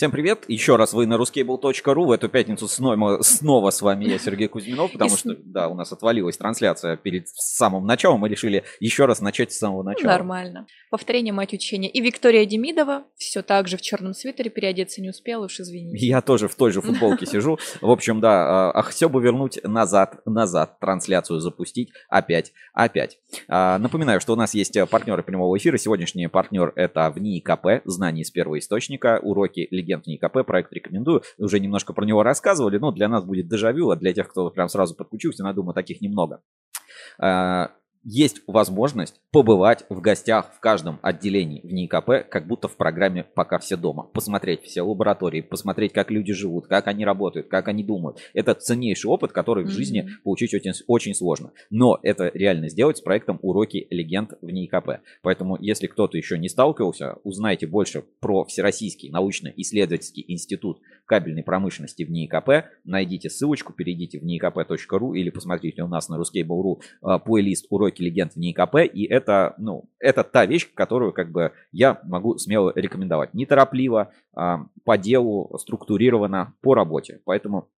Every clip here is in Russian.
Всем привет! Еще раз вы на ruskable.ru. В эту пятницу снова, снова с вами я, Сергей Кузьминов, потому что, да, у нас отвалилась трансляция перед самым началом. Мы решили еще раз начать с самого начала. Нормально. Повторение мать учения. И Виктория Демидова все так же в черном свитере переодеться не успела, уж извините. Я тоже в той же футболке сижу. В общем, да, ах, все бы вернуть назад, назад, трансляцию запустить опять, опять. А, напоминаю, что у нас есть партнеры прямого эфира. Сегодняшний партнер это в НИИ знания из первого источника, уроки легенды агент НИКП, проект рекомендую. Уже немножко про него рассказывали, но для нас будет дежавю, а для тех, кто прям сразу подключился, я думаю, таких немного. Есть возможность побывать в гостях в каждом отделении в НИКП, как будто в программе «Пока все дома». Посмотреть все лаборатории, посмотреть, как люди живут, как они работают, как они думают. Это ценнейший опыт, который mm-hmm. в жизни получить очень, очень сложно. Но это реально сделать с проектом «Уроки легенд в НИКП». Поэтому, если кто-то еще не сталкивался, узнайте больше про Всероссийский научно-исследовательский институт кабельной промышленности в НИКП. Найдите ссылочку, перейдите в никп.ру или посмотрите у нас на ruskable.ru а, плейлист «Уроки легенд в НИКП». И это, ну, это та вещь, которую как бы я могу смело рекомендовать. Неторопливо, а, по делу, структурированно, по работе. Поэтому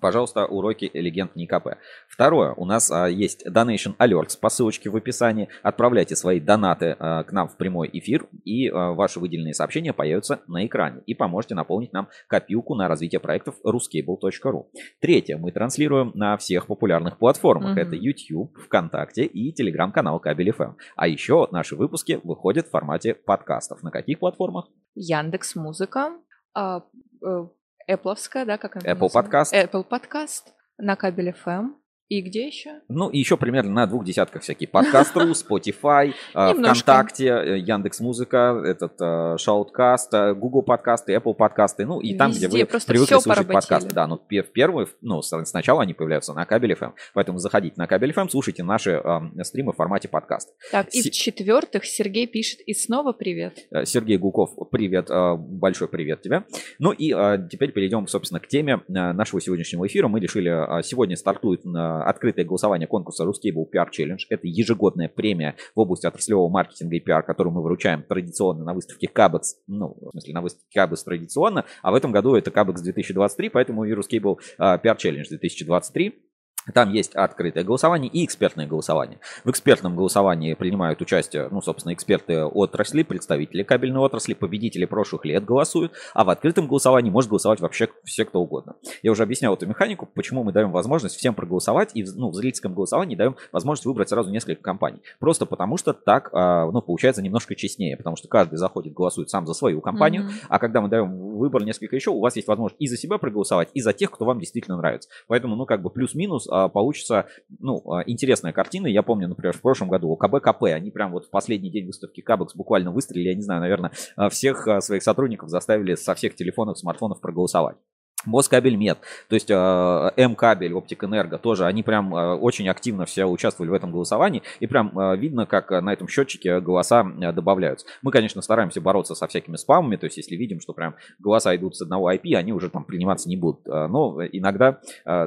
пожалуйста, уроки легенд НИКП. Второе, у нас а, есть Donation Alerts по ссылочке в описании. Отправляйте свои донаты а, к нам в прямой эфир, и а, ваши выделенные сообщения появятся на экране. И поможете наполнить нам копилку на развитие проектов ruscable.ru. Третье, мы транслируем на всех популярных платформах. Mm-hmm. Это YouTube, ВКонтакте и телеграм-канал Кабель FM. А еще наши выпуски выходят в формате подкастов. На каких платформах? Яндекс Музыка, э, Apple, да, как она Apple Podcast. Apple Podcast на кабеле FM. И где еще? Ну, и еще примерно на двух десятках всякие. Подкаст.ру, Spotify, э, ВКонтакте, э, Яндекс Музыка, этот э, Шауткаст, Google подкасты, Apple подкасты, ну и там, где вы привыкли слушать подкасты. Да, но в первые, ну, сначала они появляются на кабеле FM. Поэтому заходите на кабель FM, слушайте наши э, стримы в формате подкаста. Так, и в-четвертых, Сергей пишет, и снова привет. Сергей Гуков, привет, большой привет тебе. Ну и теперь перейдем, собственно, к теме нашего сегодняшнего эфира. Мы решили, сегодня стартует открытое голосование конкурса Ruscable PR Challenge. Это ежегодная премия в области отраслевого маркетинга и пиар, которую мы вручаем традиционно на выставке Cabex, ну, в смысле, на выставке Cabex традиционно, а в этом году это Cabex 2023, поэтому и Ruscable PR Challenge 2023. Там есть открытое голосование и экспертное голосование. В экспертном голосовании принимают участие, ну, собственно, эксперты отрасли, представители кабельной отрасли, победители прошлых лет голосуют, а в открытом голосовании может голосовать вообще все, кто угодно. Я уже объяснял эту механику, почему мы даем возможность всем проголосовать, и ну, в зрительском голосовании даем возможность выбрать сразу несколько компаний. Просто потому что так, а, ну, получается немножко честнее, потому что каждый заходит, голосует сам за свою компанию, mm-hmm. а когда мы даем выбор несколько еще, у вас есть возможность и за себя проголосовать, и за тех, кто вам действительно нравится. Поэтому, ну, как бы плюс-минус а, получится, ну, а, интересная картина. Я помню, например, в прошлом году КБ они прям вот в последний день выставки Кабекс буквально выстрелили, я не знаю, наверное, а, всех своих сотрудников заставили со всех телефонов, смартфонов проголосовать. Москабельмет, то есть э, М-кабель, Оптик-Энерго тоже, они прям э, очень активно все участвовали в этом голосовании, и прям э, видно, как на этом счетчике голоса добавляются. Мы, конечно, стараемся бороться со всякими спамами, то есть если видим, что прям голоса идут с одного IP, они уже там приниматься не будут. Но иногда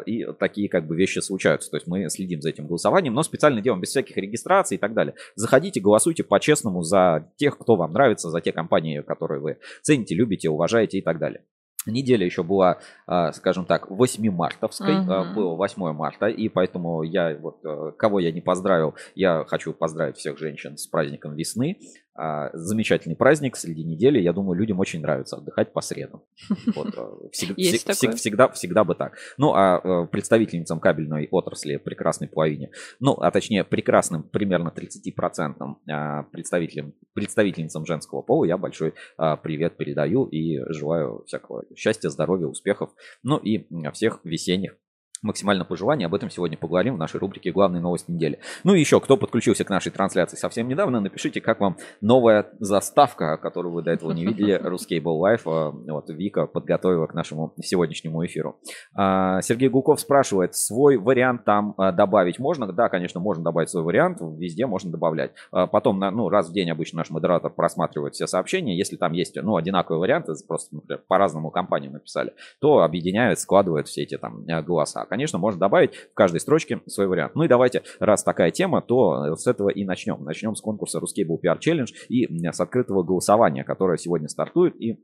и такие как бы вещи случаются, то есть мы следим за этим голосованием, но специально делаем без всяких регистраций и так далее. Заходите, голосуйте по-честному за тех, кто вам нравится, за те компании, которые вы цените, любите, уважаете и так далее. Неделя еще была, а, скажем так, 8 мартовской, uh-huh. было 8 марта, и поэтому я вот, э, кого я не поздравил, я хочу поздравить всех женщин с праздником весны. А, замечательный праздник среди недели. Я думаю, людям очень нравится отдыхать по средам. Вот, э, всегда, всегда, всегда, всегда бы так. Ну, а э, представительницам кабельной отрасли, прекрасной половине, ну, а точнее, прекрасным примерно 30% а, представителям, представительницам женского пола я большой а, привет передаю и желаю всякого счастья, здоровья, успехов, ну и всех весенних максимально по желанию. Об этом сегодня поговорим в нашей рубрике «Главные новости недели». Ну и еще, кто подключился к нашей трансляции совсем недавно, напишите, как вам новая заставка, которую вы до этого не видели, Ruscable Life. А, вот Вика подготовила к нашему сегодняшнему эфиру. А, Сергей Гуков спрашивает, свой вариант там а, добавить можно? Да, конечно, можно добавить свой вариант, везде можно добавлять. Потом, ну, раз в день обычно наш модератор просматривает все сообщения. Если там есть, ну, одинаковые варианты, просто, например, по разному компаниям написали, то объединяют, складывают все эти там голоса конечно, можно добавить в каждой строчке свой вариант. Ну и давайте, раз такая тема, то с этого и начнем. Начнем с конкурса Ruscable PR Challenge и с открытого голосования, которое сегодня стартует и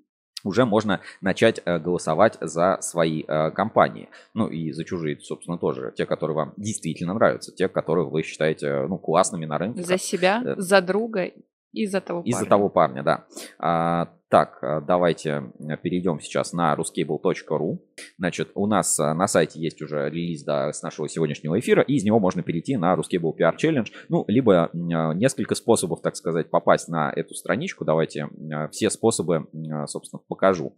уже можно начать э, голосовать за свои э, компании. Ну и за чужие, собственно, тоже. Те, которые вам действительно нравятся. Те, которых вы считаете ну, классными на рынке. За себя, э, за друга из-за того парня. Из-за того парня, да. А, так, а, давайте перейдем сейчас на ruscable.ru. Значит, у нас а, на сайте есть уже релиз да, с нашего сегодняшнего эфира, и из него можно перейти на Ruscable PR Challenge. Ну, либо а, несколько способов, так сказать, попасть на эту страничку. Давайте все способы, собственно, покажу.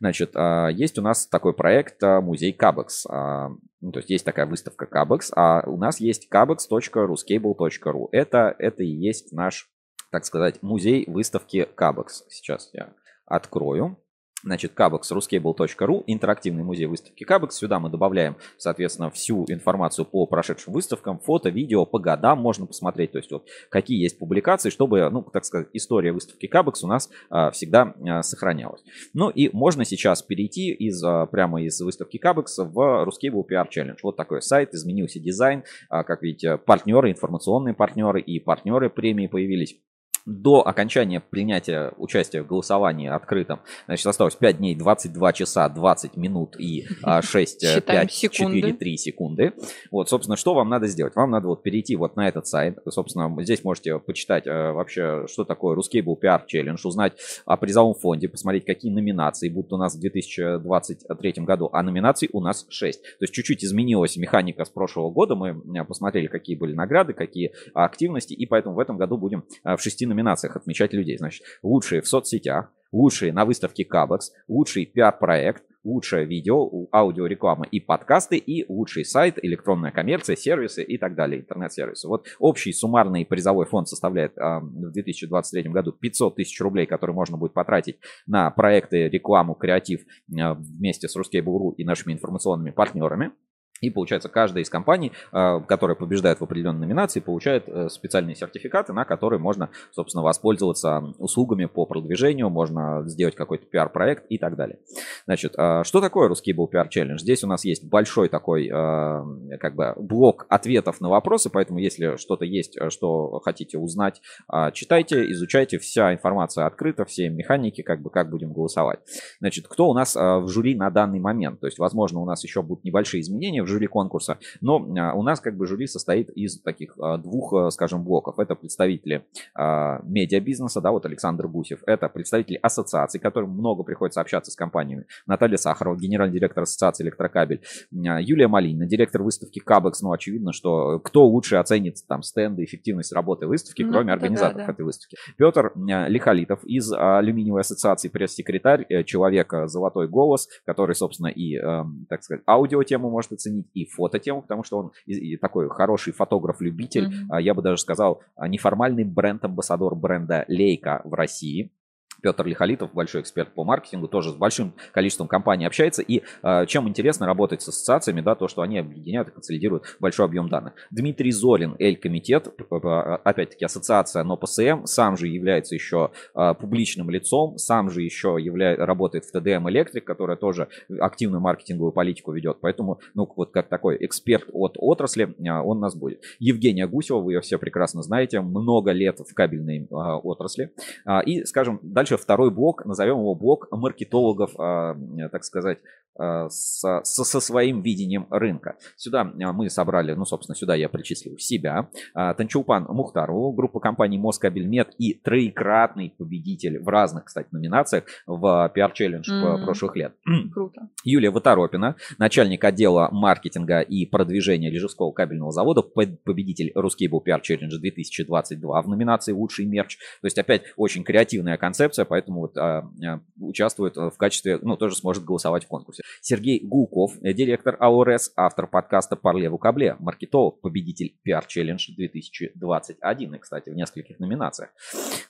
Значит, есть у нас такой проект музей Кабекс. Ну, то есть есть такая выставка Кабекс, а у нас есть kabex.ruscable.ru. Это, это и есть наш так сказать, музей выставки Кабекс. Сейчас я открою. Значит, Kabex, ruscable.ru, интерактивный музей выставки Kabex. Сюда мы добавляем, соответственно, всю информацию по прошедшим выставкам, фото, видео, по годам можно посмотреть, то есть вот какие есть публикации, чтобы, ну, так сказать, история выставки Kabex у нас а, всегда а, сохранялась. Ну и можно сейчас перейти из, а, прямо из выставки Kabex в Ruscable PR Challenge. Вот такой сайт, изменился дизайн, а, как видите, партнеры, информационные партнеры и партнеры премии появились до окончания принятия участия в голосовании открытом, значит, осталось 5 дней, 22 часа, 20 минут и 6, 5, 4, 3 секунды. Вот, собственно, что вам надо сделать? Вам надо вот перейти вот на этот сайт. Собственно, здесь можете почитать э, вообще, что такое Ruscable PR Challenge, узнать о призовом фонде, посмотреть, какие номинации будут у нас в 2023 году. А номинаций у нас 6. То есть чуть-чуть изменилась механика с прошлого года. Мы э, посмотрели, какие были награды, какие активности. И поэтому в этом году будем э, в 6 номинациях номинациях отмечать людей. Значит, лучшие в соцсетях, лучшие на выставке Кабекс, лучший пиар-проект, лучшее видео, аудиореклама и подкасты, и лучший сайт, электронная коммерция, сервисы и так далее, интернет-сервисы. Вот общий суммарный призовой фонд составляет э, в 2023 году 500 тысяч рублей, которые можно будет потратить на проекты, рекламу, креатив э, вместе с Ruskable.ru и нашими информационными партнерами. И получается, каждая из компаний, а, которая побеждает в определенной номинации, получает э, специальные сертификаты, на которые можно, собственно, воспользоваться услугами по продвижению, можно сделать какой-то пиар-проект и так далее. Значит, а, что такое русский был пиар челлендж? Здесь у нас есть большой такой, а, как бы, блок ответов на вопросы, поэтому если что-то есть, э, что хотите узнать, читайте, изучайте, вся информация открыта, все механики, как бы, как будем голосовать. Значит, кто у нас в жюри на данный момент? То есть, возможно, у нас еще будут небольшие изменения жюри конкурса. Но а, у нас как бы жюри состоит из таких а, двух, а, скажем, блоков. Это представители медиабизнеса, да, вот Александр Гусев. Это представители ассоциаций, которым много приходится общаться с компаниями. Наталья Сахарова, генеральный директор ассоциации «Электрокабель». Юлия Малинина, директор выставки «Кабекс». Ну, очевидно, что кто лучше оценит там стенды, эффективность работы выставки, ну, кроме организаторов да, да. этой выставки. Петр Лихолитов из алюминиевой ассоциации, пресс-секретарь, э, человек «Золотой голос», который, собственно, и, эм, так сказать, аудиотему может оценить оценить и фототему, потому что он такой хороший фотограф-любитель, mm-hmm. я бы даже сказал, а, неформальный бренд-амбассадор бренда Лейка в России. Петр Лихолитов, большой эксперт по маркетингу, тоже с большим количеством компаний общается. И э, чем интересно работать с ассоциациями, да, то, что они объединяют и консолидируют большой объем данных. Дмитрий Зорин, Эль-комитет, опять-таки ассоциация НОПСМ, сам же является еще э, публичным лицом, сам же еще явля... работает в ТДМ Электрик, которая тоже активную маркетинговую политику ведет. Поэтому, ну, вот как такой эксперт от отрасли, э, он нас будет. Евгения Гусева, вы ее все прекрасно знаете, много лет в кабельной э, отрасли. Э, и, скажем, дальше дальше второй блок, назовем его блок маркетологов, а, так сказать, со, со своим видением рынка. Сюда а, мы собрали, ну, собственно, сюда я причислил себя, Танчулпан Мухтару, группа компаний Москабельмет и троекратный победитель в разных, кстати, номинациях в Challenge mm-hmm. прошлых лет. Круто. Юлия Ваторопина, начальник отдела маркетинга и продвижения Лежевского кабельного завода, победитель Ruscable PR Challenge 2022 в номинации «Лучший мерч». То есть, опять, очень креативная концепция, поэтому вот, а, а, участвует в качестве, ну, тоже сможет голосовать в конкурсе. Сергей Гулков, э, директор АОРС, автор подкаста «Парле в кабле», маркетолог, победитель PR Challenge 2021, и, кстати, в нескольких номинациях.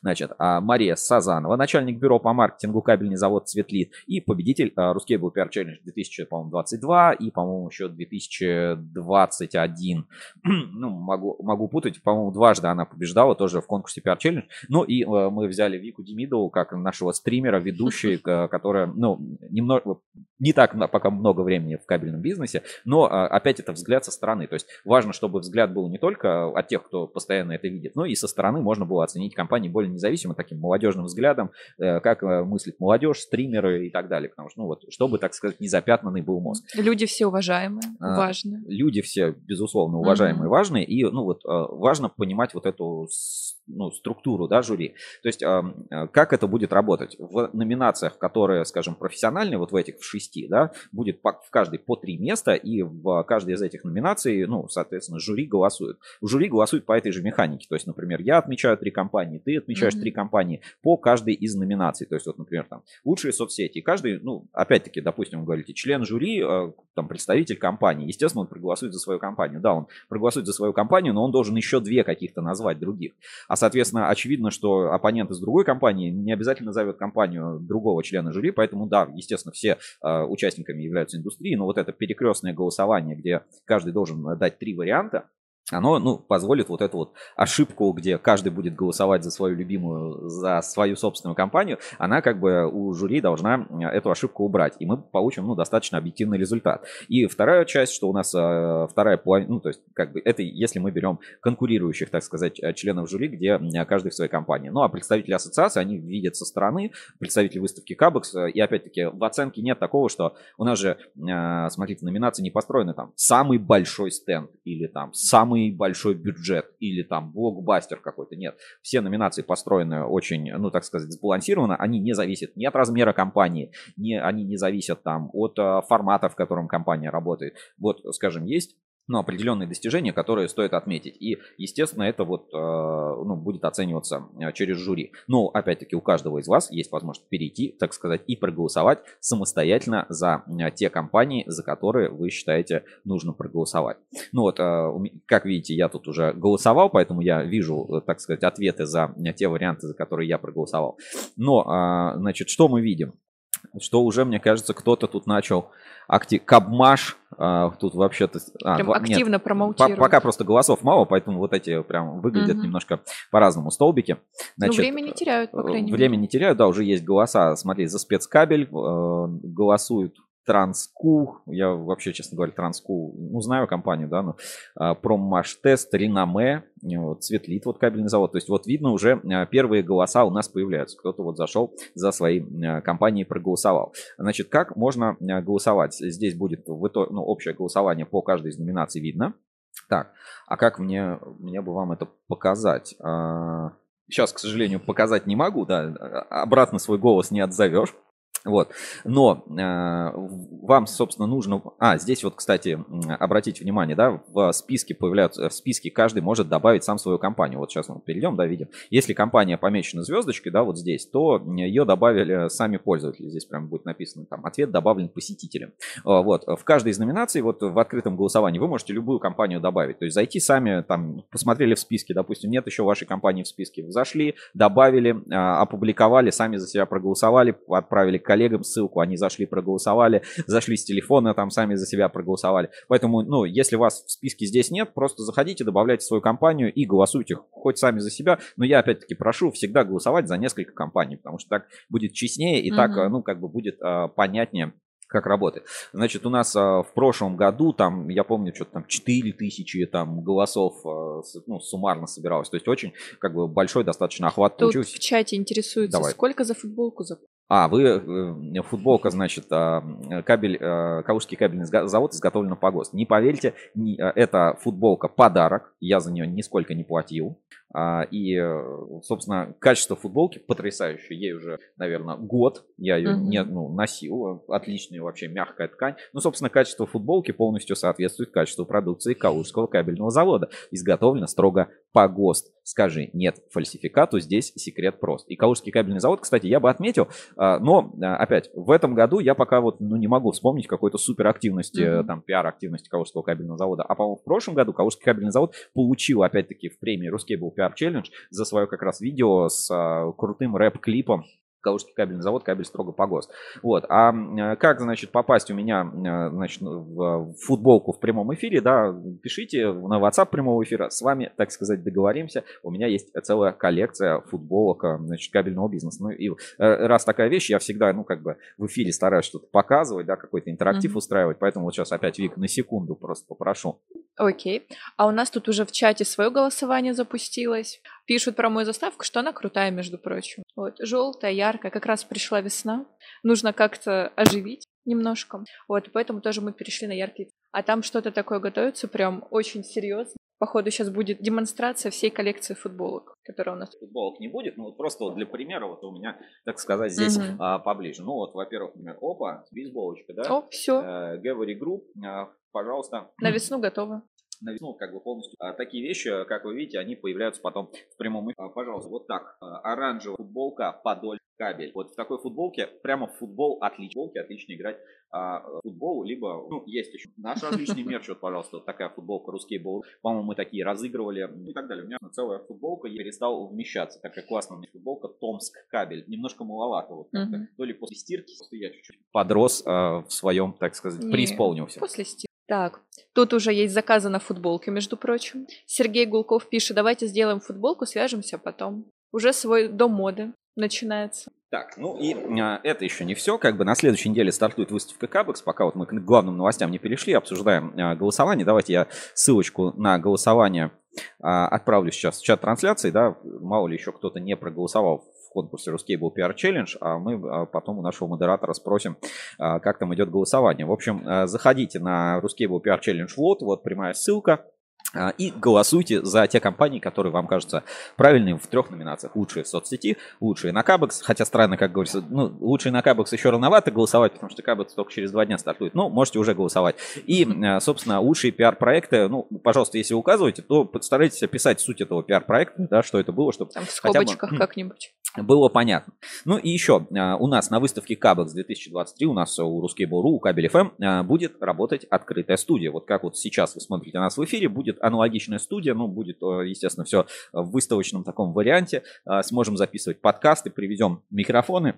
Значит, а Мария Сазанова, начальник бюро по маркетингу кабельный завод «Цветлит» и победитель а, Ruscable PR Challenge 2022 и, по-моему, еще 2021. ну, могу, могу путать, по-моему, дважды она побеждала тоже в конкурсе PR Challenge. Ну и мы взяли Вику Демидову как нашего стримера, ведущей, которая, ну, немного не так пока много времени в кабельном бизнесе, но а, опять это взгляд со стороны. То есть важно, чтобы взгляд был не только от тех, кто постоянно это видит, но и со стороны можно было оценить компании более независимо, таким молодежным взглядом, э, как э, мыслит молодежь, стримеры и так далее. Потому что, ну вот, чтобы, так сказать, незапятнанный был мозг. Люди все уважаемые, а, важные. Люди все, безусловно, уважаемые, mm-hmm. важные. И, ну вот, э, важно понимать вот эту ну, структуру, да, жюри. То есть, как это будет работать? В номинациях, которые, скажем, профессиональные, вот в этих в шести, да, будет в каждой по три места, и в каждой из этих номинаций, ну, соответственно, жюри голосует. Жюри голосует по этой же механике. То есть, например, я отмечаю три компании, ты отмечаешь mm-hmm. три компании по каждой из номинаций. То есть, вот, например, там, лучшие соцсети. И каждый, ну, опять-таки, допустим, вы говорите, член жюри, э, там, представитель компании. Естественно, он проголосует за свою компанию. Да, он проголосует за свою компанию, но он должен еще две каких-то назвать других. А, соответственно, очевидно, что оппонент из другой компании не обязательно назовет компанию другого члена жюри, поэтому, да, естественно, все э, участниками являются индустрии, но вот это перекрестное голосование, где каждый должен дать три варианта, оно ну, позволит вот эту вот ошибку, где каждый будет голосовать за свою любимую, за свою собственную компанию, она как бы у жюри должна эту ошибку убрать, и мы получим ну, достаточно объективный результат. И вторая часть, что у нас э, вторая половина, ну то есть как бы это если мы берем конкурирующих, так сказать, э, членов жюри, где каждый в своей компании. Ну а представители ассоциации, они видят со стороны, представители выставки Кабекс, э, и опять-таки в оценке нет такого, что у нас же, смотрите, номинации не построены там самый большой стенд или там самый самый большой бюджет или там блокбастер какой-то. Нет, все номинации построены очень, ну так сказать, сбалансированно. Они не зависят ни от размера компании, не, они не зависят там от э, формата, в котором компания работает. Вот, скажем, есть ну, определенные достижения, которые стоит отметить. И, естественно, это вот, э, ну, будет оцениваться э, через жюри. Но, опять-таки, у каждого из вас есть возможность перейти, так сказать, и проголосовать самостоятельно за э, те компании, за которые вы считаете нужно проголосовать. Ну вот, как видите, я тут уже голосовал, поэтому я вижу, так сказать, ответы за те варианты, за которые я проголосовал. Но, значит, что мы видим? Что уже, мне кажется, кто-то тут начал актив... Кабмаш а, тут вообще-то... А, прям активно нет. Пока просто голосов мало, поэтому вот эти прям выглядят угу. немножко по-разному столбики. Ну, Значит, ну, время не теряют, по крайней время Время не теряют, да, уже есть голоса. Смотри, за спецкабель э, голосуют Транску, я вообще, честно говоря, Транску, ну, знаю компанию, да, но а, Проммаштест, Ринаме, вот, Светлит, вот кабельный завод. То есть вот видно уже а, первые голоса у нас появляются. Кто-то вот зашел за своей а, компанией и проголосовал. Значит, как можно голосовать? Здесь будет в итоге, ну, общее голосование по каждой из номинаций видно. Так, а как мне, мне бы вам это показать? Сейчас, к сожалению, показать не могу, да, обратно свой голос не отзовешь. Вот. Но э, вам, собственно, нужно... А, здесь вот, кстати, обратите внимание, да, в списке появляются... В списке каждый может добавить сам свою компанию. Вот сейчас мы перейдем, да, видим. Если компания помечена звездочкой, да, вот здесь, то ее добавили сами пользователи. Здесь прям будет написано там ответ добавлен посетителем. А, вот. В каждой из номинаций, вот в открытом голосовании, вы можете любую компанию добавить. То есть зайти сами, там, посмотрели в списке, допустим, нет еще вашей компании в списке. Зашли, добавили, а, опубликовали, сами за себя проголосовали, отправили коллегам ссылку, они зашли, проголосовали, зашли с телефона, там сами за себя проголосовали. Поэтому, ну, если вас в списке здесь нет, просто заходите, добавляйте свою компанию и голосуйте хоть сами за себя. Но я опять-таки прошу всегда голосовать за несколько компаний, потому что так будет честнее и mm-hmm. так, ну, как бы будет а, понятнее как работает. Значит, у нас а, в прошлом году, там, я помню, что-то там 4 тысячи там, голосов а, ну, суммарно собиралось. То есть очень как бы большой достаточно охват Тут получился. в чате интересуется, Давай. сколько за футболку за а, вы, э, футболка, значит, а, кабель, а, Калужский кабельный завод изготовлен по ГОСТ. Не поверьте, а, это футболка подарок, я за нее нисколько не платил. И, э, собственно, качество футболки потрясающее. Ей уже, наверное, год. Я ее uh-huh. не ну, носил. Отличная вообще мягкая ткань. Ну, собственно, качество футболки полностью соответствует качеству продукции Калужского кабельного завода. Изготовлено строго по ГОСТ. Скажи нет фальсификату, здесь секрет прост. И Калужский кабельный завод, кстати, я бы отметил, но, опять, в этом году я пока вот ну, не могу вспомнить какой-то суперактивности, uh-huh. там, пиар-активности Калужского кабельного завода. А, по-моему, в прошлом году Калужский кабельный завод получил, опять-таки, в премии Рускейбл PR Challenge за свое как раз видео с а, крутым рэп-клипом Калужский кабельный завод, кабель строго по ГОСТ. Вот. А э, как, значит, попасть у меня, э, значит, в футболку в прямом эфире, да, пишите на WhatsApp прямого эфира, с вами, так сказать, договоримся. У меня есть целая коллекция футболок, э, значит, кабельного бизнеса. Ну, и раз такая вещь, я всегда, ну, как бы в эфире стараюсь что-то показывать, да, какой-то интерактив mm-hmm. устраивать, поэтому вот сейчас опять, Вик, на секунду просто попрошу. Окей. А у нас тут уже в чате свое голосование запустилось. Пишут про мою заставку, что она крутая, между прочим. Вот, желтая, яркая, как раз пришла весна. Нужно как-то оживить немножко. Вот, поэтому тоже мы перешли на яркий. А там что-то такое готовится прям очень серьезно. Походу, сейчас будет демонстрация всей коллекции футболок, которая у нас. Футболок не будет, ну вот просто вот для примера, вот у меня, так сказать, здесь угу. а, поближе. Ну вот, во-первых, например, опа, бейсболочка, да? О, все. Э, Говори Group, э, пожалуйста. На весну готово весну как бы полностью. А, такие вещи, как вы видите, они появляются потом в прямом эфире. А, пожалуйста, вот так. А, оранжевая футболка, подоль кабель. Вот в такой футболке, прямо в футбол отлично, футболке отлично играть а, футбол, либо, ну, есть еще наш различный мерч, вот, пожалуйста, вот такая футболка, русский бол, по-моему, мы такие разыгрывали, ну, и так далее. У меня целая футболка, я перестал вмещаться, такая классная футболка, Томск кабель, немножко маловато, вот, mm-hmm. то ли после стирки, я чуть-чуть подрос а, в своем, так сказать, Не, преисполнился. После стирки. Так, тут уже есть заказы на футболки, между прочим. Сергей Гулков пишет, давайте сделаем футболку, свяжемся потом. Уже свой дом моды начинается. Так, ну и а, это еще не все. Как бы на следующей неделе стартует выставка Кабекс. Пока вот мы к главным новостям не перешли, обсуждаем а, голосование. Давайте я ссылочку на голосование а, отправлю сейчас в чат трансляции. Да, мало ли еще кто-то не проголосовал в конкурсе Ruscable PR Challenge, а мы а, потом у нашего модератора спросим, а, как там идет голосование. В общем, заходите на Ruscable PR Challenge вот, вот прямая ссылка. А, и голосуйте за те компании, которые вам кажутся правильными в трех номинациях. Лучшие в соцсети, лучшие на Кабекс. Хотя странно, как говорится, ну, лучшие на Кабекс еще рановато голосовать, потому что Кабекс только через два дня стартует. Но можете уже голосовать. И, а, собственно, лучшие пиар-проекты, ну, пожалуйста, если указываете, то постарайтесь описать суть этого пиар-проекта, да, что это было, чтобы... Там в скобочках бы... как-нибудь было понятно. Ну и еще, а, у нас на выставке Кабекс 2023, у нас у Ruskable.ru, у Кабель FM будет работать открытая студия. Вот как вот сейчас вы смотрите нас в эфире, будет аналогичная студия, ну, будет, э, естественно, все в выставочном таком варианте. А, сможем записывать подкасты, приведем микрофоны.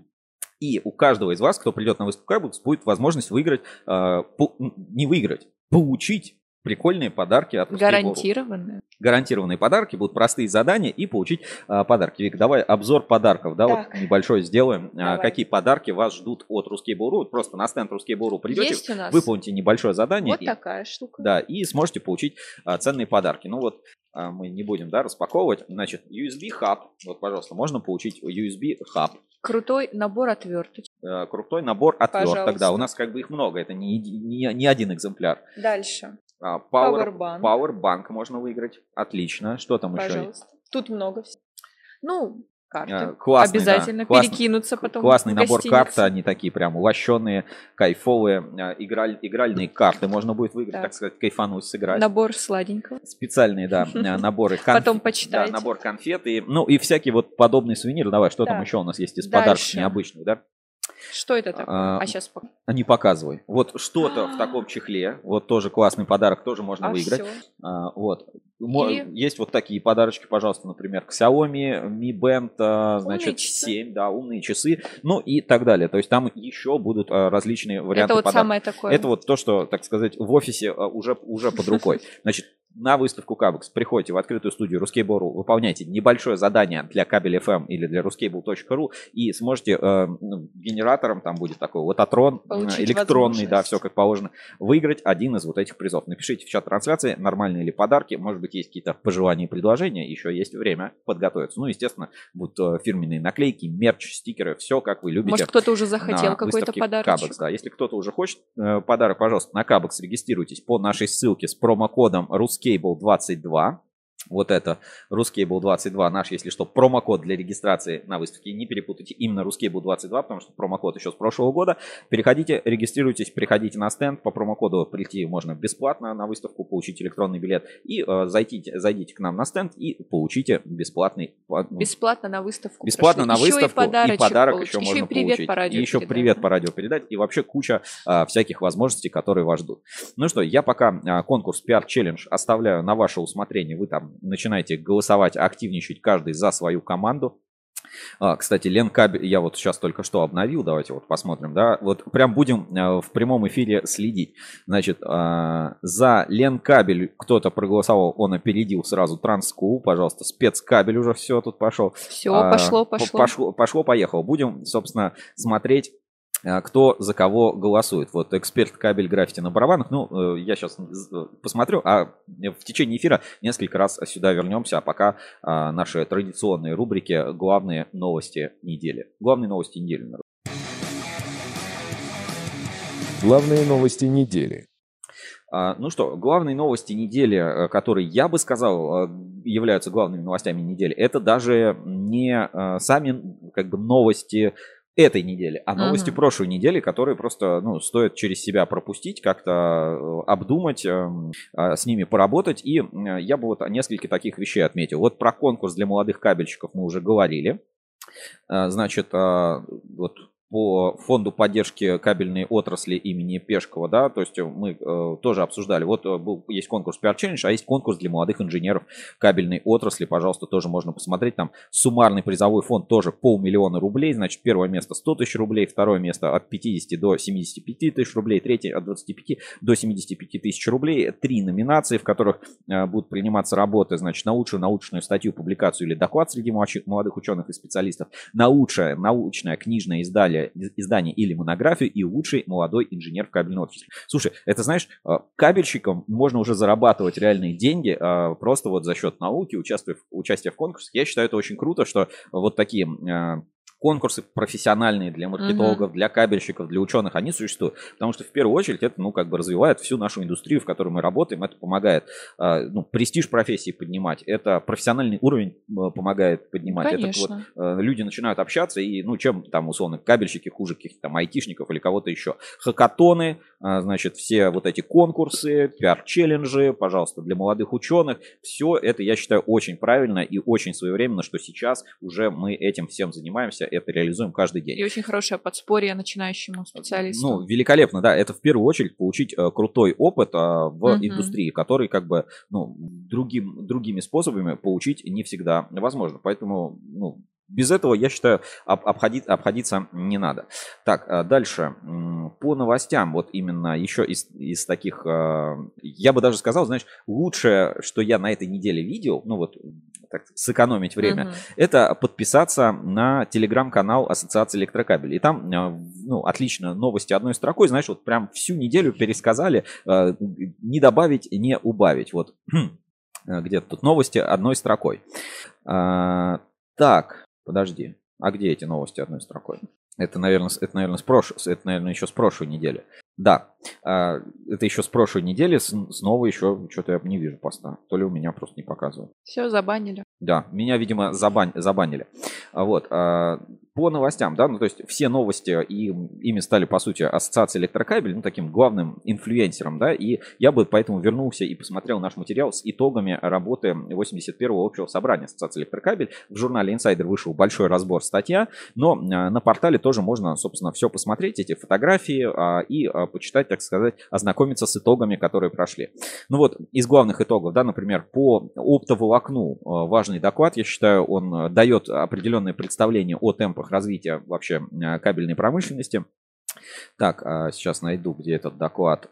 И у каждого из вас, кто придет на выставку Кабекс, будет возможность выиграть, а, не выиграть, получить прикольные подарки от Гарантированные. Гарантированные подарки, будут простые задания и получить а, подарки. Вик, давай обзор подарков, да, так. вот небольшой сделаем. А, какие подарки вас ждут от Ruskable.ru. Просто на стенд Ruskable.ru придете, выполните небольшое задание. Вот и, такая штука. Да, и сможете получить а, ценные подарки. Ну вот а, мы не будем, да, распаковывать. Значит, USB хаб. Вот, пожалуйста, можно получить USB хаб. Крутой набор отверток. Э, крутой набор отверток, Пожалуйста. да. У нас как бы их много, это не, не, не один экземпляр. Дальше. А, Power, Powerbank. Powerbank можно выиграть. Отлично. Что там Пожалуйста. еще? Тут много всего. Ну, карты. А, классный, Обязательно да. перекинуться потом. Классный набор карт, они такие прям лощеные, кайфовые. А, играль, игральные карты можно будет выиграть, да. так сказать, кайфануть, сыграть. Набор сладенького. Специальные, да, наборы конфет. Потом почитайте. Да, набор конфет. И, ну и всякие вот подобные сувениры. Давай, что да. там еще у нас есть из Дальше. подарков необычных, да? Что это такое? А, а сейчас а не показывай. Вот что-то в таком чехле. Вот тоже классный подарок, тоже можно а выиграть. А, вот. И... Есть вот такие подарочки, пожалуйста, например, к Xiaomi Mi Band, а, значит, 7, да, умные часы, ну и так далее. То есть там еще будут а, различные варианты Это вот подарков. самое такое. Это вот то, что, так сказать, в офисе а, уже, уже под рукой. Значит, на выставку Кабекс приходите в открытую студию Ruskable.ru, выполняйте небольшое задание для кабель FM или для ruskable.ru и сможете э, генератором, там будет такой лототрон, Получить электронный, да, все как положено, выиграть один из вот этих призов. Напишите в чат трансляции, нормальные ли подарки, может быть, есть какие-то пожелания и предложения, еще есть время подготовиться. Ну, естественно, будут э, фирменные наклейки, мерч, стикеры, все как вы любите. Может, кто-то уже захотел какой-то подарок. Кабекс, да. Если кто-то уже хочет э, подарок, пожалуйста, на Кабекс регистрируйтесь по нашей ссылке с промокодом Rus Ruscable 22 вот это Ruscable 22 наш, если что, промокод для регистрации на выставке. Не перепутайте именно Ruscable 22, потому что промокод еще с прошлого года. Переходите, регистрируйтесь, приходите на стенд. По промокоду прийти можно бесплатно на выставку, получить электронный билет. И э, зайдите, зайдите к нам на стенд и получите бесплатный... Ну, бесплатно на выставку. Бесплатно на еще выставку. И подарок, и подарок получить. еще, еще можно и привет получить. По радио и еще передать. привет по радио передать. И вообще куча э, всяких возможностей, которые вас ждут. Ну что, я пока э, конкурс PR Challenge оставляю на ваше усмотрение. Вы там начинаете голосовать, активничать каждый за свою команду. А, кстати, Ленкабель, я вот сейчас только что обновил, давайте вот посмотрим, да, вот прям будем э, в прямом эфире следить. Значит, э, за Ленкабель кто-то проголосовал, он опередил сразу Транску, пожалуйста, спецкабель уже все тут пошел. Все, пошло, пошло. Пошло, пошло, поехало. Будем, собственно, смотреть а, кто за кого голосует. Вот эксперт кабель граффити на барабанах. Ну, э, я сейчас э, посмотрю, а в течение эфира несколько раз сюда вернемся, а пока а, наши традиционные рубрики «Главные новости недели». Главные новости недели, народ. Главные новости недели. А, ну что, главные новости недели, э, которые я бы сказал являются главными новостями недели, это даже не сами как бы новости этой недели, а новости uh-huh. прошлой недели, которые просто ну, стоит через себя пропустить, как-то э, обдумать, эм, а, с ними поработать. И я бы вот несколько таких вещей отметил. Вот про конкурс для молодых кабельщиков мы уже говорили. Э, значит, а, вот по фонду поддержки кабельной отрасли имени Пешкова, да, то есть мы э, тоже обсуждали, вот э, был, есть конкурс PR Challenge, а есть конкурс для молодых инженеров кабельной отрасли, пожалуйста, тоже можно посмотреть, там суммарный призовой фонд тоже полмиллиона рублей, значит, первое место 100 тысяч рублей, второе место от 50 до 75 тысяч рублей, третье от 25 до 75 тысяч рублей, три номинации, в которых э, будут приниматься работы, значит, на лучшую научную статью, публикацию или доклад среди молодых ученых и специалистов, на лучшее научное книжное издание издание, издание или монографию и лучший молодой инженер в кабельной отрасли. Слушай, это знаешь, а, кабельщикам можно уже зарабатывать реальные деньги а, просто вот за счет науки, участвуя, участия в конкурсах. Я считаю это очень круто, что вот такие конкурсы профессиональные для маркетологов, угу. для кабельщиков, для ученых, они существуют. Потому что в первую очередь это, ну, как бы развивает всю нашу индустрию, в которой мы работаем, это помогает, э, ну, престиж профессии поднимать, это профессиональный уровень помогает поднимать. Конечно. Это вот э, люди начинают общаться, и, ну, чем там, условно, кабельщики хуже каких-то там айтишников или кого-то еще. Хакатоны, э, значит, все вот эти конкурсы, пиар-челленджи, пожалуйста, для молодых ученых, все это, я считаю, очень правильно и очень своевременно, что сейчас уже мы этим всем занимаемся, это реализуем каждый день. И очень хорошее подспорье начинающему специалисту. Ну, великолепно, да. Это в первую очередь получить э, крутой опыт а, в угу. индустрии, который как бы ну, другим, другими способами получить не всегда возможно. Поэтому ну, без этого, я считаю, обходить, обходиться не надо. Так, а дальше. По новостям, вот именно еще из, из таких, а, я бы даже сказал, знаешь, лучшее, что я на этой неделе видел, ну вот так, сэкономить время, угу. это подписаться на телеграм-канал Ассоциации электрокабелей. И там, а, ну, отлично, новости одной строкой, знаешь, вот прям всю неделю пересказали, не добавить, не убавить. Вот где-то тут новости одной строкой. Так, Подожди. А где эти новости одной строкой? Это, наверное, это, наверное, с прош... это, наверное, еще с прошлой недели. Да, а, это еще с прошлой недели, снова еще что-то я не вижу поста. То ли у меня просто не показывают. Все, забанили. Да, меня, видимо, забан... забанили. А вот, а, по новостям, да, ну то есть все новости, и ими стали, по сути, ассоциация электрокабель, ну таким главным инфлюенсером, да, и я бы поэтому вернулся и посмотрел наш материал с итогами работы 81-го общего собрания ассоциации электрокабель. В журнале Insider вышел большой разбор статья, но на портале тоже можно, собственно, все посмотреть, эти фотографии и почитать, так сказать, ознакомиться с итогами, которые прошли. Ну вот, из главных итогов, да, например, по оптоволокну э, важный доклад, я считаю, он э, дает определенное представление о темпах развития вообще э, кабельной промышленности. Так, а сейчас найду, где этот доклад.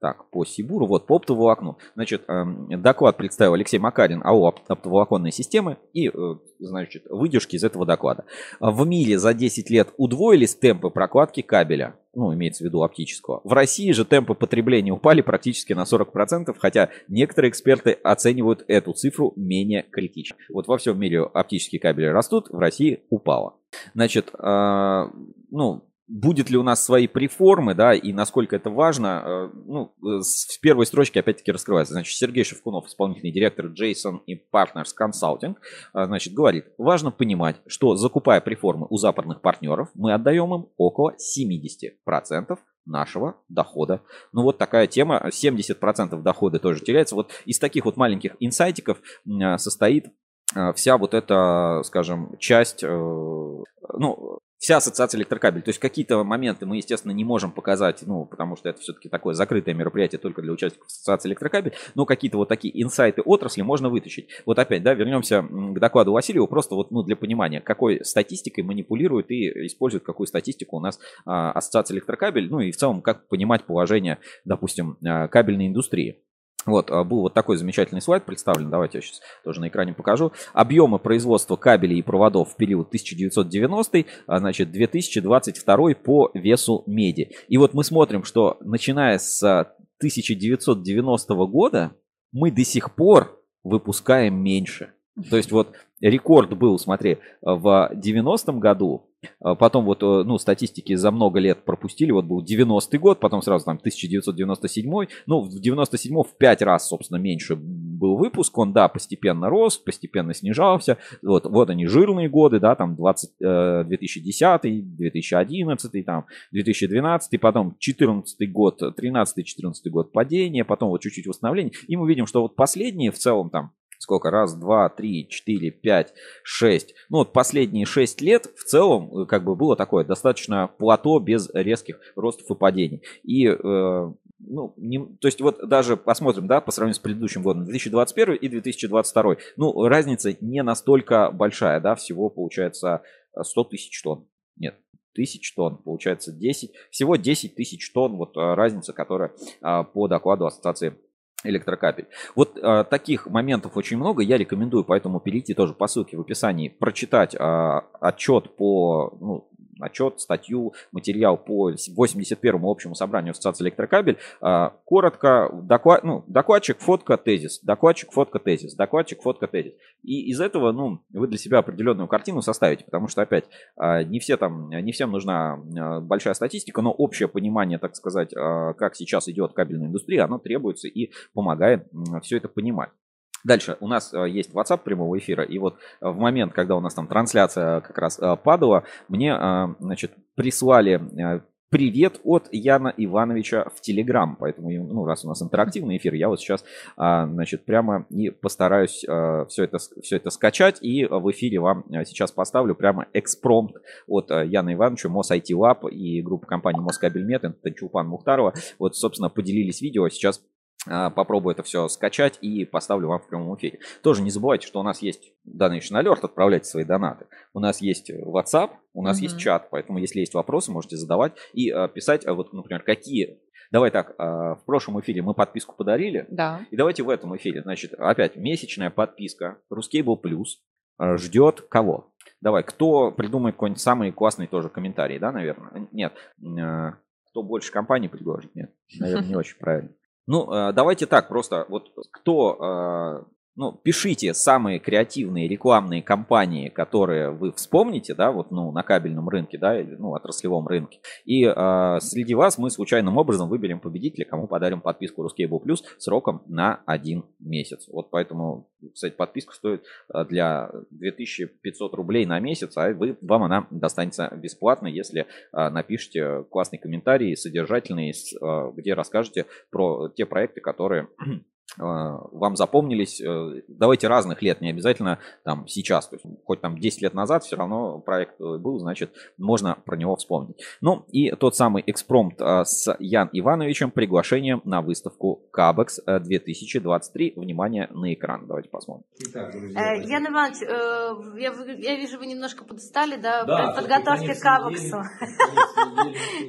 Так, по Сибуру, вот по оптоволокну. Значит, эм, доклад представил Алексей Макарин АО оптоволоконной системы и, э, значит, выдержки из этого доклада. В мире за 10 лет удвоились темпы прокладки кабеля, ну, имеется в виду оптического. В России же темпы потребления упали практически на 40%, хотя некоторые эксперты оценивают эту цифру менее критично. Вот во всем мире оптические кабели растут, в России упало. Значит, э, ну, будет ли у нас свои преформы, да, и насколько это важно, э, ну, с первой строчки опять-таки раскрывается. Значит, Сергей Шевкунов, исполнительный директор Jason и Partners Consulting, э, значит, говорит, важно понимать, что закупая преформы у западных партнеров, мы отдаем им около 70% нашего дохода. Ну вот такая тема, 70% дохода тоже теряется. Вот из таких вот маленьких инсайтиков э, состоит вся вот эта, скажем, часть, ну, вся ассоциация электрокабель. То есть какие-то моменты мы, естественно, не можем показать, ну, потому что это все-таки такое закрытое мероприятие только для участников ассоциации электрокабель, но какие-то вот такие инсайты отрасли можно вытащить. Вот опять, да, вернемся к докладу Васильева, просто вот, ну, для понимания, какой статистикой манипулирует и использует какую статистику у нас а, ассоциация электрокабель, ну и в целом, как понимать положение, допустим, а, кабельной индустрии. Вот, а, был вот такой замечательный слайд представлен, давайте я сейчас тоже на экране покажу. Объемы производства кабелей и проводов в период 1990, а, значит, 2022 по весу меди. И вот мы смотрим, что начиная с 1990 года мы до сих пор выпускаем меньше. То есть вот рекорд был, смотри, в 90-м году а потом вот, э, ну, статистики за много лет пропустили. Вот был 90-й год, потом сразу там 1997. Ну, в 97 в 5 раз, собственно, меньше был выпуск. Он, да, постепенно рос, постепенно снижался. Вот, вот они жирные годы, да, там 20, 2010, 2011, там 2012, потом 14 год, 13-14 год падения, потом вот чуть-чуть восстановление. И мы видим, что вот последние в целом там сколько? Раз, два, три, четыре, пять, шесть. Ну вот последние шесть лет в целом э, как бы было такое достаточно плато без резких ростов и падений. И э, ну, не, то есть вот даже посмотрим, да, по сравнению с предыдущим годом, 2021 и 2022. Ну, разница не настолько большая, да, всего получается 100 тысяч тонн. Нет, тысяч тонн, получается 10, всего 10 тысяч тонн, вот э, разница, которая а, по докладу Ассоциации электрокапель. Вот э, таких моментов очень много. Я рекомендую поэтому перейти тоже по ссылке в описании, прочитать э, отчет по ну, отчет, статью, материал по 81-му общему собранию Ассоциации электрокабель. А, коротко, доклад, ну, докладчик, фотка, тезис, докладчик, фотка, тезис, докладчик, фотка, тезис. И из этого, ну, вы для себя определенную картину составите, потому что, опять, а, не, все там, не всем нужна а, большая статистика, но общее понимание, так сказать, как сейчас идет кабельная индустрия, оно требуется и помогает все это понимать. Дальше у нас э, есть WhatsApp прямого эфира, и вот э, в момент, когда у нас там трансляция как раз э, падала, мне, значит, прислали привет от Яна Ивановича в Телеграм. Поэтому, ну, раз у нас интерактивный эфир, я вот сейчас, значит, прямо и постараюсь все это, все это скачать. И в эфире вам сейчас поставлю прямо экспромт от Яна Ивановича, МОС IT Lab и группа компании Москабельмет, это Чулпан Мухтарова. Вот, собственно, поделились видео. Сейчас попробую это все скачать и поставлю вам в прямом эфире. Тоже не забывайте, что у нас есть Donation Alert, отправляйте свои донаты. У нас есть WhatsApp, у нас mm-hmm. есть чат, поэтому если есть вопросы, можете задавать и а, писать, а, вот, например, какие... Давай так, а, в прошлом эфире мы подписку подарили. Да. И давайте в этом эфире, значит, опять месячная подписка Ruscable Plus а, ждет кого? Давай, кто придумает какой-нибудь самый классный тоже комментарий, да, наверное? Нет. А, кто больше компаний предложит? Нет, наверное, не очень правильно. Ну, э, давайте так, просто вот кто э, ну, пишите самые креативные рекламные кампании, которые вы вспомните, да, вот, ну, на кабельном рынке, да, ну, отраслевом рынке. И э, среди вас мы случайным образом выберем победителя, кому подарим подписку Ruscable Plus сроком на один месяц. Вот поэтому, кстати, подписка стоит э, для 2500 рублей на месяц, а вы, вам она достанется бесплатно, если э, напишите классный комментарий, содержательный, э, где расскажете про те проекты, которые а, вам запомнились, э, давайте разных лет, не обязательно там сейчас, то есть хоть там 10 лет назад все равно проект был, значит, можно про него вспомнить. Ну и тот самый экспромт а, с Ян Ивановичем, приглашением на выставку Кабекс 2023. Внимание на экран, давайте посмотрим. Итак, друзья, э, Ян Иванович, э, я, я вижу, вы немножко подстали, да, да подготовки к Кабексу.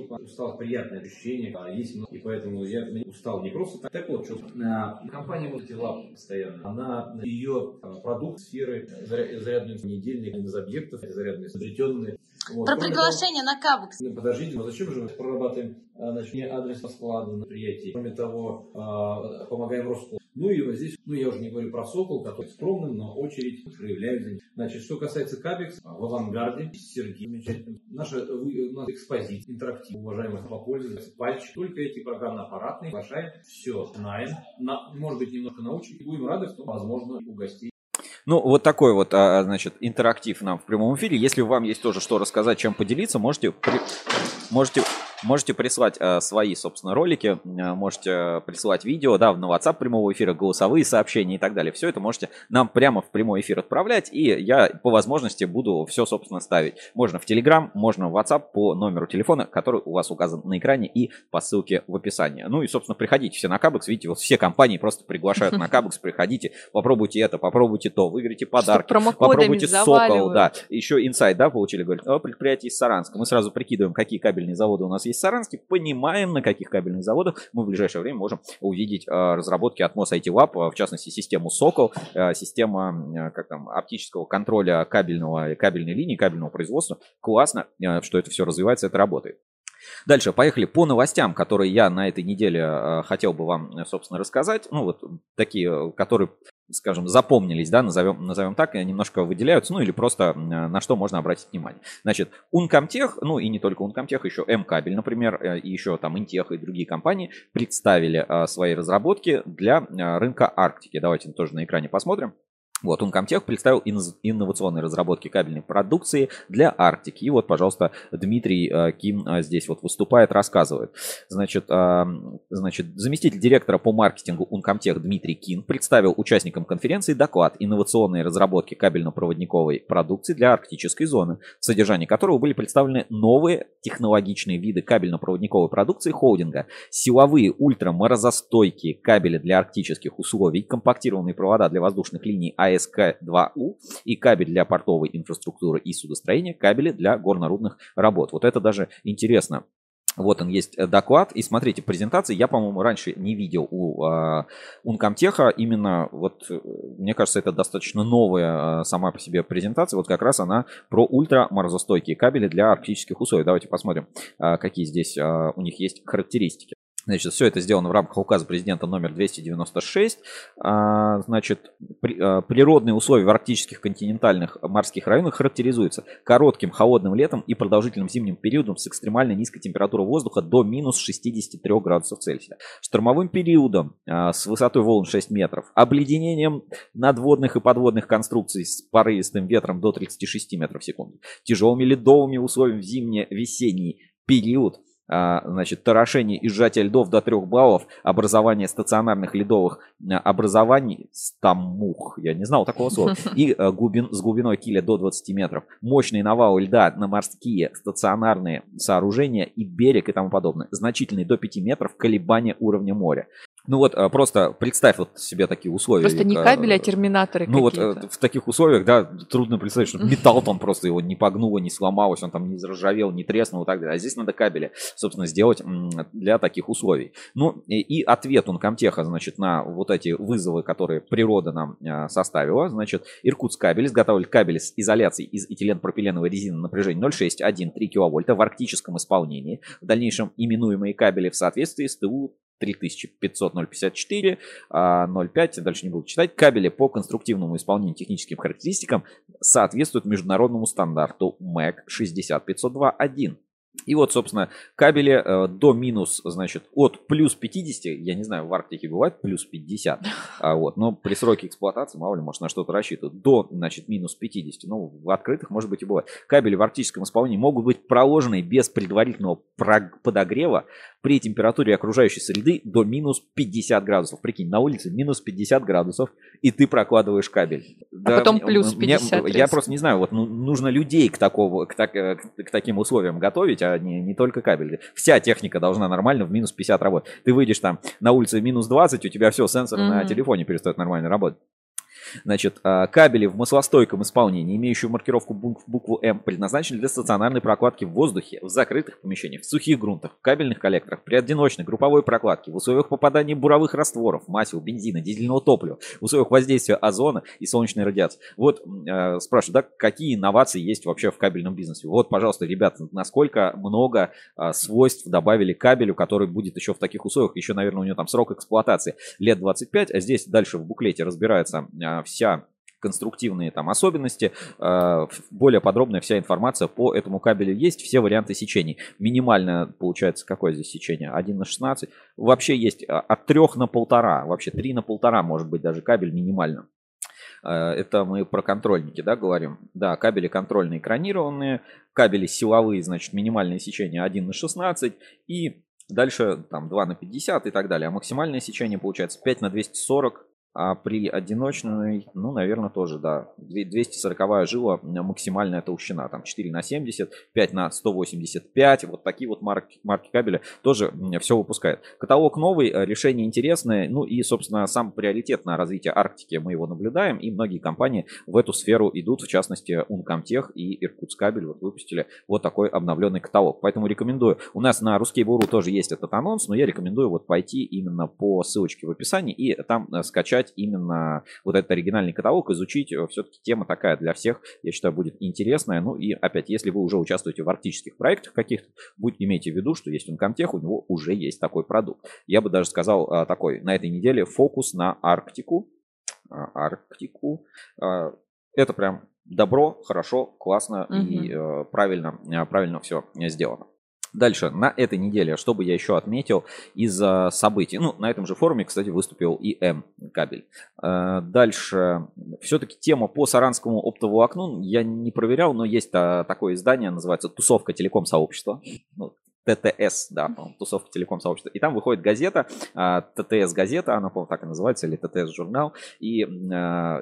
Устал приятное ощущение, есть, и поэтому я устал не просто так. Так вот, что компания Multilab постоянно, она, ее а, продукт сферы зарядные недельные из объектов, зарядные изобретенные. Вот. Про приглашение того, на Кабекс. Ну, подождите, но зачем же мы прорабатываем а, значит, не адрес по складу на предприятии? Кроме того, а, помогаем Роскосмосу. Ну и вот здесь, ну я уже не говорю про Сокол, который скромным, но очередь проявляют за Значит, что касается Кабекс, в авангарде Сергей замечательно. Наша у нас экспозиция, интерактив, уважаемых попользоваться, пальчик. Только эти программно-аппаратные приглашаем. Все, знаем. На, может быть, немного научим. И будем рады, что, возможно, у гостей ну, вот такой вот, а, значит, интерактив нам в прямом эфире. Если вам есть тоже что рассказать, чем поделиться, можете, при... можете Можете прислать э, свои, собственно, ролики, э, можете присылать видео, да, на WhatsApp прямого эфира, голосовые сообщения и так далее. Все это можете нам прямо в прямой эфир отправлять, и я по возможности буду все, собственно, ставить. Можно в Telegram, можно в WhatsApp по номеру телефона, который у вас указан на экране и по ссылке в описании. Ну и, собственно, приходите все на Кабекс. Видите, вот все компании просто приглашают на Кабекс. Приходите, попробуйте это, попробуйте то, выиграйте подарки, попробуйте Сокол, да. Еще инсайт, да, получили, говорят, о предприятии из Саранска. Мы сразу прикидываем, какие кабельные заводы у нас есть в Саранске, понимаем, на каких кабельных заводах мы в ближайшее время можем увидеть э, разработки от MOS IT Lab, в частности, систему Сокол, э, система, э, как там, оптического контроля кабельного, кабельной линии, кабельного производства. Классно, что это все развивается, это работает. Дальше, поехали по новостям, которые я на этой неделе хотел бы вам, собственно, рассказать. Ну, вот такие, которые скажем, запомнились, да, назовем, назовем так, немножко выделяются, ну или просто на что можно обратить внимание. Значит, Uncomtech, ну и не только Uncomtech, еще M-кабель, например, и еще там Intech и другие компании представили свои разработки для рынка Арктики. Давайте тоже на экране посмотрим. Вот, Uncomtech представил инновационные разработки кабельной продукции для Арктики. И вот, пожалуйста, Дмитрий э, Ким э, здесь вот выступает, рассказывает. Значит, э, значит, заместитель директора по маркетингу Uncomtech Дмитрий Кин представил участникам конференции доклад «Инновационные разработки кабельно-проводниковой продукции для арктической зоны», в содержании которого были представлены новые технологичные виды кабельно-проводниковой продукции холдинга, силовые ультраморозостойкие кабели для арктических условий, компактированные провода для воздушных линий АСК-2У и кабель для портовой инфраструктуры и судостроения, кабели для горнорудных работ. Вот это даже интересно. Вот он есть э, доклад. И смотрите, презентации я, по-моему, раньше не видел у э, Uncomtech. Именно, вот, э, мне кажется, это достаточно новая э, сама по себе презентация. Вот как раз она про ультраморозостойкие кабели для арктических условий. Давайте посмотрим, э, какие здесь э, у них есть характеристики. Значит, все это сделано в рамках указа президента номер 296. А, значит, а, природные условия в арктических континентальных морских районах характеризуются коротким холодным летом и продолжительным зимним периодом с экстремально низкой температурой воздуха до минус 63 градусов Цельсия. Штормовым периодом а, с высотой волн 6 метров. Обледенением надводных и подводных конструкций с порывистым ветром до 36 метров в секунду. Тяжелыми ледовыми условиями в зимне-весенний период – значит, торошение и сжатие льдов до 3 баллов, образование стационарных ледовых а, образований, стамух, я не знал такого слова, и а, глубин, с глубиной киля до 20 метров, мощные навалы льда на морские стационарные сооружения и берег и тому подобное, значительные до 5 метров колебания уровня моря. Ну вот а, просто представь вот себе такие условия. Просто не кабели, а терминаторы Ну вот э, в таких условиях, да, трудно представить, что металл там просто его не погнуло, не сломалось, он там не заржавел, не треснул и так далее. А здесь надо кабели, собственно, сделать для таких условий. Ну и ответ он Комтеха, значит, на вот эти вызовы, которые природа нам а, составила. Значит, Иркутск кабель изготавливает кабели с изоляцией из этилен-пропиленовой резины напряжения 0,6, 3 киловольта в арктическом исполнении. В дальнейшем именуемые кабели в соответствии с ТУ 3500-054, 0.5, дальше не буду читать, кабели по конструктивному исполнению техническим характеристикам соответствуют международному стандарту MEC 60502.1. И вот, собственно, кабели э, до минус, значит, от плюс 50, я не знаю, в Арктике бывает плюс 50, а, вот, но при сроке эксплуатации, мало ли, может, на что-то рассчитывают, до, значит, минус 50, ну, в открытых, может быть, и бывает. Кабели в арктическом исполнении могут быть проложены без предварительного подогрева при температуре окружающей среды до минус 50 градусов. Прикинь, на улице минус 50 градусов, и ты прокладываешь кабель. А да, потом плюс 50. Мне, я просто не знаю, вот ну, нужно людей к, такого, к, так, к, к таким условиям готовить, а не, не только кабель. Вся техника должна нормально в минус 50 работать. Ты выйдешь там на улице минус 20, у тебя все, сенсор mm-hmm. на телефоне перестает нормально работать. Значит, а, кабели в маслостойком исполнении, имеющие маркировку букву М, предназначены для стационарной прокладки в воздухе, в закрытых помещениях, в сухих грунтах, в кабельных коллекторах, при одиночной групповой прокладке, в условиях попадания буровых растворов, масел, бензина, дизельного топлива, в условиях воздействия озона и солнечной радиации. Вот э, спрашиваю, да, какие инновации есть вообще в кабельном бизнесе? Вот, пожалуйста, ребята, насколько много э, свойств добавили кабелю, который будет еще в таких условиях, еще, наверное, у него там срок эксплуатации лет 25, а здесь дальше в буклете разбирается вся конструктивные там особенности, э, более подробная вся информация по этому кабелю есть, все варианты сечений. Минимально получается, какое здесь сечение? 1 на 16. Вообще есть а, от 3 на 1,5, вообще 3 на 1,5 может быть даже кабель минимально. Это мы про контрольники, да, говорим? Да, кабели контрольные экранированные, кабели силовые, значит, минимальное сечение 1 на 16 и дальше там 2 на 50 и так далее. А максимальное сечение получается 5 на 240 а при одиночной, ну, наверное, тоже, да. 240 жила максимальная толщина. Там 4 на 70, 5 на 185. Вот такие вот марки, марки кабеля тоже все выпускает. Каталог новый, э, решение интересное. Ну и, собственно, сам приоритет на развитие Арктики мы его наблюдаем. И многие компании в эту сферу идут. В частности, Uncomtech и Иркутскабель вот выпустили вот такой обновленный каталог. Поэтому рекомендую. У нас на Буру тоже есть этот анонс, но я рекомендую вот пойти именно по ссылочке в описании и там э, скачать изучать именно вот этот оригинальный каталог, изучить. Э, Все-таки тема такая для всех, я считаю, будет интересная. Ну и опять, если вы уже участвуете в арктических проектах каких-то, будь, имейте в виду, что есть Uncomtech, у него уже есть такой продукт. Я бы даже сказал а, такой, на этой неделе фокус на Арктику. А, Арктику. А, это прям добро, хорошо, классно угу. и э, правильно, правильно все сделано. Дальше, на этой неделе, что бы я еще отметил из событий. Ну, на этом же форуме, кстати, выступил и М кабель. Э, дальше, все-таки тема по саранскому оптоволокну я не проверял, но есть такое издание, называется «Тусовка телеком сообщества». Ну, ТТС, да, тусовка телеком сообщества. И там выходит газета, а, ТТС газета, она, по-моему, так и называется, или ТТС журнал. И э,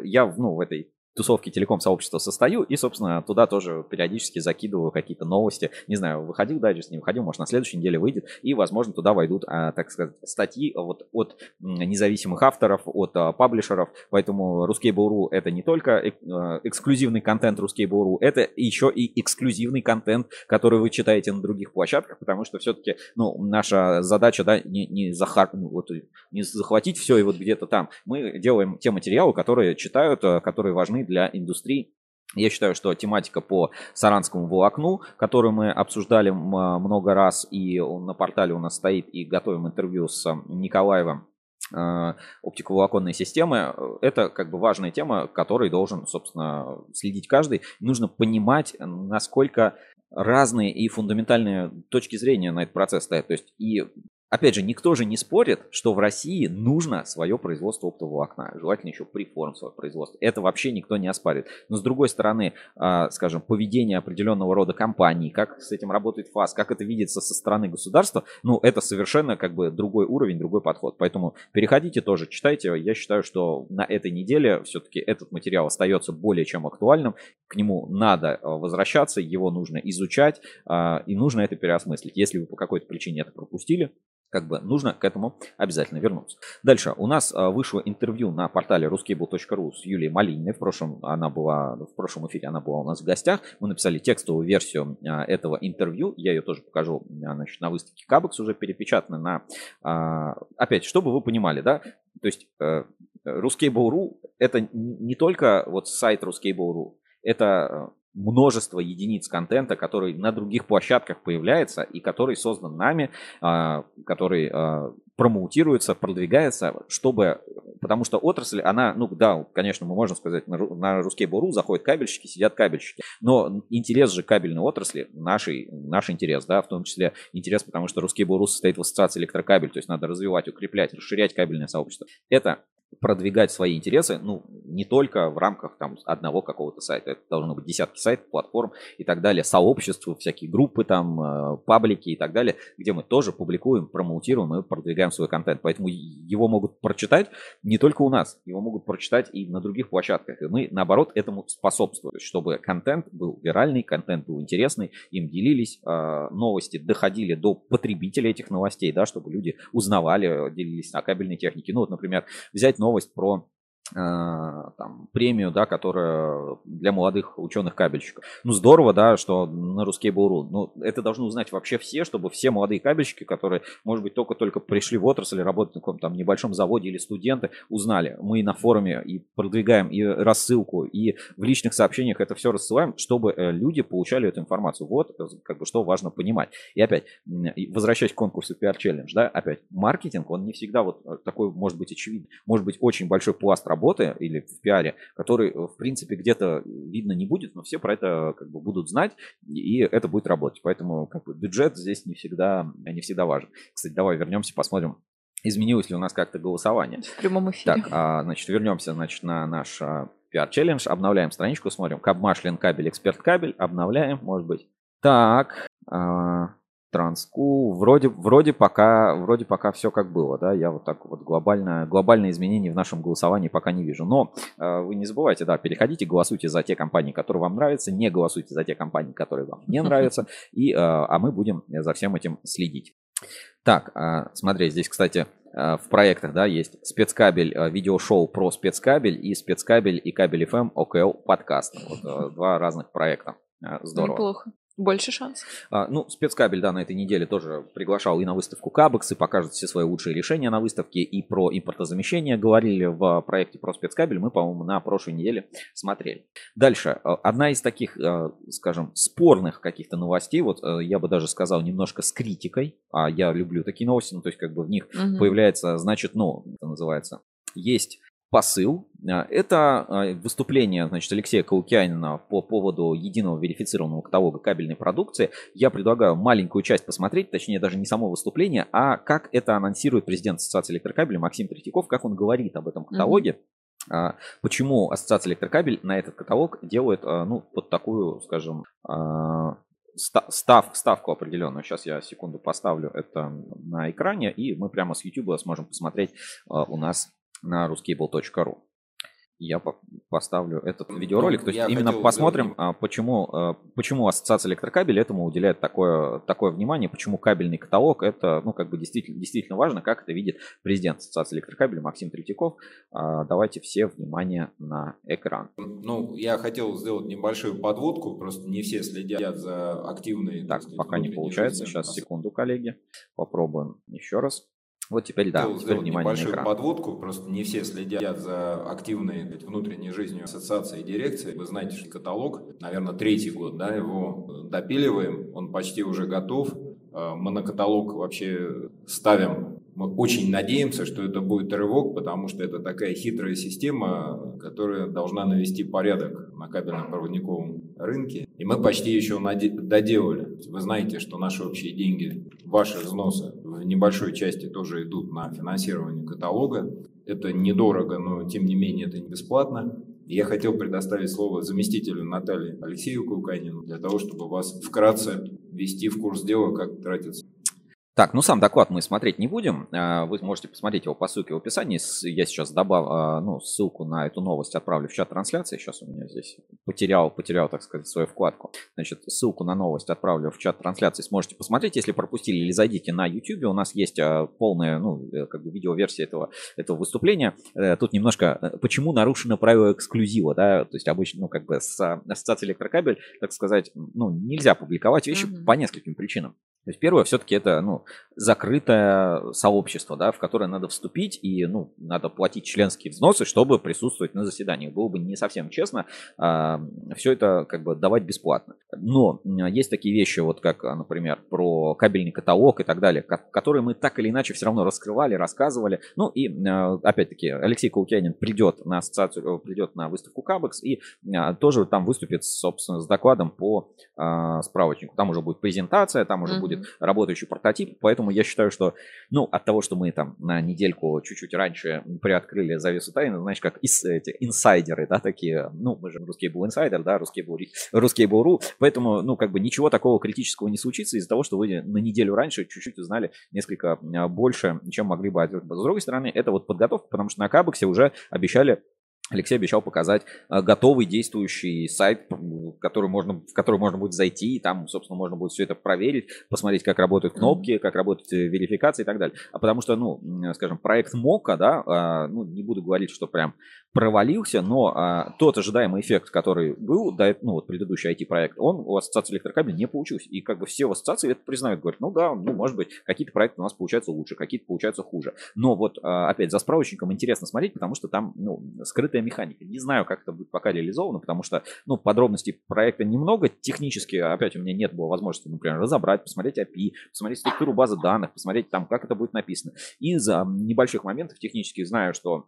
я, ну, в этой тусовки телеком-сообщества состою, и, собственно, туда тоже периодически закидываю какие-то новости. Не знаю, выходил дайджест, не выходил, может, на следующей неделе выйдет, и, возможно, туда войдут, а, так сказать, статьи вот от независимых авторов, от а, паблишеров, поэтому Ruskable.ru это не только а, эксклюзивный контент Ruskable.ru, это еще и эксклюзивный контент, который вы читаете на других площадках, потому что все-таки, ну, наша задача, да, не, не, захар... ну, вот, не захватить все и вот где-то там. Мы делаем те материалы, которые читают, которые важны для индустрии. Я считаю, что тематика по саранскому волокну, которую мы обсуждали много раз, и на портале у нас стоит, и готовим интервью с Николаевым, э, оптиковолоконной системы, это как бы важная тема, которой должен, собственно, следить каждый. Нужно понимать, насколько разные и фундаментальные точки зрения на этот процесс стоят. То есть и Опять же, никто же не спорит, что в России нужно свое производство оптового окна. Желательно еще приформ свое производство. Это вообще никто не оспаривает. Но с другой стороны, а, скажем, поведение определенного рода компаний, как с этим работает ФАС, как это видится со стороны государства, ну, это совершенно как бы другой уровень, другой подход. Поэтому переходите тоже, читайте. Я считаю, что на этой неделе все-таки этот материал остается более чем актуальным. К нему надо а, возвращаться, его нужно изучать, а, и нужно это переосмыслить. Если вы по какой-то причине это пропустили, как бы нужно к этому обязательно вернуться. Дальше. У нас а, вышло интервью на портале ruskable.ru с Юлией Малининой. В прошлом, она была, в прошлом эфире она была у нас в гостях. Мы написали текстовую версию а, этого интервью. Я ее тоже покажу а, значит, на выставке Кабекс уже перепечатана на... Опять, чтобы вы понимали, да, то есть э, Ruskable.ru это не только вот сайт Ruskable.ru, это множество единиц контента, который на других площадках появляется и который создан нами, а, который а, промоутируется, продвигается, чтобы, потому что отрасль, она, ну да, конечно, мы можем сказать, на, на буру заходят кабельщики, сидят кабельщики, но интерес же кабельной отрасли, нашей, наш интерес, да, в том числе интерес, потому что буру состоит в ассоциации электрокабель, то есть надо развивать, укреплять, расширять кабельное сообщество. Это продвигать свои интересы, ну, не только в рамках там одного какого-то сайта, это должно быть десятки сайтов, платформ и так далее, сообщества, всякие группы там, э, паблики и так далее, где мы тоже публикуем, промоутируем и продвигаем свой контент. Поэтому его могут прочитать не только у нас, его могут прочитать и на других площадках. И мы, наоборот, этому способствуем, чтобы контент был виральный, контент был интересный, им делились, э, новости доходили до потребителей этих новостей, да, чтобы люди узнавали, делились на кабельной технике. Ну, вот, например, взять новость про там, премию, да, которая для молодых ученых-кабельщиков. Ну, здорово, да, что на русский Буру. Но это должны узнать вообще все, чтобы все молодые кабельщики, которые, может быть, только-только пришли в отрасль, работают на каком-то там небольшом заводе или студенты, узнали. Мы на форуме и продвигаем и рассылку, и в личных сообщениях это все рассылаем, чтобы э, люди получали эту информацию. Вот, э, как бы, что важно понимать. И опять, возвращаясь к конкурсу PR Challenge, да, опять, маркетинг, он не всегда вот такой, может быть, очевидный. Может быть, очень большой пласт работы, работы или в пиаре, который, в принципе, где-то видно не будет, но все про это как бы будут знать, и это будет работать. Поэтому как бы, бюджет здесь не всегда, не всегда важен. Кстати, давай вернемся, посмотрим, Изменилось ли у нас как-то голосование? В прямом эфире. Так, а, значит, вернемся значит, на наш а, PR Challenge, обновляем страничку, смотрим, Кабмашлин кабель, эксперт кабель, обновляем, может быть. Так, а, Транску, вроде, вроде пока, вроде пока все как было, да, я вот так вот глобально, глобальные изменения в нашем голосовании пока не вижу. Но э, вы не забывайте, да, переходите, голосуйте за те компании, которые вам нравятся, не голосуйте за те компании, которые вам не нравятся, и, э, а мы будем за всем этим следить. Так, э, смотри, здесь, кстати, э, в проектах, да, есть спецкабель, э, видеошоу про спецкабель и спецкабель и кабель FM ОКЛ подкаст. Вот э, два разных проекта. Здорово. Неплохо. Больше шансов. А, ну, спецкабель, да, на этой неделе тоже приглашал и на выставку Кабекс, и покажет все свои лучшие решения на выставке, и про импортозамещение говорили в проекте про спецкабель, мы, по-моему, на прошлой неделе смотрели. Дальше, а, одна из таких, а, скажем, спорных каких-то новостей, вот а, я бы даже сказал, немножко с критикой, а я люблю такие новости, ну, то есть как бы в них Мгм. появляется, значит, ну, это называется, есть посыл. А, Это а, выступление значит, Алексея Каукянина по поводу единого верифицированного каталога кабельной продукции. Я предлагаю маленькую часть посмотреть, точнее даже не само выступление, а как это анонсирует президент Ассоциации электрокабелей Максим Третьяков, как он говорит об этом каталоге. А, Почему Ассоциация электрокабель на этот каталог делает ну, вот такую, скажем, ста- став, ставку определенную. Сейчас я секунду поставлю это на экране, и мы прямо с YouTube сможем посмотреть у нас на ruscable.ru. Я по- поставлю этот видеоролик. То есть я именно посмотрим, сделать- а, почему, а, почему Ассоциация электрокабелей этому уделяет такое, такое внимание, почему кабельный каталог это ну, как бы действительно, действительно важно, как это видит президент Ассоциации электрокабелей Максим Третьяков. А, Давайте все внимание на экран. Ну, я хотел сделать небольшую подводку, просто не все следят за активной... Так, сказать, пока не получается. Сейчас, секунду, коллеги. Попробуем еще раз. Вот теперь, да, Хотел теперь сделать внимание на небольшую экран. подводку, просто не все следят за активной сказать, внутренней жизнью ассоциации и дирекции. Вы знаете, что каталог, наверное, третий год, да, его допиливаем, он почти уже готов. Э, Мы на каталог вообще ставим мы очень надеемся, что это будет рывок, потому что это такая хитрая система, которая должна навести порядок на кабельно-проводниковом рынке. И мы почти еще доделали. Вы знаете, что наши общие деньги, ваши взносы в небольшой части тоже идут на финансирование каталога. Это недорого, но тем не менее это не бесплатно. Я хотел предоставить слово заместителю Натальи Алексею Кауканину для того, чтобы вас вкратце ввести в курс дела, как тратится Так, ну сам доклад мы смотреть не будем. А, Вы можете посмотреть его по ссылке в описании. Я сейчас добавлю ну, ссылку на эту новость, отправлю в чат трансляции. Сейчас у меня здесь потерял, потерял, так сказать, свою вкладку. Значит, ссылку на новость отправлю в чат трансляции. Сможете посмотреть, если пропустили, или зайдите на YouTube. У нас есть а, полная, ну, э, как бы видеоверсия этого, этого выступления. Э, Тут немножко, э, почему нарушено правило эксклюзива, да, то есть обычно, ну, как бы с а, ассоциацией электрокабель, так сказать, ну, нельзя публиковать вещи Мгм. по нескольким причинам. То есть первое, все-таки это, ну, закрытое сообщество, да, в которое надо вступить, и, ну, надо платить членские взносы, чтобы присутствовать на заседаниях. Было бы не совсем честно все это как бы давать бесплатно. Но есть такие вещи, вот как, а, например, про кабельный каталог и так далее, ко- которые мы так или иначе все равно раскрывали, рассказывали. Ну и, а, опять-таки, Алексей Каукянин придет на ассоциацию, э, придет на выставку Кабекс и а, тоже там выступит, собственно, с докладом по а, справочнику. Там уже будет презентация, там уже Мгм. будет работающий прототип, поэтому я считаю, что, ну, от того, что мы там на недельку чуть-чуть раньше приоткрыли завесу тайны, знаешь, как ис- эти инсайдеры, да, такие, ну, мы же русский был инсайдер, да, русский был, русский был ру, поэтому, ну, как бы ничего такого критического не случится из-за того, что вы на неделю раньше чуть-чуть узнали несколько а, больше, чем могли бы. С другой стороны, это вот подготовка, потому что на Кабексе уже обещали Алексей обещал показать а, готовый действующий сайт, м, который можно, в который можно будет зайти, и там, собственно, можно будет все это проверить, посмотреть, как работают кнопки, как работает э, верификация и так далее. А потому что, ну, скажем, проект МОКа, да, а, ну, не буду говорить, что прям провалился, но а, тот ожидаемый эффект, который был, эт- ну, вот предыдущий IT-проект, он у ассоциации электрокабелей не получился. И как бы все в ассоциации это признают, говорят, ну да, ну, может быть, какие-то проекты у нас получаются лучше, какие-то получаются хуже. Но вот, а, опять, за справочником интересно смотреть, потому что там, ну, скрытая механика. Не знаю, как это будет пока реализовано, потому что, ну, подробностей проекта немного. Технически, опять, у меня нет было возможности, например, разобрать, посмотреть API, посмотреть структуру базы данных, посмотреть там, как это будет написано. Из а, небольших моментов технических знаю, что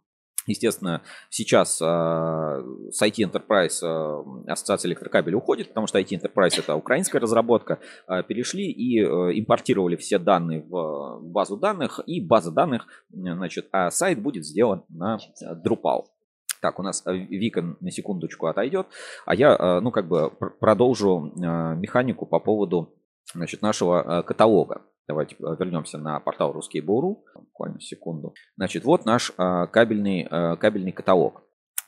Естественно, сейчас э, с IT Enterprise э, ассоциация электрокабелей уходит, потому что IT Enterprise это украинская разработка. Э, перешли и э, импортировали все данные в базу данных, и база данных, э, значит, а сайт будет сделан на э, Drupal. Так, у нас Вика на секундочку отойдет, а я, ну, как бы продолжу механику по поводу, значит, нашего каталога. Давайте вернемся на портал Ruskable.ru. Буквально секунду. Значит, вот наш кабельный, кабельный каталог.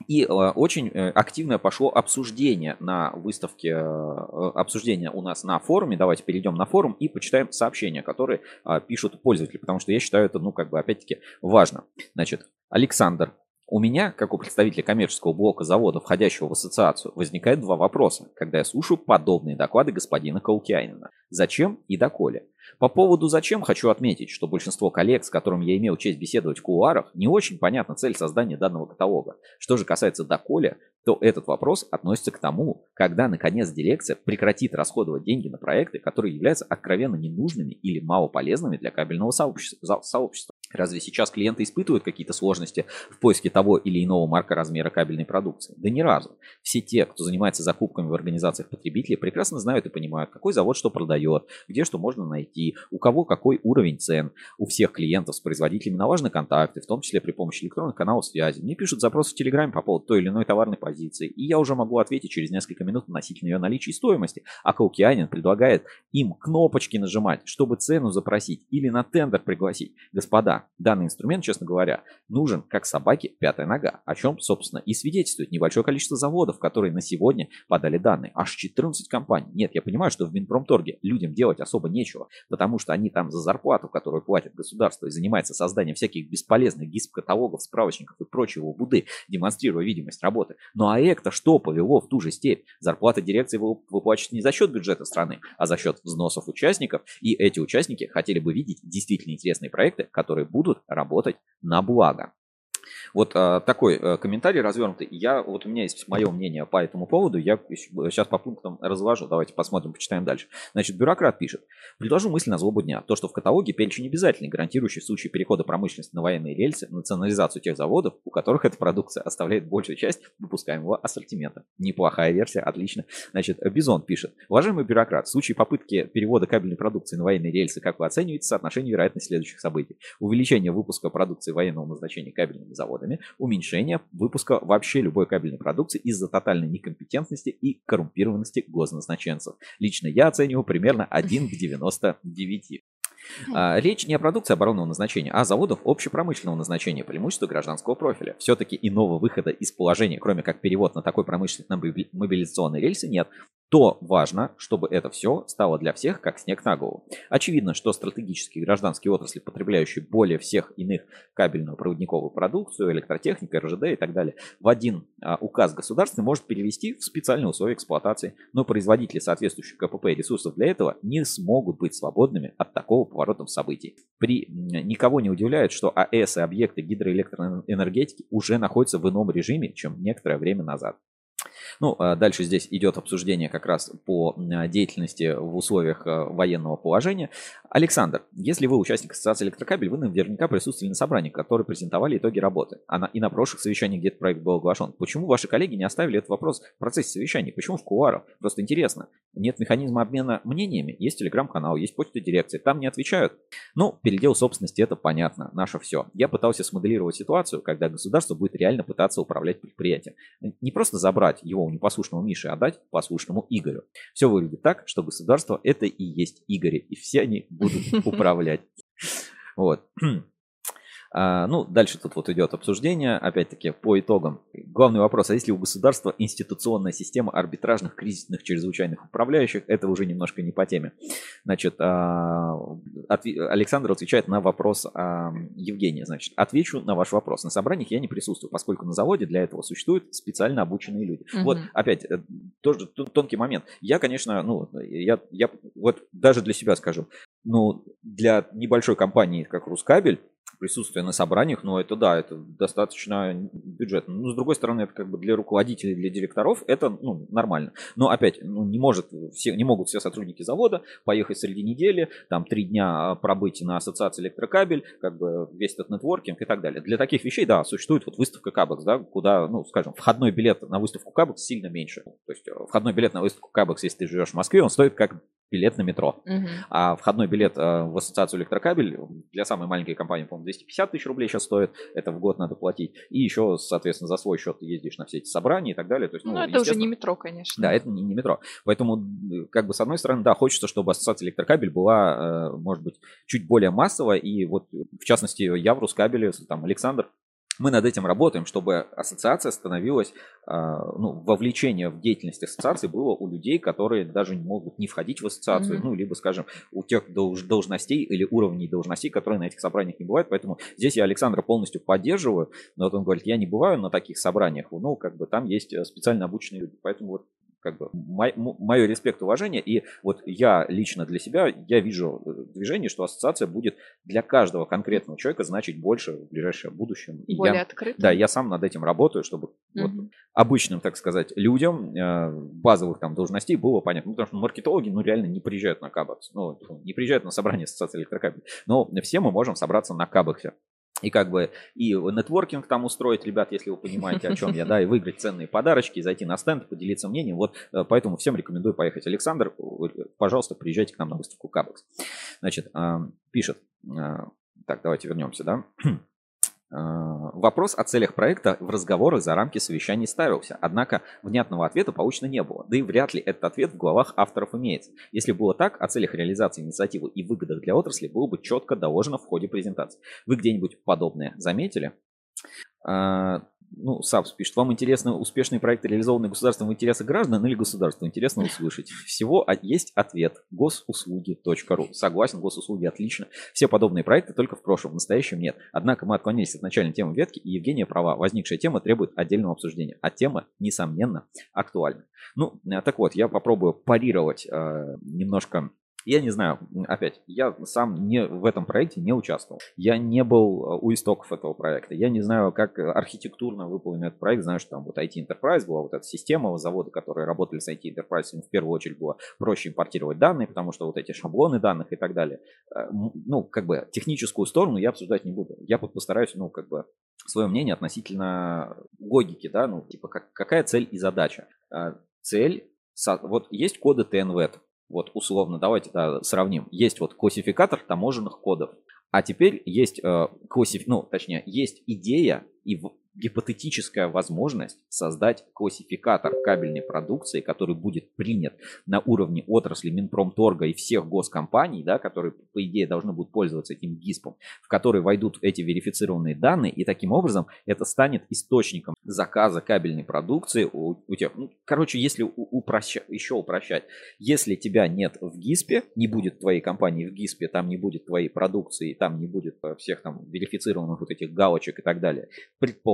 И очень э, активное пошло обсуждение на выставке, э, обсуждение у нас на форуме. Давайте перейдем на форум и почитаем сообщения, которые а, пишут пользователи, потому что я считаю это, ну, как бы, опять-таки, важно. Значит, Александр у меня, как у представителя коммерческого блока завода, входящего в ассоциацию, возникает два вопроса, когда я слушаю подобные доклады господина Каукианина. Зачем и доколе? По поводу «зачем» хочу отметить, что большинство коллег, с которыми я имел честь беседовать в кулуарах, не очень понятна цель создания данного каталога. Что же касается «доколе», то этот вопрос относится к тому, когда, наконец, дирекция прекратит расходовать деньги на проекты, которые являются откровенно ненужными или малополезными для кабельного сообщества. Разве сейчас клиенты испытывают какие-то сложности в поиске того или иного марка размера кабельной продукции? Да ни разу. Все те, кто занимается закупками в организациях потребителей, прекрасно знают и понимают, какой завод что продает, где что можно найти, у кого какой уровень цен. У всех клиентов с производителями налажены контакты, в том числе при помощи электронных каналов связи. Мне пишут запросы в Телеграме по поводу той или иной товарной позиции, и я уже могу ответить через несколько минут относительно ее наличия и стоимости. А Каукианин предлагает им кнопочки нажимать, чтобы цену запросить или на тендер пригласить. Господа, данный инструмент, честно говоря, нужен как собаке пятая нога, о чем, собственно, и свидетельствует небольшое количество заводов, которые на сегодня подали данные. Аж 14 компаний. Нет, я понимаю, что в Минпромторге людям делать особо нечего, потому что они там за зарплату, которую платит государство, и занимаются созданием всяких бесполезных гисп-каталогов, справочников и прочего буды, демонстрируя видимость работы. Ну а ЭКТО что повело в ту же степь? Зарплата дирекции выплачивается не за счет бюджета страны, а за счет взносов участников, и эти участники хотели бы видеть действительно интересные проекты, которые будут работать на благо. Вот а, такой а, комментарий развернутый. Я, вот у меня есть мое мнение по этому поводу, я сейчас по пунктам разложу. Давайте посмотрим, почитаем дальше. Значит, бюрократ пишет. Предложу мысль на злобу дня. То, что в каталоге перечень обязательный, гарантирующий в случае перехода промышленности на военные рельсы национализацию тех заводов, у которых эта продукция оставляет большую часть выпускаемого ассортимента. Неплохая версия, отлично. Значит, Бизон пишет. Уважаемый бюрократ, в случае попытки перевода кабельной продукции на военные рельсы, как вы оцениваете соотношение вероятности следующих событий? Увеличение выпуска продукции военного назначения кабельными заводами заводами, уменьшение выпуска вообще любой кабельной продукции из-за тотальной некомпетентности и коррумпированности госназначенцев. Лично я оцениваю примерно 1 к 99. А, речь не о продукции оборонного назначения, а о заводах общепромышленного назначения, преимущества гражданского профиля. Все-таки иного выхода из положения, кроме как перевод на такой мобилизационной рельсы, нет то важно, чтобы это все стало для всех как снег на голову. Очевидно, что стратегические гражданские отрасли, потребляющие более всех иных кабельную проводниковую продукцию, электротехника, РЖД и так далее, в один а, указ государственный может перевести в специальные условия эксплуатации, но производители соответствующих КПП и ресурсов для этого не смогут быть свободными от такого поворота событий. При никого не удивляет, что АЭС и объекты гидроэлектроэнергетики уже находятся в ином режиме, чем некоторое время назад. Ну, а дальше здесь идет обсуждение как раз по деятельности в условиях э, военного положения. Александр, если вы участник Ассоциации электрокабель, вы наверняка присутствовали на собрании, которые презентовали итоги работы. А и на прошлых совещаниях, где этот проект был оглашен. Почему ваши коллеги не оставили этот вопрос в процессе совещаний? Почему в кулуарах? Просто интересно. Нет механизма обмена мнениями. Есть телеграм-канал, есть почта дирекции. Там не отвечают. Ну, передел собственности это понятно. Наше все. Я пытался смоделировать ситуацию, когда государство будет реально пытаться управлять предприятием. Не просто забрать его у непослушного Миши, а дать послушному Игорю. Все выглядит так, что государство это и есть Игорь, и все они будут управлять. Вот. А, ну, дальше тут вот идет обсуждение, опять-таки, по итогам. Главный вопрос, а если у государства институционная система арбитражных кризисных чрезвычайных управляющих, это уже немножко не по теме. Значит, а, Александр отвечает на вопрос а, Евгения. Значит, отвечу на ваш вопрос. На собраниях я не присутствую, поскольку на заводе для этого существуют специально обученные люди. Угу. Вот, опять, э, тоже тонкий момент. Я, конечно, ну, я, я вот даже для себя скажу, ну, для небольшой компании, как Рускабель, присутствие на собраниях, но это да, это достаточно бюджетно. Но с другой стороны, это как бы для руководителей, для директоров это ну, нормально. Но опять, ну, не, может все, не могут все сотрудники завода поехать среди недели, там три дня а, пробыть на ассоциации электрокабель, как бы весь этот нетворкинг и так далее. Для таких вещей, да, существует вот выставка Кабекс, да, куда, ну, скажем, входной билет на выставку Кабекс сильно меньше. То есть э, входной билет на выставку Кабекс, если ты живешь в Москве, он стоит как билет на метро. Мгм. А входной билет э, в ассоциацию электрокабель для самой маленькой компании, по-моему, 250 тысяч рублей сейчас стоит. Это в год надо платить. И еще, соответственно, за свой счет ты ездишь на все эти собрания и так далее. То есть, Ну, ну, это уже не метро, конечно. да, это не, не метро. Поэтому, э, как бы, с одной стороны, да, хочется, чтобы ассоциация электрокабель была, э, может быть, чуть более массовая. И вот, в частности, я в Рускабеле, там, Александр, мы над этим работаем, чтобы ассоциация становилась, а, ну, вовлечение в деятельность ассоциации было у людей, которые даже не могут не входить в ассоциацию, Мгм. ну, либо, скажем, у тех долж- должностей или уровней должностей, которые на этих собраниях не бывают. Поэтому здесь я Александра полностью поддерживаю. Но вот он говорит, я не бываю на таких собраниях. Ну, как бы там есть э, специально обученные люди. Поэтому вот как бы мое респект, уважение. И вот я лично для себя, я вижу э, движение, что ассоциация будет для каждого конкретного человека значить больше в ближайшее будущее. И Более я, открыто. да, я сам над этим работаю, чтобы вот Мгм. обычным, так сказать, людям э, базовых там должностей было понятно. Ну, потому что маркетологи, ну, реально не приезжают на Кабакс. Ну, не приезжают на собрание ассоциации электрокабелей. Но все мы можем собраться на Кабаксе. И как бы и нетворкинг там устроить, ребят, если вы понимаете, о чем я, да, и выиграть ценные подарочки, зайти на стенд, поделиться мнением. Вот э, поэтому всем рекомендую поехать. Александр, пожалуйста, приезжайте к нам на выставку Кабекс. Значит, э, пишет, э, так, давайте вернемся, да. Э, Вопрос о целях проекта в разговорах за рамки совещаний ставился, однако внятного ответа получено не было, да и вряд ли этот ответ в головах авторов имеется. Если было так, о целях реализации инициативы и выгодах для отрасли было бы четко доложено в ходе презентации. Вы где-нибудь подобное заметили? Ну, САПС пишет, вам интересны успешные проекты, реализованные государством в интересах граждан или государства? Интересно услышать. Всего есть ответ. Госуслуги.ру. Согласен, госуслуги отлично. Все подобные проекты только в прошлом, в настоящем нет. Однако мы отклонились от начальной темы ветки, и Евгения права. Возникшая тема требует отдельного обсуждения. А тема, несомненно, актуальна. Ну, э, так вот, я попробую парировать э, немножко я не знаю, опять, я сам не в этом проекте не участвовал. Я не был э, у истоков этого проекта. Я не знаю, как архитектурно выполнен этот проект. Знаю, что там вот IT Enterprise была вот эта система, заводы, которые работали с IT Enterprise, им в первую очередь было проще импортировать данные, потому что вот эти шаблоны данных и так далее. Э, Ну, как бы техническую сторону я обсуждать не буду. Я постараюсь, ну, как бы свое мнение относительно логики, да, ну, типа, как, какая цель и задача. Э, Цель, вот есть коды TNVET, вот условно, давайте да, сравним. Есть вот классификатор таможенных кодов. А теперь есть э, классиф... ну, точнее, есть идея и в- гипотетическая возможность создать классификатор кабельной продукции, который будет принят на уровне отрасли Минпромторга и всех госкомпаний, да, которые, по идее, должны будут пользоваться этим ГИСПом, в который войдут эти верифицированные данные, и таким образом это станет источником заказа кабельной продукции у, у тех. Ну, короче, если упроща- еще упрощать, если тебя нет в ГИСПе, не будет твоей компании в ГИСПе, там не будет твоей продукции, там не будет э, всех там верифицированных вот этих галочек и так далее,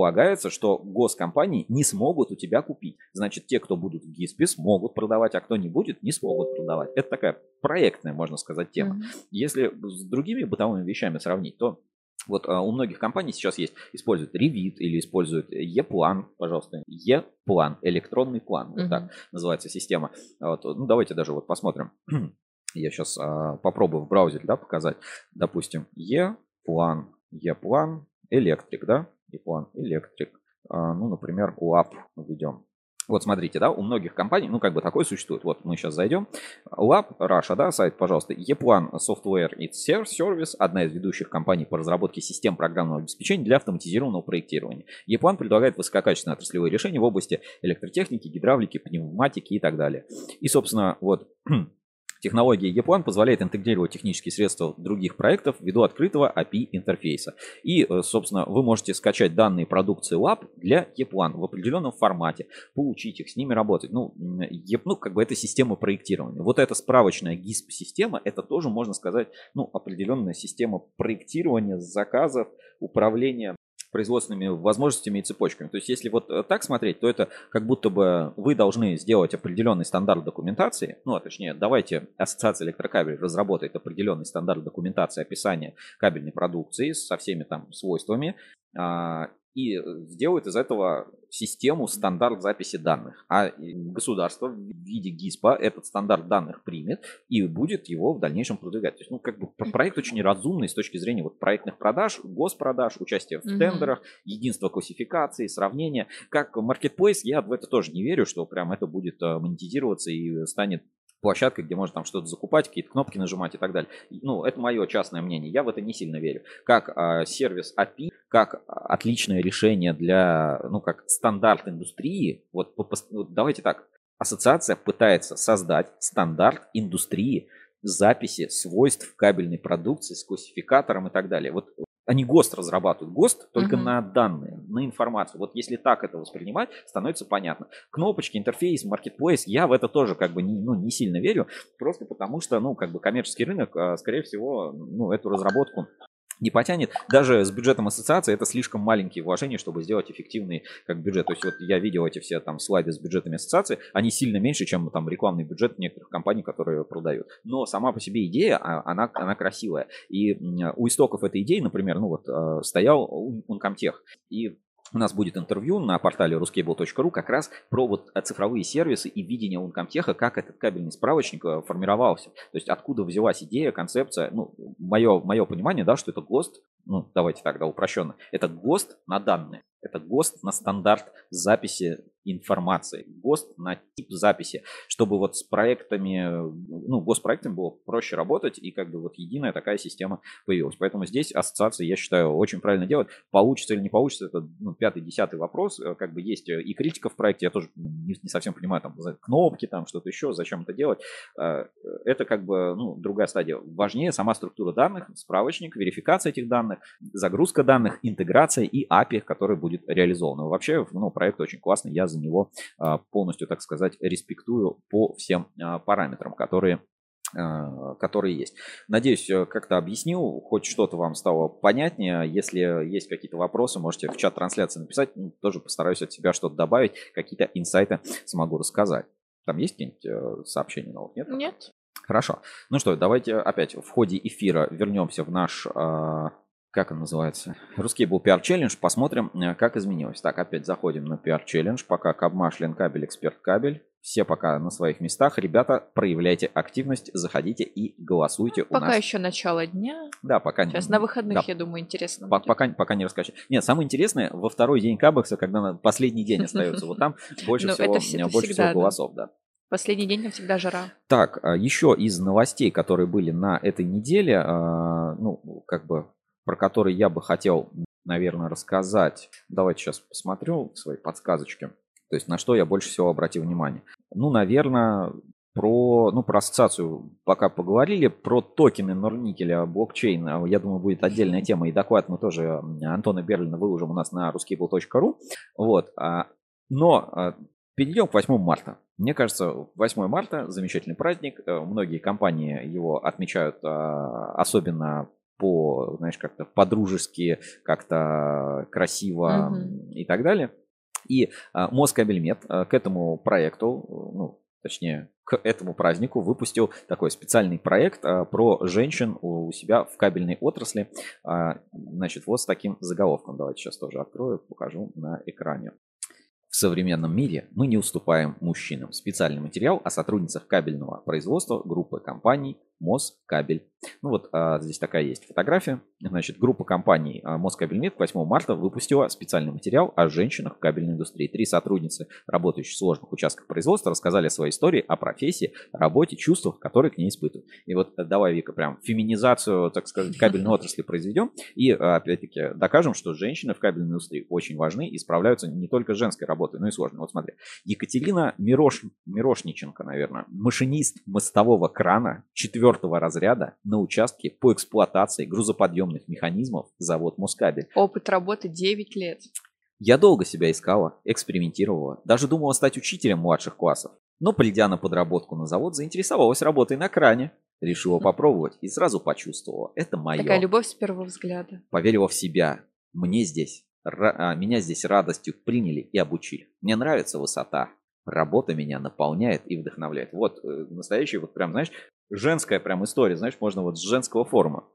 предполагается, что госкомпании не смогут у тебя купить. Значит, те, кто будут в ГИСПе, смогут продавать, а кто не будет, не смогут продавать. Это такая проектная, можно сказать, тема. Мгм. Если с другими бытовыми вещами сравнить, то вот а, у многих компаний сейчас есть, используют Revit или используют E-план, пожалуйста, E-план, электронный план, вот Мгм. так называется система. Вот, ну, давайте даже вот посмотрим. Я сейчас попробую в браузере, да, показать. Допустим, E-план, E-план, электрик, да, E-план, электрик. А, ну, например, лап введем. Вот смотрите, да, у многих компаний, ну, как бы такое существует. Вот мы сейчас зайдем. Lab Russia, да, сайт, пожалуйста. Eplan Software и Service, одна из ведущих компаний по разработке систем программного обеспечения для автоматизированного проектирования. Eplan предлагает высококачественные отраслевые решения в области электротехники, гидравлики, пневматики и так далее. И, собственно, вот Технология EPLAN позволяет интегрировать технические средства других проектов ввиду открытого API интерфейса. И, э, собственно, вы можете скачать данные продукции Lab для EPLAN в определенном формате, получить их, с ними работать. Ну, Еп- ну как бы это система проектирования. Вот эта справочная GISP-система, это тоже, можно сказать, ну, определенная система проектирования, заказов, управления производственными возможностями и цепочками. То есть, если вот э, так смотреть, то это как будто бы вы должны сделать определенный стандарт документации, ну, а точнее, давайте Ассоциация электрокабелей разработает определенный стандарт документации описания кабельной продукции со всеми там свойствами, а, и сделает из этого систему стандарт записи данных. А государство в виде ГИСПа этот стандарт данных примет и будет его в дальнейшем продвигать. То есть, ну, как бы про- проект очень разумный с точки зрения вот проектных продаж, госпродаж, участия в тендерах, единство классификации, сравнения. Как marketplace, я в это тоже не верю, что прям это будет э, монетизироваться и станет площадкой, где можно там что-то закупать, какие-то кнопки нажимать и так далее. Ну, это мое частное мнение, я в это не сильно верю. Как э, сервис API, как отличное решение для, ну, как стандарт индустрии, вот, вот давайте так, ассоциация пытается создать стандарт индустрии записи свойств кабельной продукции с классификатором и так далее. Вот они ГОСТ разрабатывают. ГОСТ только uh-huh. на данные, на информацию. Вот если так это воспринимать, становится понятно. Кнопочки, интерфейс, маркетплейс, я в это тоже как бы не, ну, не сильно верю, просто потому что, ну, как бы коммерческий рынок, а, скорее всего, ну, эту разработку не потянет. Даже с бюджетом ассоциации это слишком маленькие вложения, чтобы сделать эффективный как бюджет. То есть вот я видел эти все там слайды с бюджетами ассоциации, они сильно меньше, чем там рекламный бюджет некоторых компаний, которые продают. Но сама по себе идея, а, она, она красивая. И у истоков этой идеи, например, ну вот э, стоял Uncomtech. И у нас будет интервью на портале ruscable.ru как раз про вот э, цифровые сервисы и видение Uncomtech, как этот кабельный справочник э, формировался. То есть откуда взялась идея, концепция. Ну, мое, мое понимание, да, что это ГОСТ, ну, давайте так, да, упрощенно. Это ГОСТ на данные. Это ГОСТ на стандарт записи информации, ГОСТ на тип записи, чтобы вот с проектами, ну, госпроектами было проще работать и как бы вот единая такая система появилась. Поэтому здесь ассоциация, я считаю, очень правильно делает. Получится или не получится, это ну, пятый, десятый вопрос. Э, как бы есть и критика в проекте, я тоже не, не совсем понимаю, там, кнопки, там, что-то еще, зачем это делать. Э, это как бы, ну, другая стадия. Важнее сама структура данных, справочник, верификация этих данных, загрузка данных, интеграция и API, который будет реализован. Вообще, ну, проект очень классный, я за него а, полностью, так сказать, респектую по всем а, параметрам, которые а, которые есть. Надеюсь, э, как-то объяснил, хоть что-то вам стало понятнее. Если есть какие-то вопросы, можете в чат трансляции написать. Ну, тоже постараюсь от себя что-то добавить, какие-то инсайты смогу рассказать. Там есть какие-нибудь э, сообщения новых? Нет? Нет. Хорошо. Ну что, давайте опять в ходе эфира вернемся в наш как он называется? Русский был PR Challenge. Посмотрим, э, как изменилось. Так, опять заходим на PR Challenge. Пока Кабмаш, Ленкабель, Эксперт Кабель. Все пока на своих местах. Ребята, проявляйте активность, заходите и голосуйте пока у нас. еще начало дня. Да, пока Сейчас на выходных, да. я думаю, интересно. По- пока, пока не раскачать. Нет, самое интересное, во второй день Кабекса, когда на последний день остается, вот там больше ну, всего голосов, да. Последний день там всегда жара. Так, а еще из новостей, которые были на этой неделе, а, ну, как бы про который я бы хотел, наверное, рассказать. Давайте сейчас посмотрю свои подсказочки. То есть на что я больше всего обратил внимание. Ну, наверное, про, ну, про ассоциацию пока поговорили, про токены Норникеля, блокчейн, я думаю, будет отдельная тема, и доклад мы тоже Антона Берлина выложим у нас на ruskable.ru. Вот. А, но а, перейдем к 8 марта. Мне кажется, 8 марта замечательный праздник. Э, многие компании его отмечают а, особенно по, знаешь, как-то по-дружески, как-то красиво угу. и так далее. И а, Москабельмет а, к этому проекту, ну, точнее, к этому празднику выпустил такой специальный проект а, про женщин у себя в кабельной отрасли. А, значит, вот с таким заголовком. Давайте сейчас тоже открою, покажу на экране. Современном мире мы не уступаем мужчинам. Специальный материал о сотрудницах кабельного производства группы компаний Москабель. Ну вот а, здесь такая есть фотография. Значит, группа компаний а, Москабельмет 8 марта выпустила специальный материал о женщинах в кабельной индустрии. Три сотрудницы, работающие в сложных участках производства, рассказали о своей истории, о профессии, работе, чувствах, которые к ней испытывают. И вот э, давай, Вика, прям феминизацию, так сказать, кабельной отрасли произведем. И а, опять-таки докажем, что женщины в кабельной индустрии очень важны и справляются не только женской работой, но и сложной. Вот смотри, Екатерина Мирош... Мирошниченко, наверное, машинист мостового крана, четвертого разряда на участке по эксплуатации грузоподъемных механизмов завод Москабель. Опыт работы 9 лет. Я долго себя искала, экспериментировала, даже думала стать учителем младших классов. Но, придя на подработку на завод, заинтересовалась работой на кране. Решила попробовать и сразу почувствовала, это мое. Такая любовь с первого взгляда. Поверила в себя. Мне здесь, а, меня здесь радостью приняли и обучили. Мне нравится высота. Работа меня наполняет и вдохновляет. Вот э, настоящий, вот прям, знаешь, женская прям история, знаешь, можно вот с женского форума.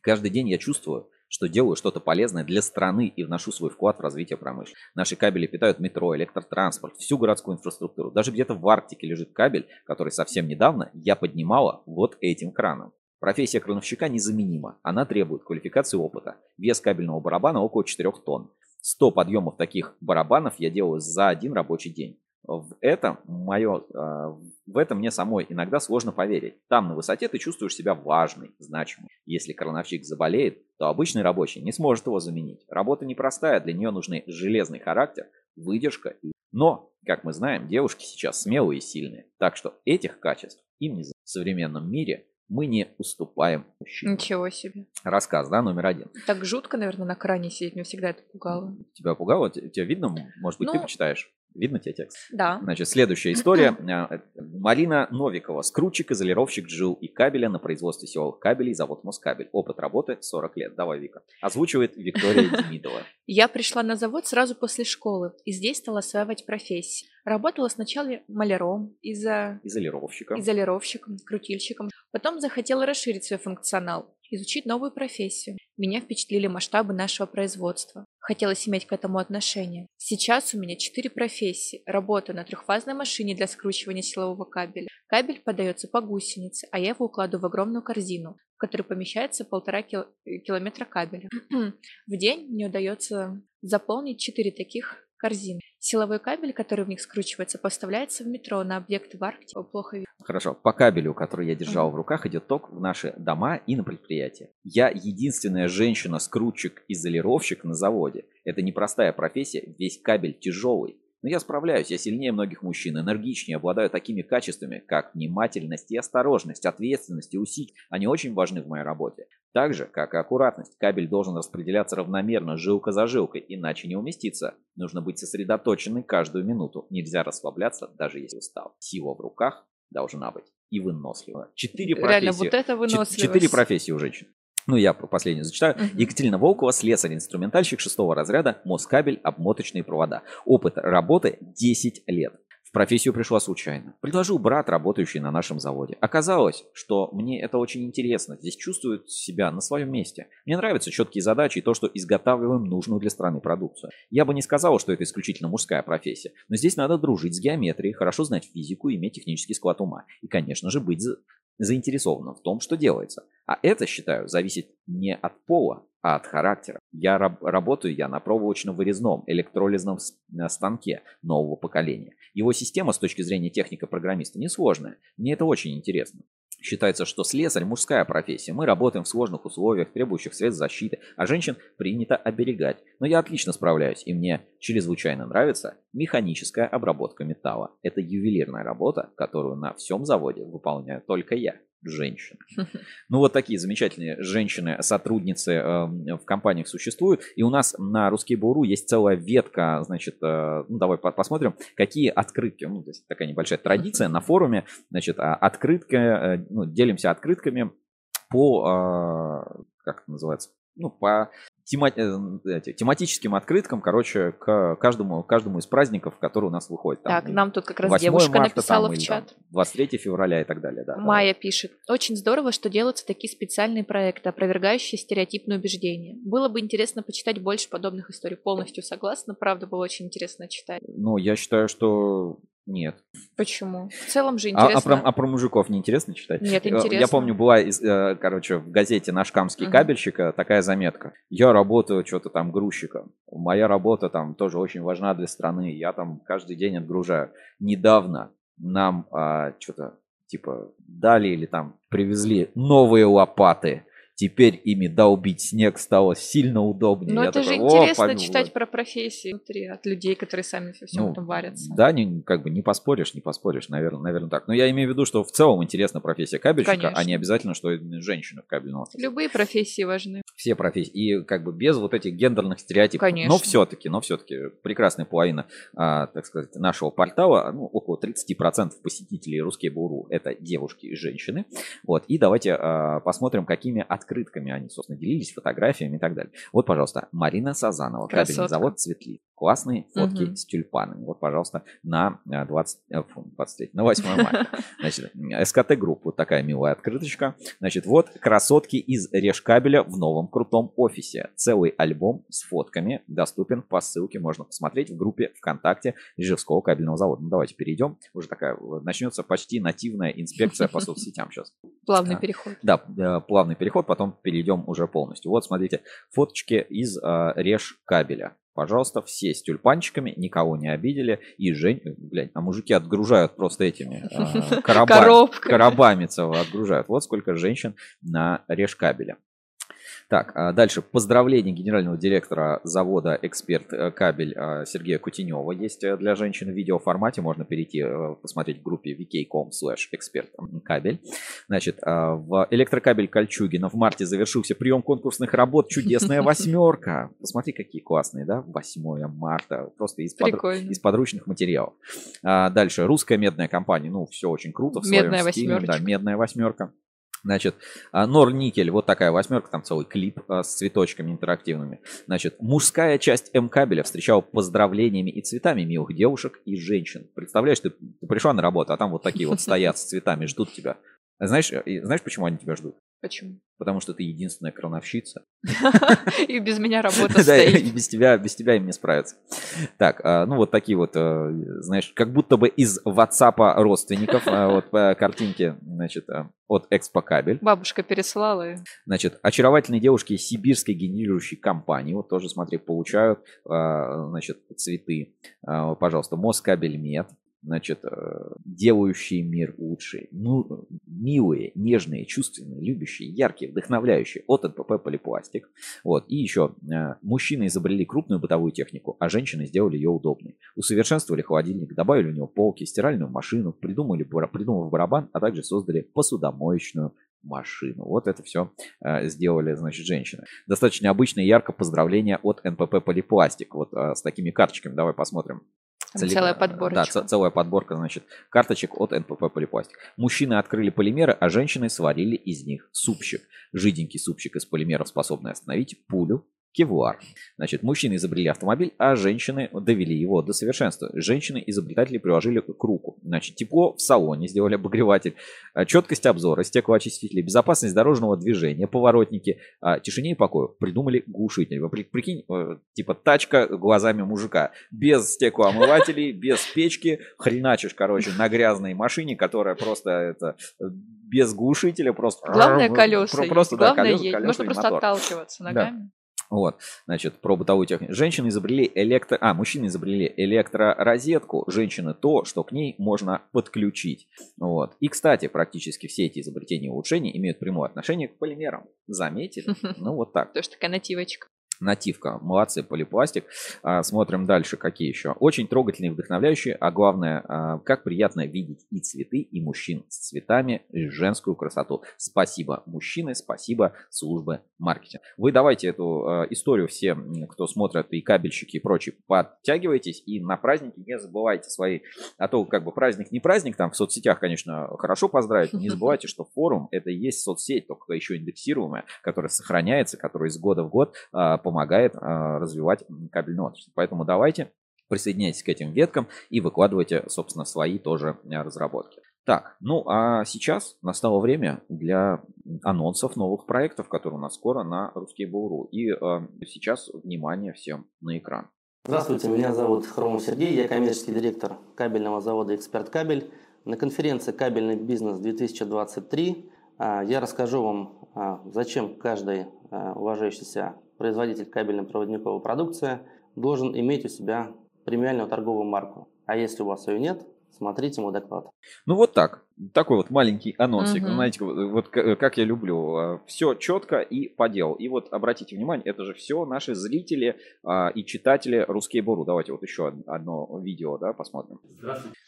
Каждый день я чувствую, что делаю что-то полезное для страны и вношу свой вклад в развитие промышленности. Наши кабели питают метро, электротранспорт, всю городскую инфраструктуру. Даже где-то в Арктике лежит кабель, который совсем недавно я поднимала вот этим краном. Профессия крановщика незаменима. Она требует квалификации опыта. Вес кабельного барабана около 4 тонн. 100 подъемов таких барабанов я делаю за один рабочий день в этом мое, а, В этом мне самой иногда сложно поверить. Там на высоте ты чувствуешь себя важной, значимой. Если крановщик заболеет, то обычный рабочий не сможет его заменить. Работа непростая, для нее нужны железный характер, выдержка. И... Но, как мы знаем, девушки сейчас смелые и сильные. Так что этих качеств им не. В современном мире мы не уступаем мужчинам. Ничего себе. Рассказ, да, номер один. Так жутко, наверное, на кране сидеть. Меня всегда это пугало. Тебя пугало? Тебя видно? Может быть, ты Ну, почитаешь? Видно тебе текст? Да. Значит, следующая история. А, Марина Новикова. Скрутчик, изолировщик джил и кабеля на производстве силовых кабелей, завод Москабель. Опыт работы 40 лет. Давай, Вика. Озвучивает Виктория Демидова. Я пришла на завод сразу после школы и здесь стала осваивать профессии. Работала сначала маляром, из-за Изолировщиком. изолировщиком, крутильщиком. Потом захотела расширить свой функционал, изучить новую профессию. Меня впечатлили масштабы нашего производства. Хотелось иметь к этому отношение. Сейчас у меня четыре профессии. Работа на трехфазной машине для скручивания силового кабеля. Кабель подается по гусенице, а я его укладываю в огромную корзину, в которой помещается полтора кил- километра кабеля. В день мне удается заполнить четыре таких корзины. Силовой кабель, который в них скручивается, поставляется в метро на объекты в Арктике. Плохо видно. Хорошо. По кабелю, который я держал в руках, идет ток в наши дома и на предприятия. Я единственная женщина-скрутчик-изолировщик на заводе. Это непростая профессия, весь кабель тяжелый. Но я справляюсь, я сильнее многих мужчин, энергичнее, обладаю такими качествами, как внимательность и осторожность, ответственность и усидь. Они очень важны в моей работе. Так же, как и аккуратность, кабель должен распределяться равномерно, жилка за жилкой, иначе не уместится. Нужно быть сосредоточенной каждую минуту. Нельзя расслабляться, даже если устал. Сила в руках должна быть и вынослива. Четыре профессии. Реально, вот это выносливость. Четыре профессии у женщин. Ну, я последнюю зачитаю. Мгм. Екатерина Волкова, слесарь-инструментальщик шестого разряда, Москабель, обмоточные провода. Опыт работы 10 лет. В профессию пришла случайно. Предложил брат, работающий на нашем заводе. Оказалось, что мне это очень интересно. Здесь чувствуют себя на своем месте. Мне нравятся четкие задачи и то, что изготавливаем нужную для страны продукцию. Я бы не сказал, что это исключительно мужская профессия. Но здесь надо дружить с геометрией, хорошо знать физику, иметь технический склад ума. И, конечно же, быть за- заинтересованным в том, что делается. А это, считаю, зависит не от пола, а от характера. Я раб- работаю я на проволочно-вырезном электролизном э, станке нового поколения. Его система с точки зрения техника-программиста несложная. Мне это очень интересно. Считается, что слесарь – мужская профессия. Мы работаем в сложных условиях, требующих средств защиты, а женщин принято оберегать. Но я отлично справляюсь, и мне чрезвычайно нравится механическая обработка металла. Это ювелирная работа, которую на всем заводе выполняю только я, женщина. Ну, вот такие замечательные женщины-сотрудницы э, в компаниях существуют. И у нас на Русский Буру есть целая ветка, значит, э, ну, давай по- посмотрим, какие открытки, ну, то есть такая небольшая традиция на форуме, значит, а, открытка, э, ну, делимся открытками по, э, как это называется, ну, по тема- э, тематическим открыткам, короче, к каждому, каждому из праздников, которые у нас выходят. Там, Так, нам тут как раз 8 девушка марта, написала там, в или чат. там 23 февраля и так далее. Да, Майя пишет. Очень здорово, что делаются такие специальные проекты, опровергающие стереотипные убеждения. Было бы интересно почитать больше подобных историй. Полностью согласна. Правда, было очень интересно читать. Ну, я считаю, что нет. Почему? В целом же А, а интересно. про, а про мужиков не интересно читать? Нет, Э, интересно. Я помню, была, из, э, короче, в газете «Наш камский Мгм. кабельщик» э, такая заметка. Я работаю что-то там грузчиком. Моя работа там тоже очень важна для страны. Я там каждый день отгружаю. Недавно нам что-то типа дали или там привезли новые лопаты. Теперь ими долбить снег стало сильно удобнее. Но Я это же такой, «О, интересно помилуй». читать про профессии внутри, от людей, которые сами во всем Ну, этом варятся. Да, не, как бы не поспоришь, не поспоришь, наверное, наверное так. Но я имею в виду, что в целом интересна профессия кабельщика, а Конечно. не обязательно, что именно женщина в кабельном отрасли. Любые профессии важны. Все профессии. И как бы без вот этих гендерных стереотипов. Конечно. Но все-таки, но все-таки прекрасная половина, а, так сказать, нашего портала, ну, около 30% посетителей Русские Буру это девушки и женщины. Вот. И давайте а, посмотрим, какими открытками они, собственно, делились, фотографиями и так далее. Вот, пожалуйста, Марина Сазанова, кабельный Красотка. завод Цветли. Классные фотки Мгм. с тюльпанами. Вот, пожалуйста, на а, 20, э, фу, 23, на 8 мая. Значит, СКТ Групп, вот такая милая открыточка. Значит, вот красотки из Решкабеля в новом крутом офисе. Целый альбом с фотками доступен по ссылке, можно посмотреть в группе ВКонтакте Ижевского кабельного завода. Ну, давайте перейдем. Уже такая э, начнется почти нативная инспекция по соцсетям сейчас. Плавный переход. Да, э, плавный переход, потом перейдем уже полностью. Вот, смотрите, фоточки из э, Решкабеля. Пожалуйста, все с тюльпанчиками, никого не обидели. И Жень, блядь, а мужики отгружают просто этими э, коробами, Коробками. коробами целого отгружают. Вот сколько женщин на решкабеле. Так, а дальше. Поздравление генерального директора завода «Эксперт Кабель» а, Сергея Кутенева есть э, для женщин в видеоформате. Можно перейти, э, посмотреть в группе vk.com slash эксперт кабель. Значит, а, в электрокабель Кольчугина в марте завершился прием конкурсных работ «Чудесная восьмерка». Посмотри, какие классные, да? 8 марта. Просто из, под- Прикольно. из подручных материалов. Дальше. Русская медная компания. Ну, все очень круто. В своем Медная стиле. Да, восьмерочка. медная восьмерка. Значит, а, Норникель, вот такая восьмерка, там целый клип а, с цветочками интерактивными. Значит, мужская часть М-кабеля встречала поздравлениями и цветами милых девушек и женщин. Представляешь, ты, ты пришла на работу, а там вот такие вот стоят с цветами, ждут тебя. Знаешь, знаешь, почему они тебя ждут? Почему? Потому что ты единственная крановщица. И без меня работа Да, стоит. и без тебя, без тебя им не справиться. Так, а, ну вот такие вот, э, знаешь, как будто бы из WhatsApp родственников, а, вот по картинке, значит, а, от Экспо Кабель. Бабушка переслала. Значит, очаровательные девушки из сибирской генерирующей компании, вот тоже, смотри, получают, а, значит, цветы. Пожалуйста, Москабельмет, значит, э, делающие мир лучше. Ну, милые, нежные, чувственные, любящие, яркие, вдохновляющие от НПП Полипластик. Вот. И еще, э, мужчины изобрели крупную бытовую технику, а женщины сделали ее удобной. Усовершенствовали холодильник, добавили в него полки, стиральную машину, придумали, придумав барабан, а также создали посудомоечную машину. Вот это все сделали, значит, женщины. Достаточно необычное и ярко поздравление от НПП Полипластик. Вот э, с такими карточками. Давай посмотрим. Там Цели- целая Да, подборочка. ц- целая подборка, значит, карточек от НПП Полипластик. Мужчины открыли полимеры, а женщины сварили из них супчик. Жиденький супчик из полимеров, способный остановить пулю, кевлар. Значит, мужчины изобрели автомобиль, а женщины довели его до совершенства. Женщины-изобретатели приложили к руку. Значит, тепло в салоне, сделали обогреватель, а, четкость обзора, стеклоочистители, безопасность дорожного движения, поворотники, а, тишине и покою. Придумали глушитель. Вы при- прикинь, э, типа тачка глазами мужика. Без стеклоомывателей, без печки. Хреначишь, короче, на грязной машине, которая просто это без глушителя, просто... Главное колеса. про- есть. Просто, да, Главное колеса- есть. колеса Можно просто мотор. отталкиваться Да. Вот, значит, про бытовую технику. Женщины изобрели электро... А, мужчины изобрели электророзетку, женщины то, что к ней можно подключить. Вот. И, кстати, практически все эти изобретения и улучшения имеют прямое отношение к полимерам. Заметили? Ну, вот так. Потому что такая нативочка. Нативка. Молодцы, полипластик. А, смотрим дальше, какие еще. Очень трогательные, вдохновляющие, а главное, а, как приятно видеть и цветы, и мужчин с цветами, и женскую красоту. Спасибо, мужчины, спасибо, службы маркетинга. Вы давайте эту а, историю все, м, кто смотрят, и кабельщики, и прочие, подтягивайтесь, и на праздники не забывайте свои, а то как бы праздник не праздник, там в соцсетях, конечно, хорошо поздравить, не забывайте, что форум это и есть соцсеть, только еще индексируемая, которая сохраняется, которая из года в год а, помогает а, развивать кабельную отрасль. Поэтому давайте присоединяйтесь к этим веткам и выкладывайте, собственно, свои тоже а, разработки. Так, ну а сейчас настало время для анонсов новых проектов, которые у нас скоро на Русский Буру. И а, сейчас внимание всем на экран. Здравствуйте, меня зовут Хромов Сергей, я коммерческий директор кабельного завода «Эксперт Кабель». На конференции «Кабельный бизнес-2023» а, я расскажу вам, зачем каждый уважающийся производитель кабельно-проводниковой продукции должен иметь у себя премиальную торговую марку. А если у вас ее нет, смотрите мой доклад. Ну вот так. Такой вот маленький анонсик. Мгм. Знаете, вот, вот к- как я люблю. Все четко и по делу. И вот обратите внимание, это же все наши зрители а, и читатели Русские Буру. Давайте вот еще од- одно видео да, посмотрим.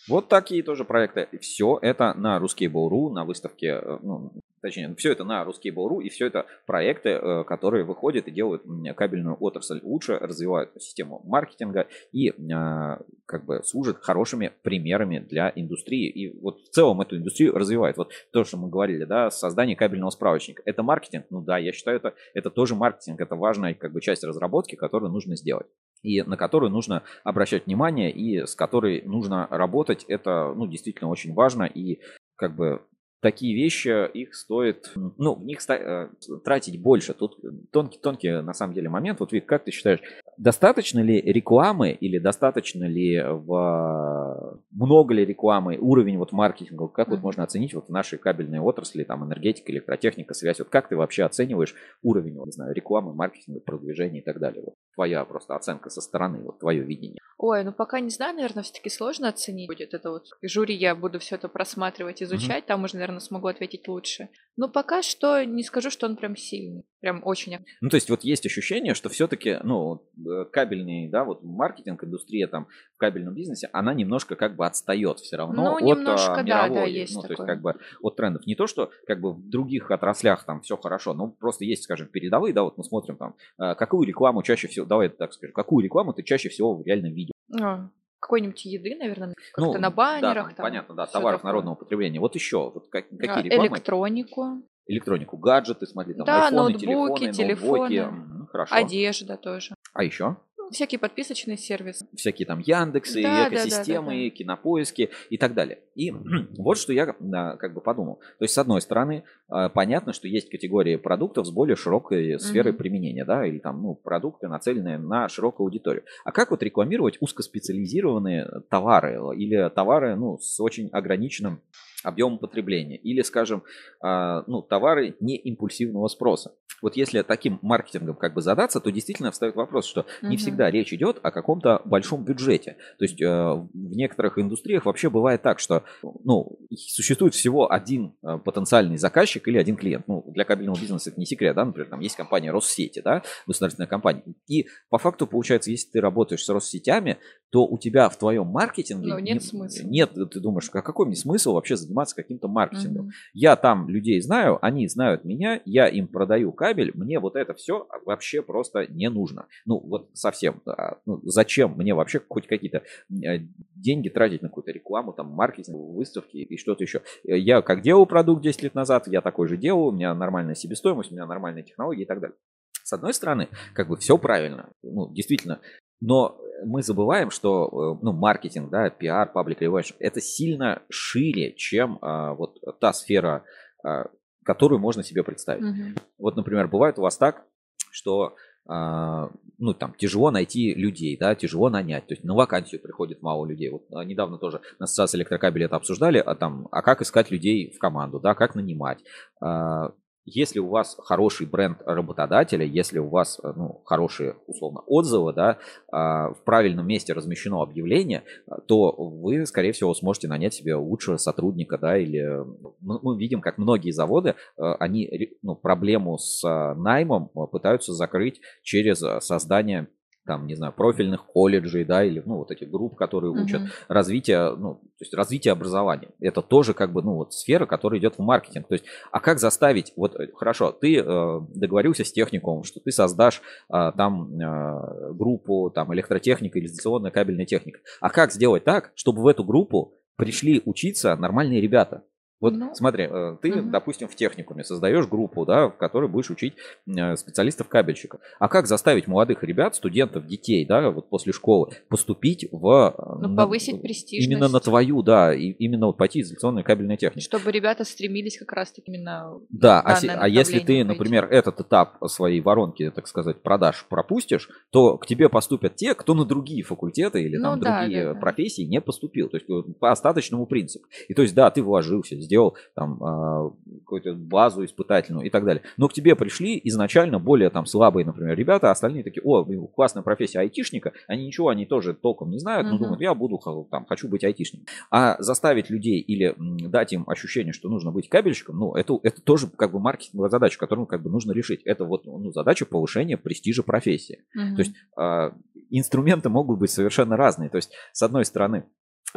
Вот такие тоже проекты. Все это на Русские Буру, на выставке, э, ну, точнее, все это на Русские Буру, и все это проекты, э, которые выходят и делают кабельную отрасль лучше, развивают систему маркетинга и а, как бы служат хорошими примерами для индустрии. И вот в целом эту индустрию развивает. Вот то, что мы говорили, да, создание кабельного справочника. Это маркетинг? Ну да, я считаю, это, это тоже маркетинг, это важная как бы часть разработки, которую нужно сделать. И на которую нужно обращать внимание, и с которой нужно работать. Это, ну, действительно очень важно. И как бы такие вещи, их стоит, ну, в них ста- э, тратить больше. Тут тонкий, тонкий на самом деле момент. Вот, Вик, как ты считаешь, достаточно ли рекламы или достаточно ли в... много ли рекламы, уровень вот маркетинга, как вот Мгм. можно оценить вот в нашей кабельной отрасли, там, энергетика, электротехника, связь, вот как ты вообще оцениваешь уровень, вот, не знаю, рекламы, маркетинга, продвижения и так далее, вот, твоя просто оценка со стороны, вот твое видение? Ой, ну пока не знаю, наверное, все-таки сложно оценить будет это вот. Жюри я буду все это просматривать, изучать, там уже, наверное, смогу ответить лучше. Но пока что не скажу, что он прям сильный, прям очень. Ну, то есть вот есть ощущение, что все-таки, ну, э, кабельный, да, вот маркетинг, индустрия там в кабельном бизнесе, она немножко как бы отстает все равно Ну, от немножко, а, да, мировой, да, есть ну, то есть такое. как бы от трендов. Не то, что как бы в других отраслях там все хорошо, но просто есть, скажем, передовые, да, вот мы смотрим там, э, какую рекламу чаще всего, давай так скажу, какую рекламу ты чаще всего реально видел? А, какой-нибудь еды, наверное, как-то Ну, на да, баннерах. там, там, понятно, да, товаров такое. народного потребления. Вот еще, вот как- какие рекламы? Электронику, Электронику, гаджеты, смотри, там Да, айфоны, ноутбуки, телефоны, телефоны. ноутбуки. Хорошо. одежда тоже. А еще? Всякие подписочные сервисы. всякие там Яндексы, Да, да, да, экосистемы, да, кинопоиски и так далее. И вот что я да, как бы подумал. То есть, с одной стороны, э, понятно, что есть категории продуктов с более широкой сферой Мгм. применения, да, или там, ну, продукты, нацеленные на широкую аудиторию. А как вот рекламировать узкоспециализированные товары или товары, ну, с очень ограниченным объемом потребления или, скажем, а, ну, товары не импульсивного спроса. Вот если таким маркетингом как бы задаться, то действительно встает вопрос, что не Мгм. всегда речь идет о каком-то большом бюджете. То есть э, в некоторых индустриях вообще бывает так, что ну, существует всего один э, потенциальный заказчик или один клиент. Ну, для кабельного бизнеса это не секрет, да, например, там есть компания Россети, да, государственная компания. И по факту получается, если ты работаешь с Россетями, то у тебя в твоем маркетинге Ну, нет не- смысла. Нет, ты думаешь, а какой мне смысл вообще заниматься каким-то маркетингом? Мгм. Я там людей знаю, они знают меня, я им продаю кабель, мне вот это все вообще просто не нужно. Ну, вот совсем. да. Ну, зачем мне вообще хоть какие-то э, деньги тратить на какую-то рекламу, там, маркетинг, выставки и что-то еще. Э, Я как делал продукт 10 лет назад, я такой же делаю, у меня нормальная себестоимость, у меня нормальные технологии и так далее. С одной стороны, как бы все правильно, ну, действительно, но мы забываем, что э, ну, маркетинг, да, пиар, паблик relations, это сильно шире, чем а, вот та сфера, а, которую можно себе представить. Мгм. Вот, например, бывает у вас так, что а, ну, там, тяжело найти людей, да, тяжело нанять. То есть на вакансию приходит мало людей. Вот а, недавно тоже на ассоциации электрокабеля это обсуждали, а там, а как искать людей в команду, да, как нанимать. А, Если у вас хороший бренд работодателя, если у вас э, ну, хорошие, условно, отзывы, да, а, в правильном месте размещено объявление, а, то вы, скорее всего, сможете нанять себе лучшего сотрудника, да, или э, мы, видим, как многие заводы, э, они ну, проблему с э, наймом э, пытаются закрыть через э, создание там, не знаю, профильных колледжей, да, или, ну, вот этих групп, которые учат Мгм. развитие, ну, то есть развитие образования. Это тоже как бы, ну, вот сфера, которая идет в маркетинг. То есть, а как заставить, вот, э, хорошо, ты э, договорился с техникумом, что ты создашь а, там э, группу, там, электротехника, изоляционная кабельная техника. А как сделать так, чтобы в эту группу пришли учиться нормальные ребята? Вот Ну, смотри, э, ты, мгм. допустим, в техникуме создаешь группу, да, в которой будешь учить э, специалистов-кабельщиков. А как заставить молодых ребят, студентов, детей, да, вот после школы поступить в... э, Ну, на- повысить. Именно на твою, да, и именно вот пойти изоляционная кабельная техника. Чтобы ребята стремились как раз-таки именно... Да, а, се- а если ты, пойти. например, этот этап своей воронки, так сказать, продаж пропустишь, то к тебе поступят те, кто на другие факультеты или Ну там да, другие да, да. профессии не поступил. То есть по остаточному принципу. И то есть, да, ты вложился, сделал там а, какую-то базу испытательную и так далее. Но к тебе пришли изначально более там слабые, например, ребята, а остальные такие, о, классная профессия айтишника, они ничего, они тоже толком не знают, но думают, я буду там, хочу быть айтишником. А заставить людей или дать им ощущение, что нужно быть кабельщиком, ну, это, это тоже как бы маркетинговая задача, которую как бы нужно решить. Это вот ну, задача повышения престижа профессии. Мгм. То есть а, инструменты могут быть совершенно разные. То есть, с одной стороны,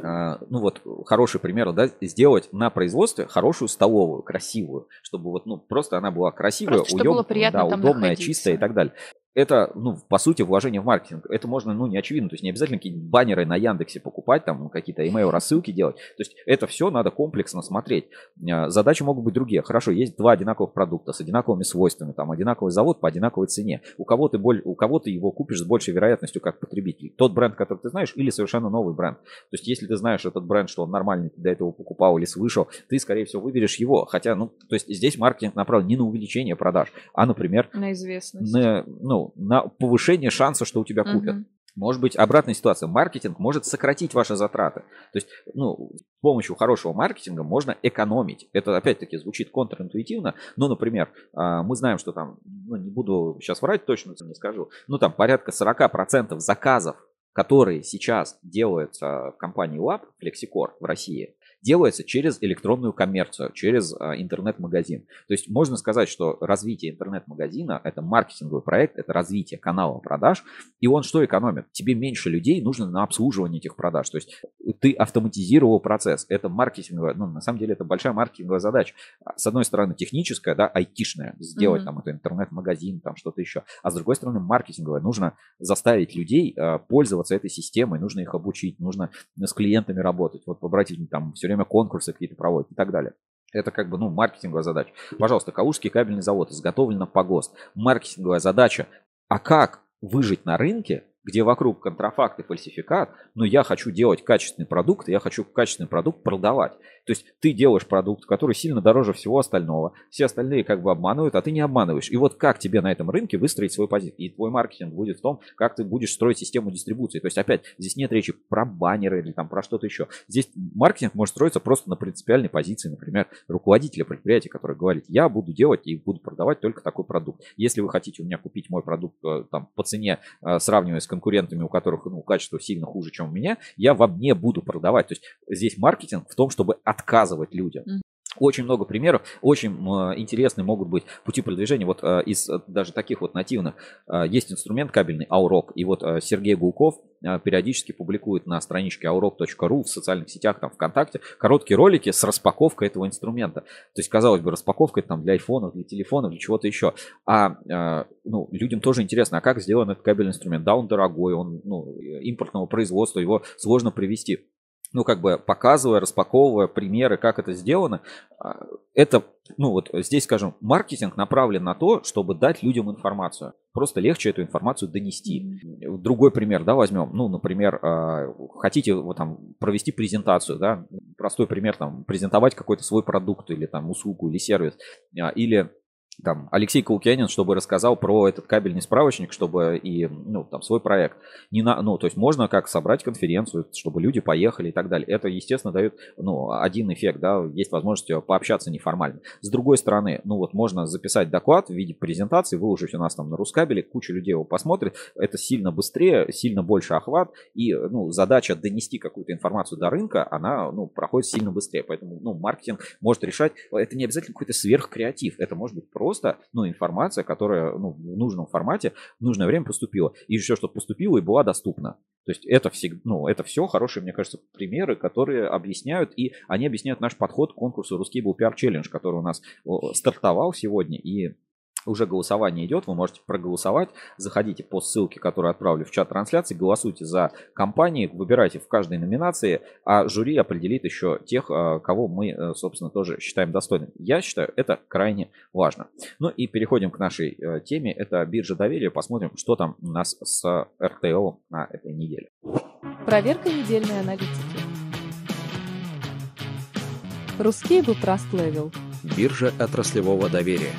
ну вот хороший пример, да, сделать на производстве хорошую столовую, красивую, чтобы вот, ну, просто она была красивая, Просто чтобы было приятно да, удобная, находиться. чистая и так далее. Это, ну, по сути, вложение в маркетинг. Это можно, ну, не очевидно. То есть не обязательно какие-нибудь баннеры на Яндексе покупать, там какие-то email рассылки делать. То есть это все надо комплексно смотреть. А, Задачи могут быть другие. Хорошо, есть два одинаковых продукта с одинаковыми свойствами, там одинаковый завод по одинаковой цене. У кого ты, боль, у кого ты его купишь с большей вероятностью как потребитель. Тот бренд, который ты знаешь, или совершенно новый бренд. То есть если ты знаешь этот бренд, что он нормальный, ты до этого покупал или слышал, ты, скорее всего, выберешь его. Хотя, ну, то есть здесь маркетинг направлен не на увеличение продаж, а, например, На известность. на, ну, на повышение шанса, что у тебя купят. Мгм. Может быть, обратная ситуация. Маркетинг может сократить ваши затраты. То есть, ну, с помощью хорошего маркетинга можно экономить. Это, опять-таки, звучит контринтуитивно. Но, например, а, мы знаем, что там, ну, не буду сейчас врать, точно не скажу, ну, там порядка 40% заказов, которые сейчас делаются в компании УАП, Flexicor в России, делается через электронную коммерцию, через а, интернет-магазин. То есть можно сказать, что развитие интернет-магазина – это маркетинговый проект, это развитие канала продаж, и он что экономит? Тебе меньше людей нужно на обслуживание этих продаж. То есть ты автоматизировал процесс. Это маркетинговая, ну, на самом деле, это большая маркетинговая задача. А, с одной стороны, техническая, да, айтишная, сделать mm-hmm. там это интернет-магазин, там что-то еще. А с другой стороны, маркетинговая. Нужно заставить людей э, пользоваться этой системой, нужно их обучить, нужно с клиентами работать. Вот обратите там все время время конкурсы какие-то проводят и так далее. Это как бы, ну, маркетинговая задача. Пожалуйста, Калужский кабельный завод изготовлен по ГОСТ. Маркетинговая задача. А как выжить на рынке, где вокруг контрафакт и фальсификат, но я хочу делать качественный продукт, и я хочу качественный продукт продавать. То есть ты делаешь продукт, который сильно дороже всего остального, все остальные как бы обманывают, а ты не обманываешь. И вот как тебе на этом рынке выстроить свой позицию? И твой маркетинг будет в том, как ты будешь строить систему дистрибуции. То есть опять, здесь нет речи про баннеры или там про что-то еще. Здесь маркетинг может строиться просто на принципиальной позиции, например, руководителя предприятия, который говорит, я буду делать и буду продавать только такой продукт. Если вы хотите у меня купить мой продукт э, там, по цене, э, сравнивая с конкурентами, у которых ну, качество сильно хуже, чем у меня, я вам не буду продавать. То есть здесь маркетинг в том, чтобы отказывать людям. Очень много примеров, очень э, интересные могут быть пути продвижения. Вот э, из э, даже таких вот нативных есть инструмент кабельный Aurok. И вот Сергей Гулков периодически публикует на страничке aurok.ru в социальных сетях, там ВКонтакте, короткие ролики с распаковкой этого инструмента. То есть, казалось бы, распаковка это там для айфонов, для телефонов, для чего-то еще. А ну, людям тоже интересно, а как сделан этот кабельный инструмент? Да, он дорогой, он ну, импортного производства, его сложно привести ну, как бы показывая, распаковывая примеры, как это сделано, а, это, ну, вот здесь, скажем, маркетинг направлен на то, чтобы дать людям информацию. Просто легче эту информацию донести. Другой пример, да, возьмем. Ну, например, а, хотите вот, там, провести презентацию, да, простой пример, там, презентовать какой-то свой продукт или там услугу или сервис, а, или там, Алексей Каукянин, чтобы рассказал про этот кабельный справочник, чтобы и, ну, там, свой проект. Не на, ну, то есть можно как собрать конференцию, чтобы люди поехали и так далее. Это, естественно, дает, ну, один эффект, да, есть возможность пообщаться неформально. С другой стороны, ну, вот можно записать доклад в виде презентации, выложить у нас там на Рускабеле, куча людей его посмотрит, это сильно быстрее, сильно больше охват, и, ну, задача донести какую-то информацию до рынка, она, ну, проходит сильно быстрее, поэтому, ну, маркетинг может решать, это не обязательно какой-то сверхкреатив, это может быть просто просто ну, информация, которая ну, в нужном формате в нужное время поступила. И все, что поступило и была доступна. То есть это, всегда, ну, это все хорошие, мне кажется, примеры, которые объясняют, и они объясняют наш подход к конкурсу «Русский был пиар челлендж», который у нас стартовал сегодня, и уже голосование идет, вы можете проголосовать. Заходите по ссылке, которую отправлю в чат трансляции, голосуйте за компании, выбирайте в каждой номинации, а жюри определит еще тех, а, кого мы, э, собственно, тоже считаем достойным. Я считаю, это крайне важно. Ну и переходим к нашей э, теме. Это биржа доверия. Посмотрим, что там у нас с RTL на этой неделе. Проверка недельной аналитики. RusCable Trust Level. Биржа отраслевого доверия.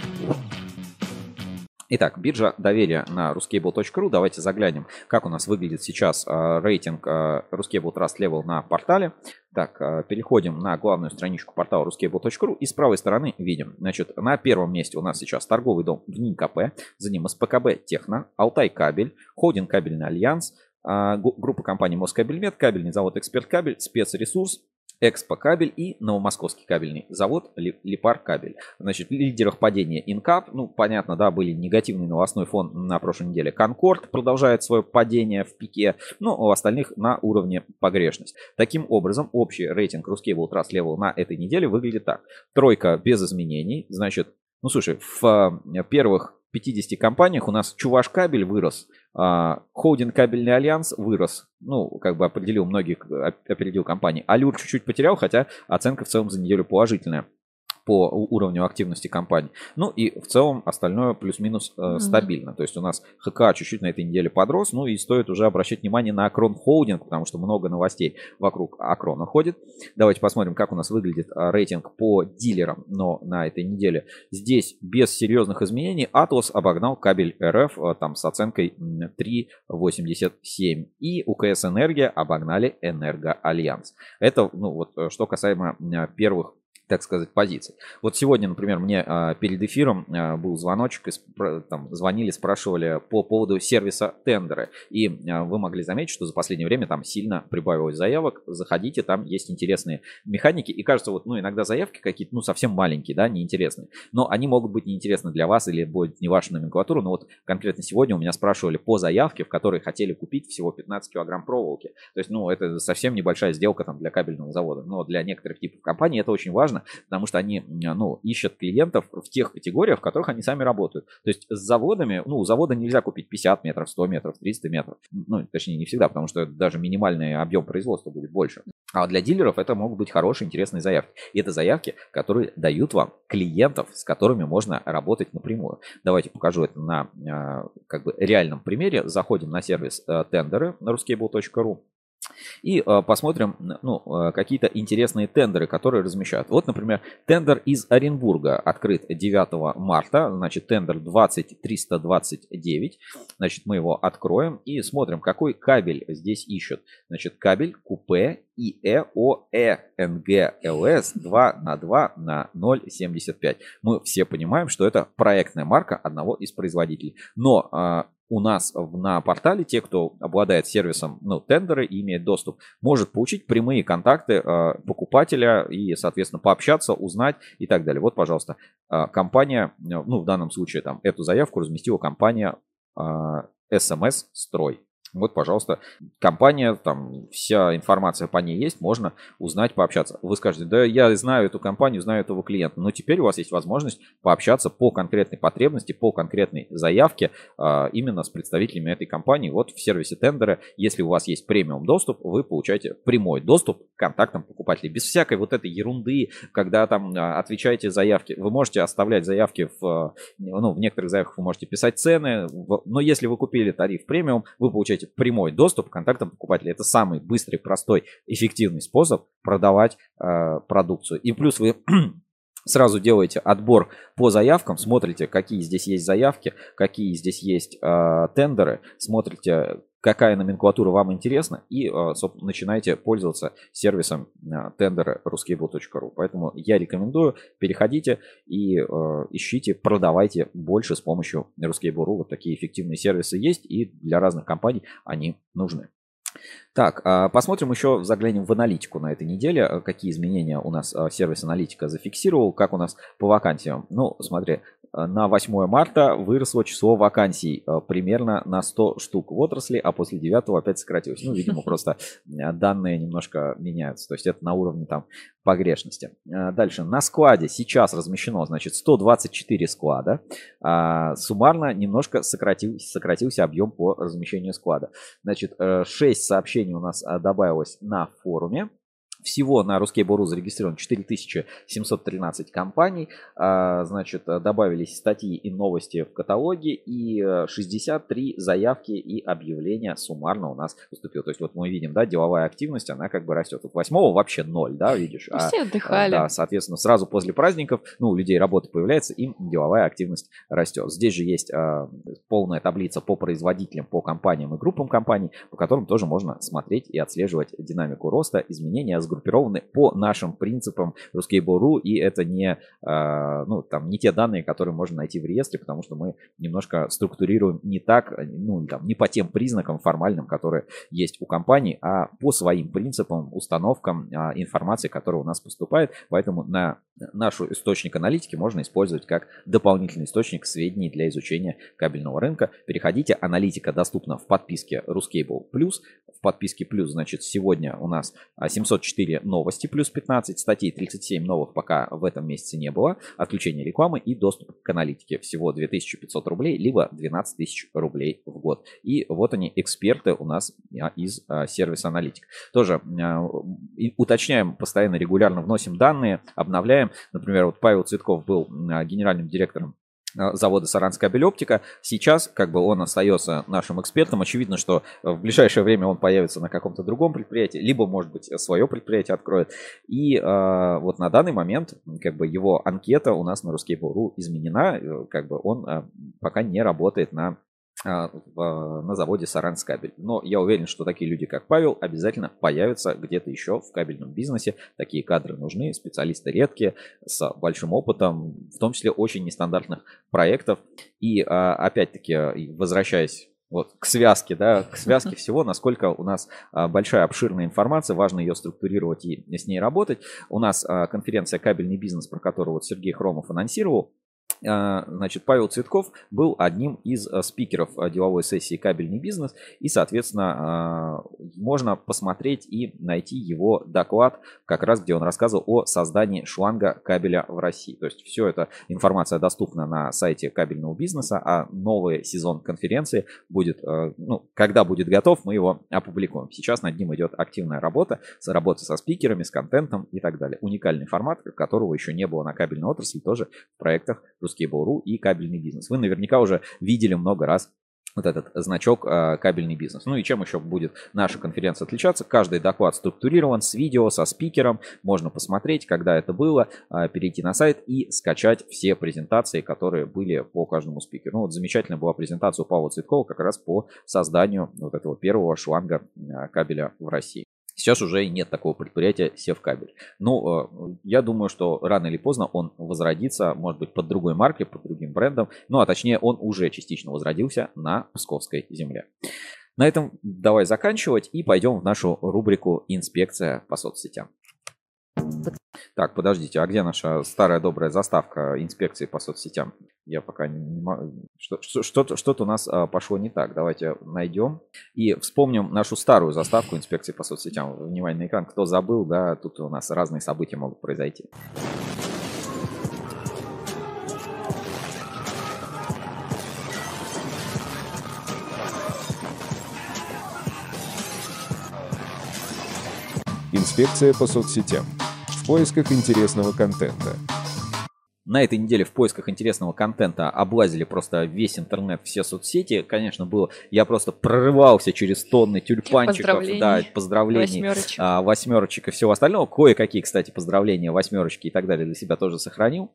Итак, биржа доверия на ruscable.ru. Давайте заглянем, как у нас выглядит сейчас э, рейтинг э, Ruscable Trust Level на портале. Так, э, переходим на главную страничку портала ruscable.ru и с правой стороны видим, значит, на первом месте у нас сейчас торговый дом ВНИИКП, за ним СПКБ Техно, Алтай Кабель, Холдинг Кабельный Альянс, э, группа компаний Москабельмет, кабельный завод Эксперт Кабель, Спецресурс, Экспо кабель и Новомосковский кабельный завод Липар кабель. Значит, в лидерах падения Инкап, ну, понятно, да, были негативный новостной фон на прошлой неделе. Конкорд продолжает свое падение в пике, ну, у остальных на уровне погрешность. Таким образом, общий рейтинг Ruscable Trust Level на этой неделе выглядит так. Тройка без изменений, значит, ну, слушай, в э, первых 50 компаниях у нас Чуваш кабель вырос, а, Холдинг кабельный альянс вырос. Ну, как бы определил многих, опередил компании. Алюр чуть-чуть потерял, хотя оценка в целом за неделю положительная. По уровню активности компании. Ну и в целом остальное плюс-минус э, mm-hmm. стабильно. То есть у нас ХК чуть-чуть на этой неделе подрос, ну и стоит уже обращать внимание на Акрон Холдинг, потому что много новостей вокруг Акрона ходит. Давайте посмотрим, как у нас выглядит э, рейтинг по дилерам, но на этой неделе. Здесь без серьезных изменений Атлас обогнал кабель РФ э, там с оценкой 3.87. И УКС Энергия обогнали Энергоальянс. Это, ну вот, э, что касаемо первых так сказать, позиций. Вот сегодня, например, мне а, перед эфиром а, был звоночек, там звонили, спрашивали по поводу сервиса тендеры. И а, вы могли заметить, что за последнее время там сильно прибавилось заявок. Заходите, там есть интересные механики. И кажется, вот, ну, иногда заявки какие-то, ну, совсем маленькие, да, неинтересные. Но они могут быть неинтересны для вас или будет не ваша номенклатура. Но вот конкретно сегодня у меня спрашивали по заявке, в которой хотели купить всего 15 килограмм проволоки. То есть, ну, это совсем небольшая сделка там для кабельного завода. Но для некоторых типов компаний это очень важно важно, потому что они ну, ищут клиентов в тех категориях, в которых они сами работают. То есть с заводами, ну, у завода нельзя купить 50 метров, 100 метров, 300 метров. Ну, точнее, не всегда, потому что даже минимальный объем производства будет больше. А для дилеров это могут быть хорошие, интересные заявки. И это заявки, которые дают вам клиентов, с которыми можно работать напрямую. Давайте покажу это на а, как бы реальном примере. Заходим на сервис э, тендеры на ruscable.ru. И э, посмотрим ну, э, какие-то интересные тендеры, которые размещают. Вот, например, тендер из Оренбурга открыт 9 марта. Значит, тендер 20329. Значит, мы его откроем и смотрим, какой кабель здесь ищут. Значит, кабель купе ИЭОЭ НГЛС 2 на 2 на 0,75. Мы все понимаем, что это проектная марка одного из производителей. Но э, у нас на портале те, кто обладает сервисом ну, тендеры и имеет доступ, может получить прямые контакты э, покупателя и, соответственно, пообщаться, узнать и так далее. Вот, пожалуйста, э, компания, ну, в данном случае там эту заявку разместила компания э, SMS Строй. Вот, пожалуйста, компания, там вся информация по ней есть, можно узнать, пообщаться. Вы скажете, да я знаю эту компанию, знаю этого клиента, но теперь у вас есть возможность пообщаться по конкретной потребности, по конкретной заявке а, именно с представителями этой компании. Вот в сервисе тендера, если у вас есть премиум доступ, вы получаете прямой доступ к контактам покупателей. Без всякой вот этой ерунды, когда там а, отвечаете заявки. Вы можете оставлять заявки в, ну, в некоторых заявках вы можете писать цены, но если вы купили тариф премиум, вы получаете прямой доступ к контактам покупателя. Это самый быстрый, простой, эффективный способ продавать э, продукцию. И плюс вы сразу делаете отбор по заявкам, смотрите, какие здесь есть заявки, какие здесь есть э, тендеры, смотрите, какая номенклатура вам интересна, и э, начинаете пользоваться сервисом э, тендера ruscable.ru. Поэтому я рекомендую, переходите и э, ищите, продавайте больше с помощью Ruscable.ru. Вот такие эффективные сервисы есть, и для разных компаний они нужны. Так, а, посмотрим еще, заглянем в аналитику на этой неделе. Какие изменения у нас сервис аналитика зафиксировал, как у нас по вакансиям. Ну, смотри, на 8 марта выросло число вакансий э, примерно на 100 штук в отрасли, а после 9 опять сократилось. Ну, видимо, просто э, данные немножко меняются. То есть это на уровне там погрешности. Э, дальше. На складе сейчас размещено, значит, 124 склада. А суммарно немножко сократился, сократился объем по размещению склада. Значит, 6 сообщений у нас добавилось на форуме. Всего на Ruskable.ru зарегистрировано 4713 компаний. А, значит, добавились статьи и новости в каталоге. И 63 э, заявки и объявления суммарно у нас поступило. То есть вот мы видим, да, деловая активность, она как бы растет. Вот 8 вообще ноль, да, видишь. А, Все отдыхали. Да, соответственно, сразу после праздников, ну, у людей работа появляется, им деловая активность растет. Здесь же есть а, полная таблица по производителям, по компаниям и группам компаний, по которым тоже можно смотреть и отслеживать динамику роста, изменения с сгруппированы по нашим принципам Ruskable.ru, и это не, а, ну, там, не те данные, которые можно найти в реестре, потому что мы немножко структурируем не так, ну, там, не по тем признакам формальным, которые есть у компании, а по своим принципам, установкам а, информации, которая у нас поступает. Поэтому на наш источник аналитики можно использовать как дополнительный источник сведений для изучения кабельного рынка. Переходите, аналитика доступна в подписке Ruscable. В подписке Plus, значит, сегодня у нас 704 эфире новости плюс 15, статей 37 новых пока в этом месяце не было, отключение рекламы и доступ к аналитике. Всего 2500 рублей, либо 12 тысяч рублей в год. И вот они, эксперты у нас а, из а, сервиса аналитик. Тоже а, уточняем постоянно, регулярно вносим данные, обновляем. Например, вот Павел Цветков был генеральным директором завода Саранская Белептика. Сейчас как бы он остается нашим экспертом. Очевидно, что в ближайшее время он появится на каком-то другом предприятии, либо, может быть, свое предприятие откроет. И э, вот на данный момент как бы его анкета у нас на Ruskable.ru изменена. Э, как бы он э, пока не работает на на заводе Саранскабель. Но я уверен, что такие люди, как Павел, обязательно появятся где-то еще в кабельном бизнесе. Такие кадры нужны, специалисты редкие, с большим опытом, в том числе очень нестандартных проектов. И а, опять-таки, возвращаясь вот, к связке, да, к связке всего, насколько у нас а, большая обширная информация, важно ее структурировать и с ней работать. У нас конференция «Кабельный бизнес», про которую вот Сергей Хромов анонсировал, а, значит, Павел Цветков был одним из э, спикеров э, деловой сессии «Кабельный бизнес», и, соответственно, а, можно посмотреть и найти его доклад, как раз где он рассказывал о создании шланга кабеля в России. То есть все эта информация доступна на сайте кабельного бизнеса, а новый сезон конференции будет, ну, когда будет готов, мы его опубликуем. Сейчас над ним идет активная работа, работа со спикерами, с контентом и так далее. Уникальный формат, которого еще не было на кабельной отрасли, тоже в проектах Ruskable.ru и кабельный бизнес. Вы наверняка уже видели много раз вот этот значок э, кабельный бизнес. Ну и чем еще будет наша конференция отличаться? Каждый доклад структурирован с видео, со спикером. Можно посмотреть, когда это было, э, перейти на сайт и скачать все презентации, которые были по каждому спикеру. Ну вот замечательная была презентация у Павла Цветкова как раз по созданию вот этого первого шланга э, кабеля в России. Сейчас уже нет такого предприятия Севкабель. Ну, э, я думаю, что рано или поздно он возродится, может быть, под другой маркой, под другим брендом. Ну, а точнее, он уже частично возродился на Псковской земле. На этом давай заканчивать и пойдем в нашу рубрику «Инспекция по соцсетям». Так, подождите, а где наша старая добрая заставка инспекции по соцсетям? Я пока не могу... Что-то, что-то у нас а, пошло не так. Давайте найдем и вспомним нашу старую заставку инспекции по соцсетям. Внимание на экран. Кто забыл, да, тут у нас разные события могут произойти. Инспекция по соцсетям в поисках интересного контента. На этой неделе в поисках интересного контента облазили просто весь интернет, все соцсети. Конечно, было. Я просто прорывался через тонны тюльпанчиков, поздравлений. да, поздравлений, восьмерочек. А, восьмерочек и всего остального. Кое-какие, кстати, поздравления, восьмерочки и так далее для себя тоже сохранил.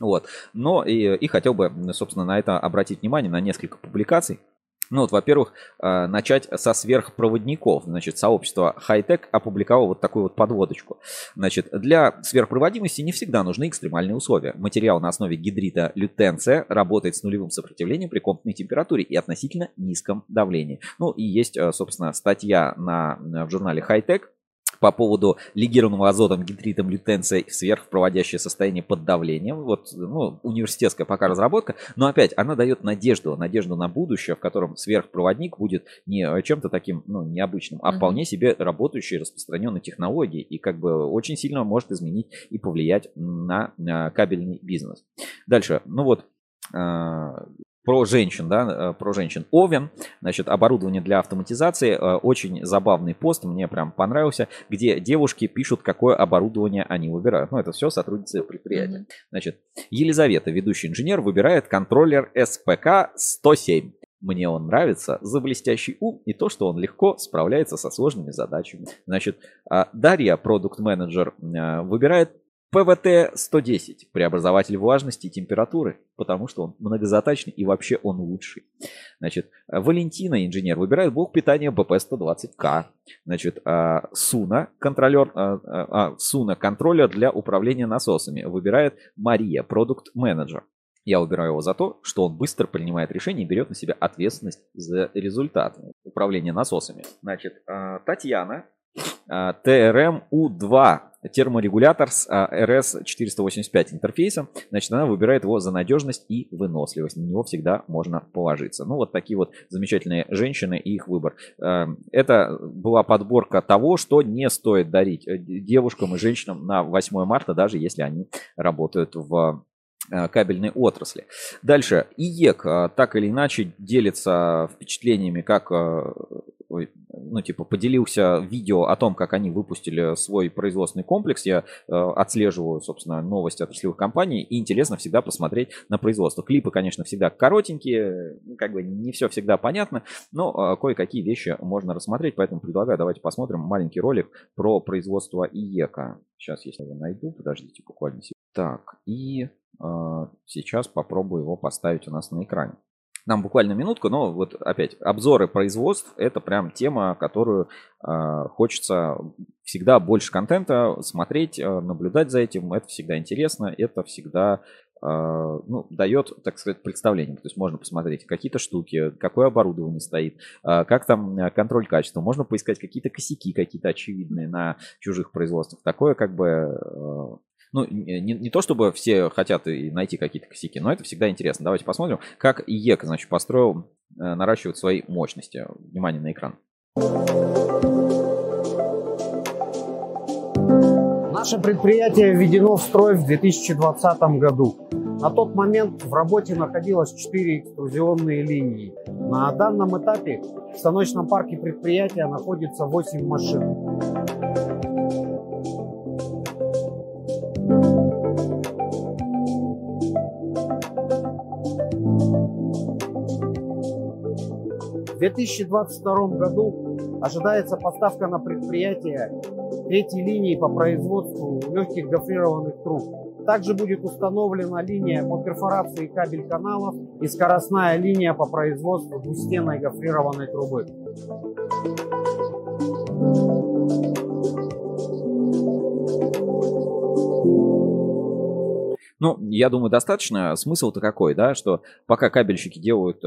Вот. Но и, и хотел бы, собственно, на это обратить внимание, на несколько публикаций. Ну вот, во-первых, э, начать со сверхпроводников. Значит, сообщество Hightech опубликовало вот такую вот подводочку. Значит, для сверхпроводимости не всегда нужны экстремальные условия. Материал на основе гидрита лютенция работает с нулевым сопротивлением при комнатной температуре и относительно низком давлении. Ну и есть, э, собственно, статья на, в журнале Hightech, по поводу легированного азотом, гидритом, лютенция сверхпроводящее состояние под давлением. Вот, ну, университетская пока разработка, но опять она дает надежду, надежду на будущее, в котором сверхпроводник будет не чем-то таким, ну, необычным, а вполне себе работающей, распространенной технологией и как бы очень сильно может изменить и повлиять на, на кабельный бизнес. Дальше, ну вот, а, про женщин, да, э, про женщин. Овен, значит, оборудование для автоматизации. Э, очень забавный пост, мне прям понравился, где девушки пишут, какое оборудование они выбирают. Ну, это все сотрудницы предприятия. Mm-hmm. Значит, Елизавета, ведущий инженер, выбирает контроллер СПК-107. Мне он нравится за блестящий ум и то, что он легко справляется со сложными задачами. Значит, а Дарья, продукт-менеджер, э, выбирает ПВТ-110, преобразователь влажности и температуры, потому что он многозадачный и вообще он лучший. Значит, Валентина, инженер, выбирает блок питания БП-120К. Значит, а, Суна, контролер, а, а, Суна, контроллер для управления насосами, выбирает Мария, продукт-менеджер. Я выбираю его за то, что он быстро принимает решения и берет на себя ответственность за результат управления насосами. Значит, Татьяна, ТРМ У2 терморегулятор с RS485 интерфейсом. Значит, она выбирает его за надежность и выносливость. На него всегда можно положиться. Ну, вот такие вот замечательные женщины и их выбор. Эм, это была подборка того, что не стоит дарить э, девушкам и женщинам на 8 марта, даже если они работают в Э, кабельной отрасли. Дальше. IEK э, так или иначе делится впечатлениями, как э, ну, типа, поделился видео о том, как они выпустили свой производственный комплекс. Я э, отслеживаю, собственно, новости отраслевых компаний, и интересно всегда посмотреть на производство. Клипы, конечно, всегда коротенькие, как бы не все всегда понятно, но э, кое-какие вещи можно рассмотреть, поэтому предлагаю, давайте посмотрим маленький ролик про производство ИЕКа. Сейчас, если его найду, подождите буквально. Так, и а, сейчас попробую его поставить у нас на экране. Нам буквально минутку, но вот опять обзоры производств это прям тема, которую э, хочется всегда больше контента смотреть, э, наблюдать за этим. Это всегда интересно, это всегда э, ну, дает, так сказать, представление. То есть можно посмотреть какие-то штуки, какое оборудование стоит, э, как там контроль качества. Можно поискать какие-то косяки, какие-то очевидные на чужих производствах. Такое как бы э, ну, не, не то чтобы все хотят и найти какие-то косяки, но это всегда интересно. Давайте посмотрим, как IEK, значит, построил, э, наращивать свои мощности. Внимание на экран. Наше предприятие введено в строй в 2020 году. На тот момент в работе находилось 4 экструзионные линии. На данном этапе в станочном парке предприятия находится 8 машин. 2022 году ожидается поставка на предприятие третьей линии по производству легких гофрированных труб. Также будет установлена линия по перфорации кабель каналов и скоростная линия по производству двустенной гофрированной трубы. Ну, я думаю, достаточно. Смысл-то какой, да, что пока кабельщики делают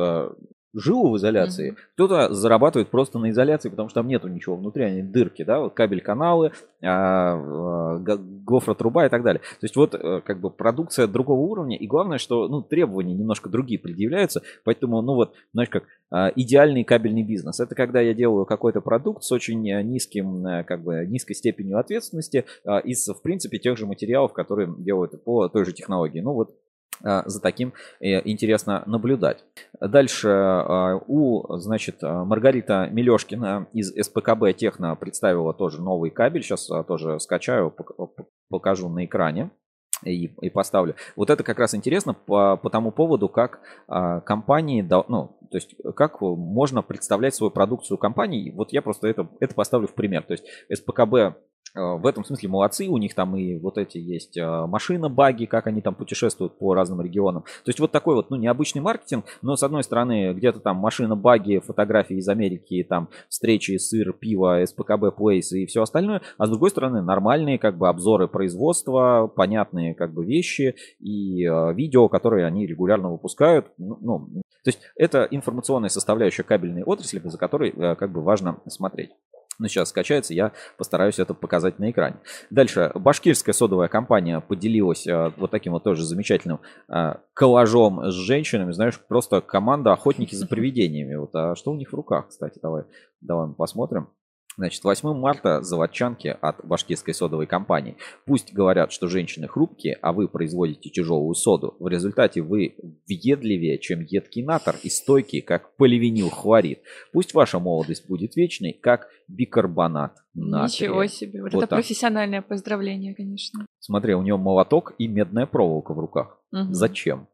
жилу в изоляции, mm-hmm. кто-то зарабатывает просто на изоляции, потому что там нету ничего внутри, они дырки, да, вот кабель-каналы, а, а, гофротруба и так далее. То есть вот э, как бы продукция другого уровня, и главное, что ну, требования немножко другие предъявляются, поэтому, ну вот, знаешь, как а, идеальный кабельный бизнес. Это когда я делаю какой-то продукт с очень э, низким, э, как бы, низкой степенью ответственности из, в принципе, тех же материалов, которые делают по той же технологии. Ну вот за таким э, интересно наблюдать. Дальше а, у, значит, Маргарита Милешкина из СПКБ Техно представила тоже новый кабель. Сейчас тоже скачаю, покажу на экране и, поставлю. Вот это как раз интересно по, по тому поводу, как компании, ну, то есть как можно представлять свою продукцию компании. Вот я просто это, это поставлю в пример. То есть СПКБ Э, в этом смысле молодцы, у них там и вот эти есть э, машина, баги, как они там путешествуют по разным регионам. То есть вот такой вот, ну, необычный маркетинг, но с одной стороны где-то там машина, баги, фотографии из Америки, там встречи, сыр, пиво, СПКБ, Плейс и все остальное, а с другой стороны нормальные как бы обзоры производства, понятные как бы вещи и э, видео, которые они регулярно выпускают. Ну, ну, то есть это информационная составляющая кабельной отрасли, за которой как бы важно смотреть. Ну, сейчас скачается, я постараюсь это показать на экране. Дальше. Башкирская содовая компания поделилась э, вот таким вот тоже замечательным э, коллажом с женщинами. Знаешь, просто команда охотники за привидениями. Вот, а что у них в руках, кстати, давай, давай мы посмотрим. Значит, 8 марта заводчанки от башкирской содовой компании. Пусть говорят, что женщины хрупкие, а вы производите тяжелую соду. В результате вы въедливее, чем едкий натор и стойкий, как поливинил хлорид. Пусть ваша молодость будет вечной, как бикарбонат натрия. Ничего себе. Вот, вот это так. профессиональное поздравление, конечно. Смотри, у него молоток и медная проволока в руках. Угу. Зачем?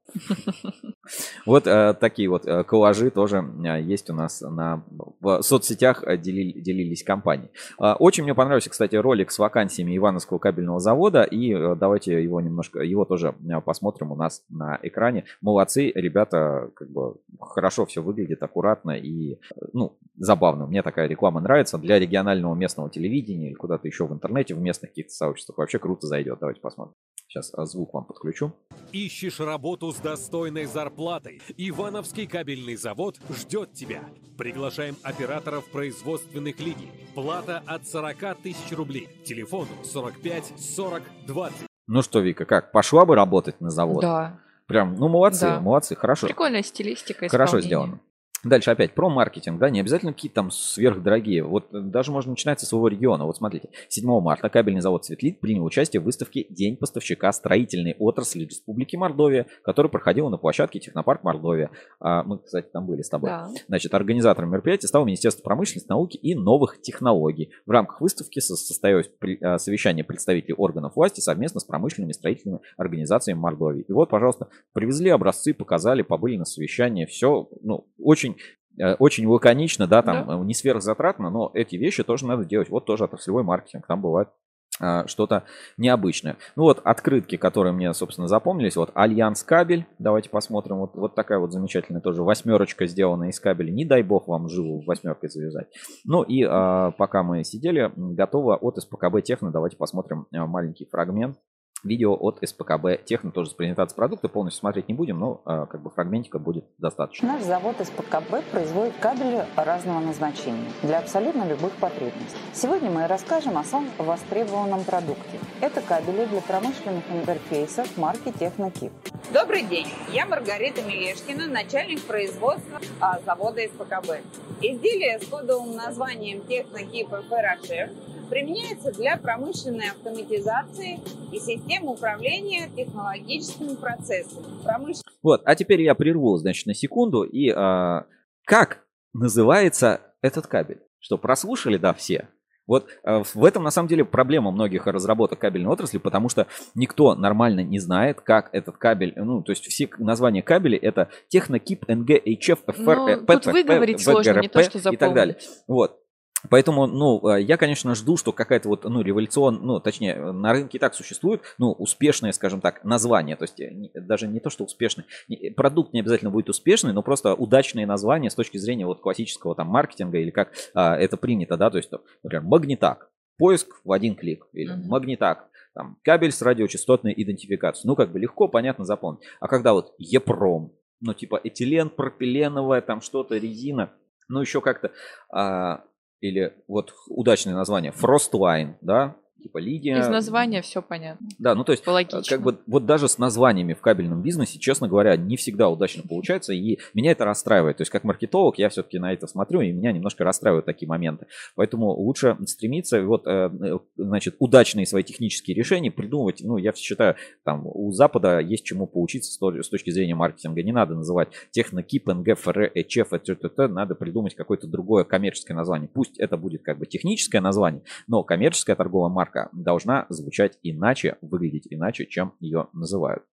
Вот э, такие вот э, коллажи тоже э, есть у нас на в соцсетях делились компании. Очень мне понравился, кстати, ролик с вакансиями Ивановского кабельного завода, и давайте его немножко, его тоже посмотрим у нас на экране. Молодцы, ребята, как бы хорошо все выглядит, аккуратно и, ну, забавно. Мне такая реклама нравится. Для регионального местного телевидения или куда-то еще в интернете, в местных каких-то сообществах вообще круто зайдет. Давайте посмотрим. Сейчас а, звук вам подключу. Ищешь работу с достойной зарплатой? Ивановский кабельный завод ждет тебя. Приглашаем операторов производственных линий. Плата от 40 тысяч рублей. Телефон 45 40 20. Ну что, Вика, как, пошла бы работать на завод? Да. Прям, ну молодцы, Да. молодцы, хорошо. Прикольная стилистика Хорошо сделано. Дальше опять про маркетинг, да, не обязательно какие-то там сверхдорогие. Вот даже можно начинать со своего региона. Вот смотрите, 7 марта кабельный завод «Светлит» принял участие в выставке «День поставщика строительной отрасли Республики Мордовия», которая проходила на площадке Технопарк Мордовия. А, Мы, кстати, там были с тобой. Да. Значит, организатором мероприятия стало Министерство промышленности, науки и новых технологий. В рамках выставки со- состоялось а, совещание представителей органов власти совместно с промышленными и строительными организациями Мордовии. И вот, пожалуйста, привезли образцы, показали, побыли на совещании. Все, ну, очень э, очень лаконично, да, там э, не сверхзатратно, но эти вещи тоже надо делать. Вот тоже отраслевой маркетинг, там бывает а, что-то необычное. Ну вот открытки, которые мне, собственно, запомнились. Вот Альянс кабель. Давайте посмотрим. Вот, вот такая вот замечательная тоже восьмерочка, сделанная из кабеля. Не дай бог вам живу восьмеркой завязать. Ну и а, пока мы сидели, готово от СПКБ Техно. Давайте посмотрим а, маленький фрагмент. Видео от СПКБ Техно тоже с презентацией продукта. Полностью смотреть не будем, но а, как бы фрагментика будет достаточно. Наш завод СПКБ производит кабели разного назначения для абсолютно любых потребностей. Сегодня мы расскажем о самом востребованном продукте. Это кабели для промышленных интерфейсов марки Технокип. Добрый день, я Маргарита Мелешкина, начальник производства а, завода СПКБ. Изделие с кодовым названием Технокип ФРHF применяется для промышленной автоматизации и системы управления технологическими процессами. Промыш- Вот, а теперь я прерву, значит, на секунду. И а, как называется этот кабель? Что, прослушали, да, все? Вот а, в этом на самом деле проблема многих разработок кабельной отрасли, потому что никто нормально не знает, как этот кабель, ну, то есть все названия кабелей это Технокип, НГ, HF, FR, Ну, э, тут ПТ, выговорить сложно, не то, что и так далее. запомнить. Вот. Поэтому, ну, э, я, конечно, жду, что какая-то вот, ну, революцион, ну, точнее, э, на рынке и так существует, ну, успешное, скажем так, название, то есть э, даже не то, что успешный, не- продукт не обязательно будет успешный, но просто удачные названия с точки зрения вот классического там маркетинга или как а, это принято, да, то есть, например, магнитак, поиск в один клик, или Мгм. магнитак, там, кабель с радиочастотной идентификацией, ну, как бы легко, понятно запомнить. А когда вот Епром, ну, типа этилен, пропиленовая, там что-то, резина, ну, еще как-то, а, или вот удачное название, Frostline, да, типа Лидия. Из названия все понятно. Да, ну то есть, Логично. как бы вот даже с названиями в кабельном бизнесе, честно говоря, не всегда удачно получается, и меня это расстраивает. То есть, как маркетолог, я все-таки на это смотрю, и меня немножко расстраивают такие моменты. Поэтому лучше стремиться, вот, э, э, значит, удачные свои технические решения придумывать. Ну, я считаю, там, у Запада есть чему поучиться с то- с точки зрения маркетинга. Не надо называть технокип, НГ, ФР, ЭЧФ, т.т., надо придумать какое-то другое коммерческое название. Пусть это будет как бы техническое название, но коммерческая торговая марка должна звучать иначе, выглядеть иначе, чем ее называют.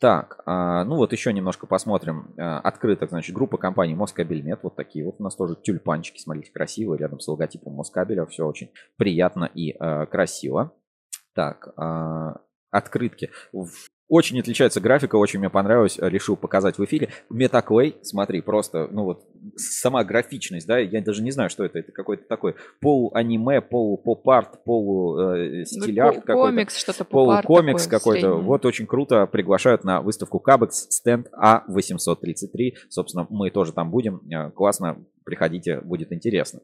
Так, а, ну вот еще немножко посмотрим. А, Открыток, значит, группа компаний Москабельмет. Вот такие вот у нас тоже тюльпанчики, смотрите, красивые, рядом с логотипом Москабеля. Все очень приятно и а, красиво. Так, а, открытки. Очень отличается графика, очень мне понравилось, решил показать в эфире. Метаклей, смотри, просто, ну вот, сама графичность, да, я даже не знаю, что это, это какой-то такой полу-аниме, полу-поп-арт, полу-стиль-арт ко- какой-то. комикс, что-то Полукомикс какой-то. Вот очень круто приглашают на выставку Кабекс стенд А833. Собственно, мы тоже там будем. Э, Классно, приходите, будет интересно.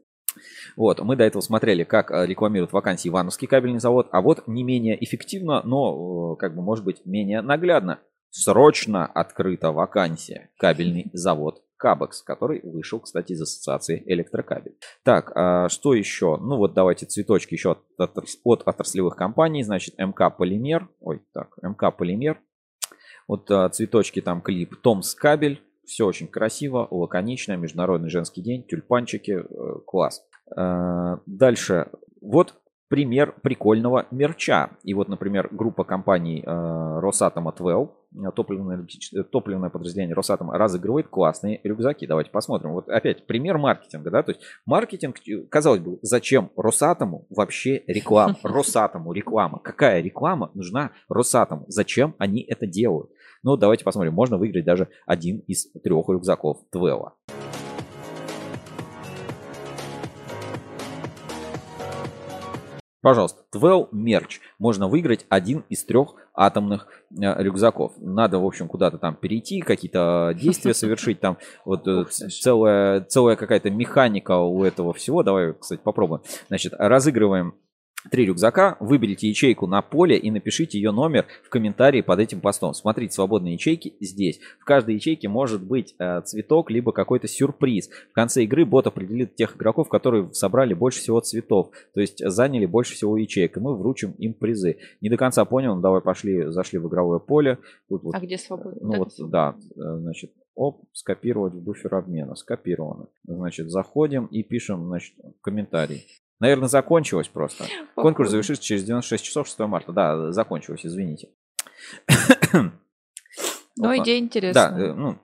Вот, мы до этого смотрели, как э, рекламируют вакансии Ивановский кабельный завод, а вот не менее эффективно, но, э, как бы, может быть, менее наглядно. Срочно открыта вакансия кабельный завод Кабекс, который вышел, кстати, из ассоциации электрокабель. Так, а что еще? Ну вот давайте цветочки еще от, от отраслевых компаний. Значит, МК Полимер. Ой, так, МК Полимер. Вот а, цветочки там клип Томс Кабель. Все очень красиво, лаконично. Международный женский день, тюльпанчики. э, Класс. А, Дальше. Вот пример прикольного мерча. И вот, например, группа компаний э, Росатома 12, э, топливное, э, топливное подразделение Росатома разыгрывает классные рюкзаки. Давайте посмотрим. Вот опять пример маркетинга, да, то есть маркетинг, э, казалось бы, зачем Росатому вообще реклама? Росатому реклама. Какая реклама нужна Росатому? Зачем они это делают? Ну, давайте посмотрим. Можно выиграть даже один из трех рюкзаков Твела. Пожалуйста, 12 мерч. Можно выиграть один из трех атомных э, рюкзаков. Надо, в общем, куда-то там перейти, какие-то действия совершить. Там вот э, целая, целая какая-то механика у этого всего. Давай, кстати, попробуем. Значит, разыгрываем три рюкзака, выберите ячейку на поле и напишите ее номер в комментарии под этим постом. Смотрите свободные ячейки здесь. В каждой ячейке может быть э, цветок, либо какой-то сюрприз. В конце игры бот определит тех игроков, которые собрали больше всего цветов, то есть заняли больше всего ячеек, и мы вручим им призы. Не до конца понял, ну давай пошли, зашли в игровое поле. Тут вот, а где свободно? Ну вот, да, э, значит, оп, скопировать в буфер обмена, скопировано. Значит, заходим и пишем, значит, комментарий. Наверное, закончилось просто. Конкурс завершится через 96 часов 6 марта. Да, закончилось, извините. Ну, идея интересная. Да, э, ну,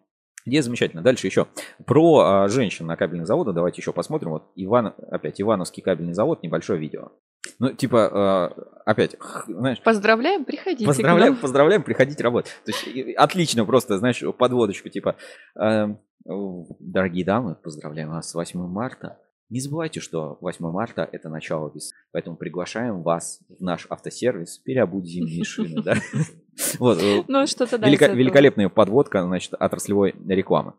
идея замечательная. Дальше еще. Про а, женщин на кабельных заводах давайте еще посмотрим. Вот Иван, опять Ивановский кабельный завод, небольшое видео. Ну, типа, а, опять, знаешь... Поздравляем, приходите. Поздравляем, поздравляем, приходите работать. То есть, отлично просто, знаешь, подводочку, типа, э, дорогие дамы, поздравляем вас с 8 марта. Не забывайте, что 8 марта – это начало весны, поэтому приглашаем вас в наш автосервис переобуть зимние шины. Вот, э, ну, что-то Великолепная подводка, значит, отраслевой рекламы.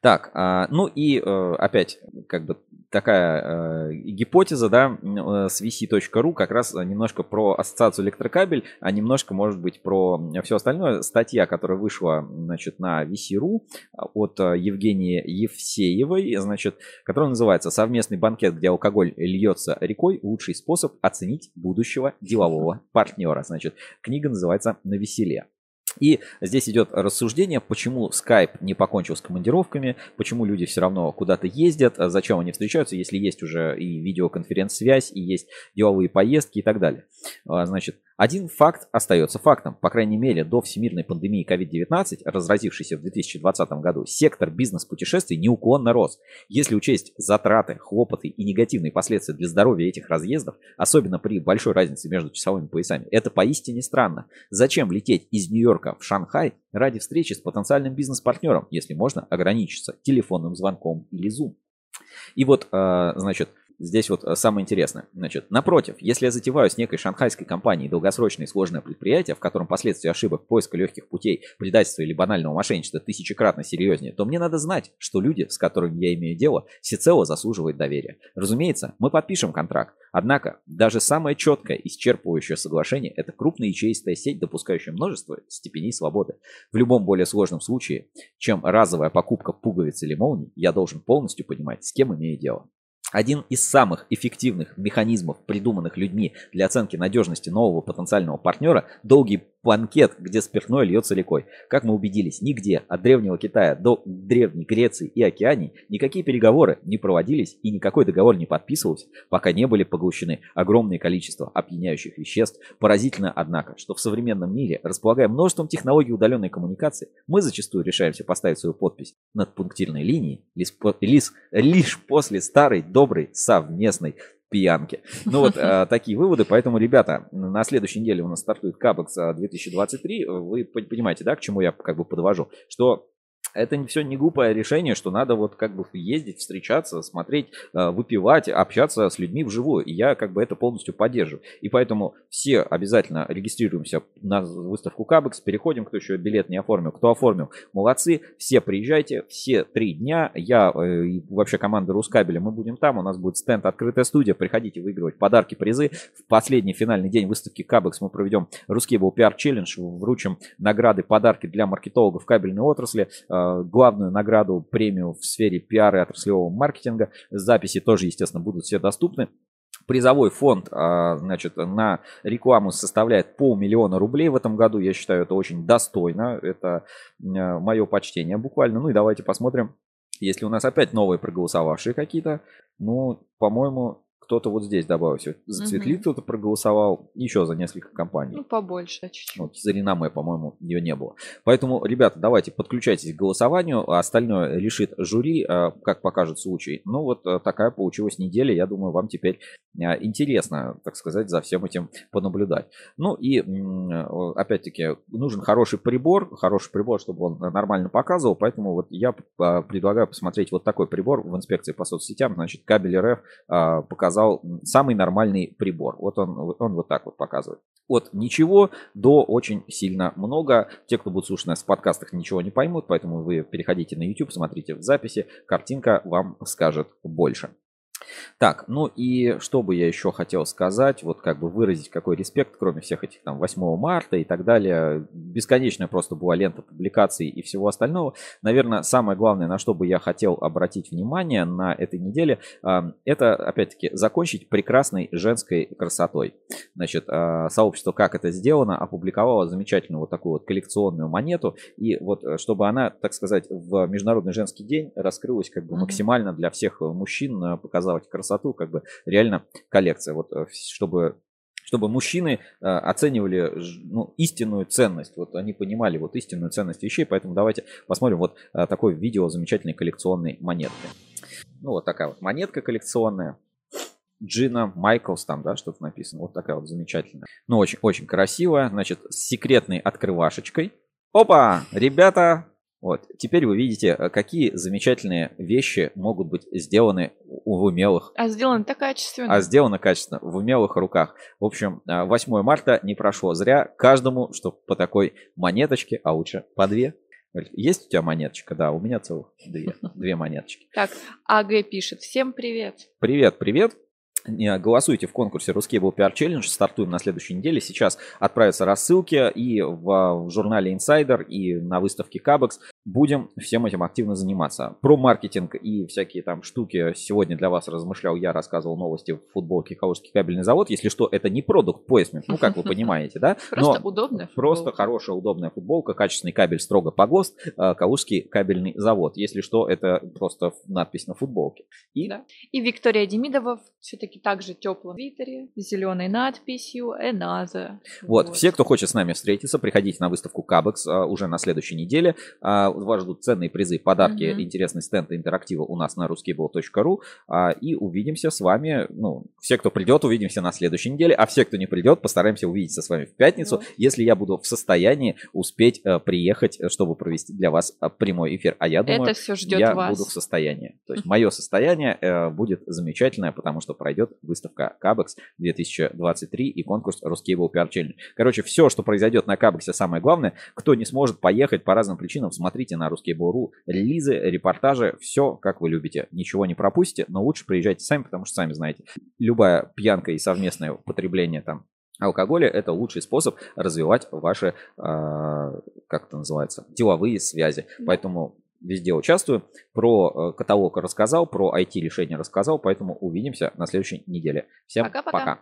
Так, а, ну и э, опять, как бы такая э, гипотеза, да, э, с vc.ru как раз немножко про ассоциацию электрокабель, а немножко, может быть, про все остальное. Статья, которая вышла, значит, на vc.ru от Евгении Евсеевой, значит, которая называется «Совместный банкет, где алкоголь льется рекой. Лучший способ оценить будущего делового партнера». Значит, книга называется «На веселе». И здесь идет рассуждение, почему Skype не покончил с командировками, почему люди все равно куда-то ездят, зачем они встречаются, если есть уже и видеоконференц-связь, и есть деловые поездки и так далее. А, значит, один факт остается фактом. По крайней мере, до всемирной пандемии COVID-19, разразившейся в 2020 году, сектор бизнес-путешествий неуклонно рос. Если учесть затраты, хлопоты и негативные последствия для здоровья этих разъездов, особенно при большой разнице между часовыми поясами, это поистине странно. Зачем лететь из Нью-Йорка в Шанхай ради встречи с потенциальным бизнес-партнером, если можно ограничиться телефонным звонком или Zoom? И вот, а, значит, здесь вот э, самое интересное. Значит, напротив, если я затеваю с некой шанхайской компанией долгосрочное и сложное предприятие, в котором последствия ошибок, поиска легких путей, предательства или банального мошенничества тысячекратно серьезнее, то мне надо знать, что люди, с которыми я имею дело, всецело заслуживают доверия. Разумеется, мы подпишем контракт. Однако, даже самое четкое, исчерпывающее соглашение – это крупная ячеистая сеть, допускающая множество степеней свободы. В любом более сложном случае, чем разовая покупка пуговиц или молний, я должен полностью понимать, с кем имею дело. Один из самых эффективных механизмов, придуманных людьми для оценки надежности нового потенциального партнера – долгий банкет, где спиртное льется рекой. Как мы убедились, нигде от Древнего Китая до Древней Греции и Океании никакие переговоры не проводились и никакой договор не подписывался, пока не были поглощены огромное количество опьяняющих веществ. Поразительно, однако, что в современном мире, располагая множеством технологий удаленной коммуникации, мы зачастую решаемся поставить свою подпись над пунктирной линией лишь, лишь после старой доброй совместной пьянки. Ну вот э, такие выводы. Поэтому, ребята, на следующей неделе у нас стартует Кабекс 2023. Вы понимаете, да, к чему я как бы подвожу? Что это все не глупое решение, что надо вот как бы ездить, встречаться, смотреть, э, выпивать, общаться с людьми вживую. И я как бы это полностью поддерживаю. И поэтому все обязательно регистрируемся на выставку Кабекс, переходим, кто еще билет не оформил, кто оформил, молодцы, все приезжайте, все три дня, я э, и вообще команда Рускабеля, мы будем там, у нас будет стенд «Открытая студия», приходите выигрывать подарки, призы. В последний финальный день выставки Кабекс мы проведем русский был пиар челлендж, вручим награды, подарки для маркетологов кабельной отрасли, э, главную награду, премию в сфере пиара и отраслевого маркетинга. Записи тоже, естественно, будут все доступны. Призовой фонд, а, значит, на рекламу составляет полмиллиона рублей в этом году. Я считаю, это очень достойно. Это мое почтение буквально. Ну и давайте посмотрим, если у нас опять новые проголосовавшие какие-то. Ну, по-моему, кто-то вот здесь добавился. За Цветли угу. кто-то проголосовал, еще за несколько компаний. Ну, побольше чуть-чуть. Вот, за Реноме, по-моему, ее не было. Поэтому, ребята, давайте подключайтесь к голосованию, а остальное решит жюри, а, как покажет случай. Ну, вот а, такая получилась неделя. Я думаю, вам теперь интересно, так сказать, за всем этим понаблюдать. Ну и, опять-таки, нужен хороший прибор, хороший прибор, чтобы он нормально показывал, поэтому вот я предлагаю посмотреть вот такой прибор в инспекции по соцсетям, значит, кабель РФ показал самый нормальный прибор. Вот он, он вот так вот показывает. От ничего до очень сильно много. Те, кто будет слушать нас в подкастах, ничего не поймут, поэтому вы переходите на YouTube, смотрите в записи, картинка вам скажет больше. Так, ну и что бы я еще хотел сказать, вот как бы выразить какой респект, кроме всех этих там 8 марта и так далее. Бесконечная просто была лента публикаций и всего остального. Наверное, самое главное, на что бы я хотел обратить внимание на этой неделе, это, опять-таки, закончить прекрасной женской красотой. Значит, а, сообщество «Как это сделано» опубликовало замечательную вот такую вот коллекционную монету, и вот э, чтобы она, так сказать, в Международный женский день раскрылась как бы максимально для всех мужчин, э, показала показывать красоту, как бы реально коллекция. Вот э, чтобы чтобы мужчины э, оценивали ну, истинную ценность. Вот они понимали вот истинную ценность вещей, поэтому давайте посмотрим вот э, такое видео замечательной коллекционной монетки. Ну, вот такая вот монетка коллекционная. Джина Майклс там, да, что-то написано. Вот такая вот замечательная. Ну, очень, очень красивая. Значит, с секретной открывашечкой. Опа! Ребята, вот. Теперь вы видите, э, какие замечательные вещи могут быть сделаны в умелых. А сделано так качественно. А сделано качественно, в умелых руках. В общем, 8 э, марта не прошло зря. Каждому, что по такой монеточке, а лучше по две. Есть у тебя монеточка? Да, у меня целых две, две монеточки. Так, АГ пишет. Всем привет. Привет, привет. Голосуйте в конкурсе Ruscable PR Challenge. Стартуем на следующей неделе. Сейчас отправятся рассылки и в, в журнале Insider, и на выставке Cabex. Будем всем этим активно заниматься. Про маркетинг и всякие там штуки сегодня для вас размышлял я, рассказывал новости в футболке Калужский кабельный завод. Если что, это не продукт плейсмент, ну как вы понимаете, да? Просто удобная Просто хорошая удобная футболка, качественный кабель строго по ГОСТ, э, Калужский кабельный завод. Если что, это просто надпись на футболке. И, да. и Виктория Демидова все-таки также теплом твиттере, зеленой надписью «Эназа». Вот, вот, все, кто хочет с нами встретиться, приходите на выставку Кабекс э, уже на следующей неделе. Вас ждут ценные призы, подарки, mm-hmm. интересный стенд интерактива у нас на ruskable.ru. А, и увидимся с вами, ну, все, кто придет, увидимся на следующей неделе, а все, кто не придет, постараемся увидеться с вами в пятницу, mm-hmm. если я буду в состоянии успеть э, приехать, э, чтобы провести для вас э, прямой эфир. А я думаю, Это все ждет я вас. буду в состоянии. То есть мое состояние э, будет замечательное, потому что пройдет выставка Кабекс 2023 и конкурс Ruskable PR Challenge. Короче, все, что произойдет на Кабексе, самое главное, кто не сможет поехать по разным причинам, смотрите смотрите на Ruskable.ru релизы, репортажи, все как вы любите. Ничего не пропустите, но лучше приезжайте сами, потому что сами знаете, любая пьянка и совместное употребление там алкоголя это лучший способ развивать ваши, э, как это называется, деловые связи. Поэтому везде участвую. Про э, каталог рассказал, про IT-решения рассказал, поэтому увидимся на следующей неделе. Всем пока. пока.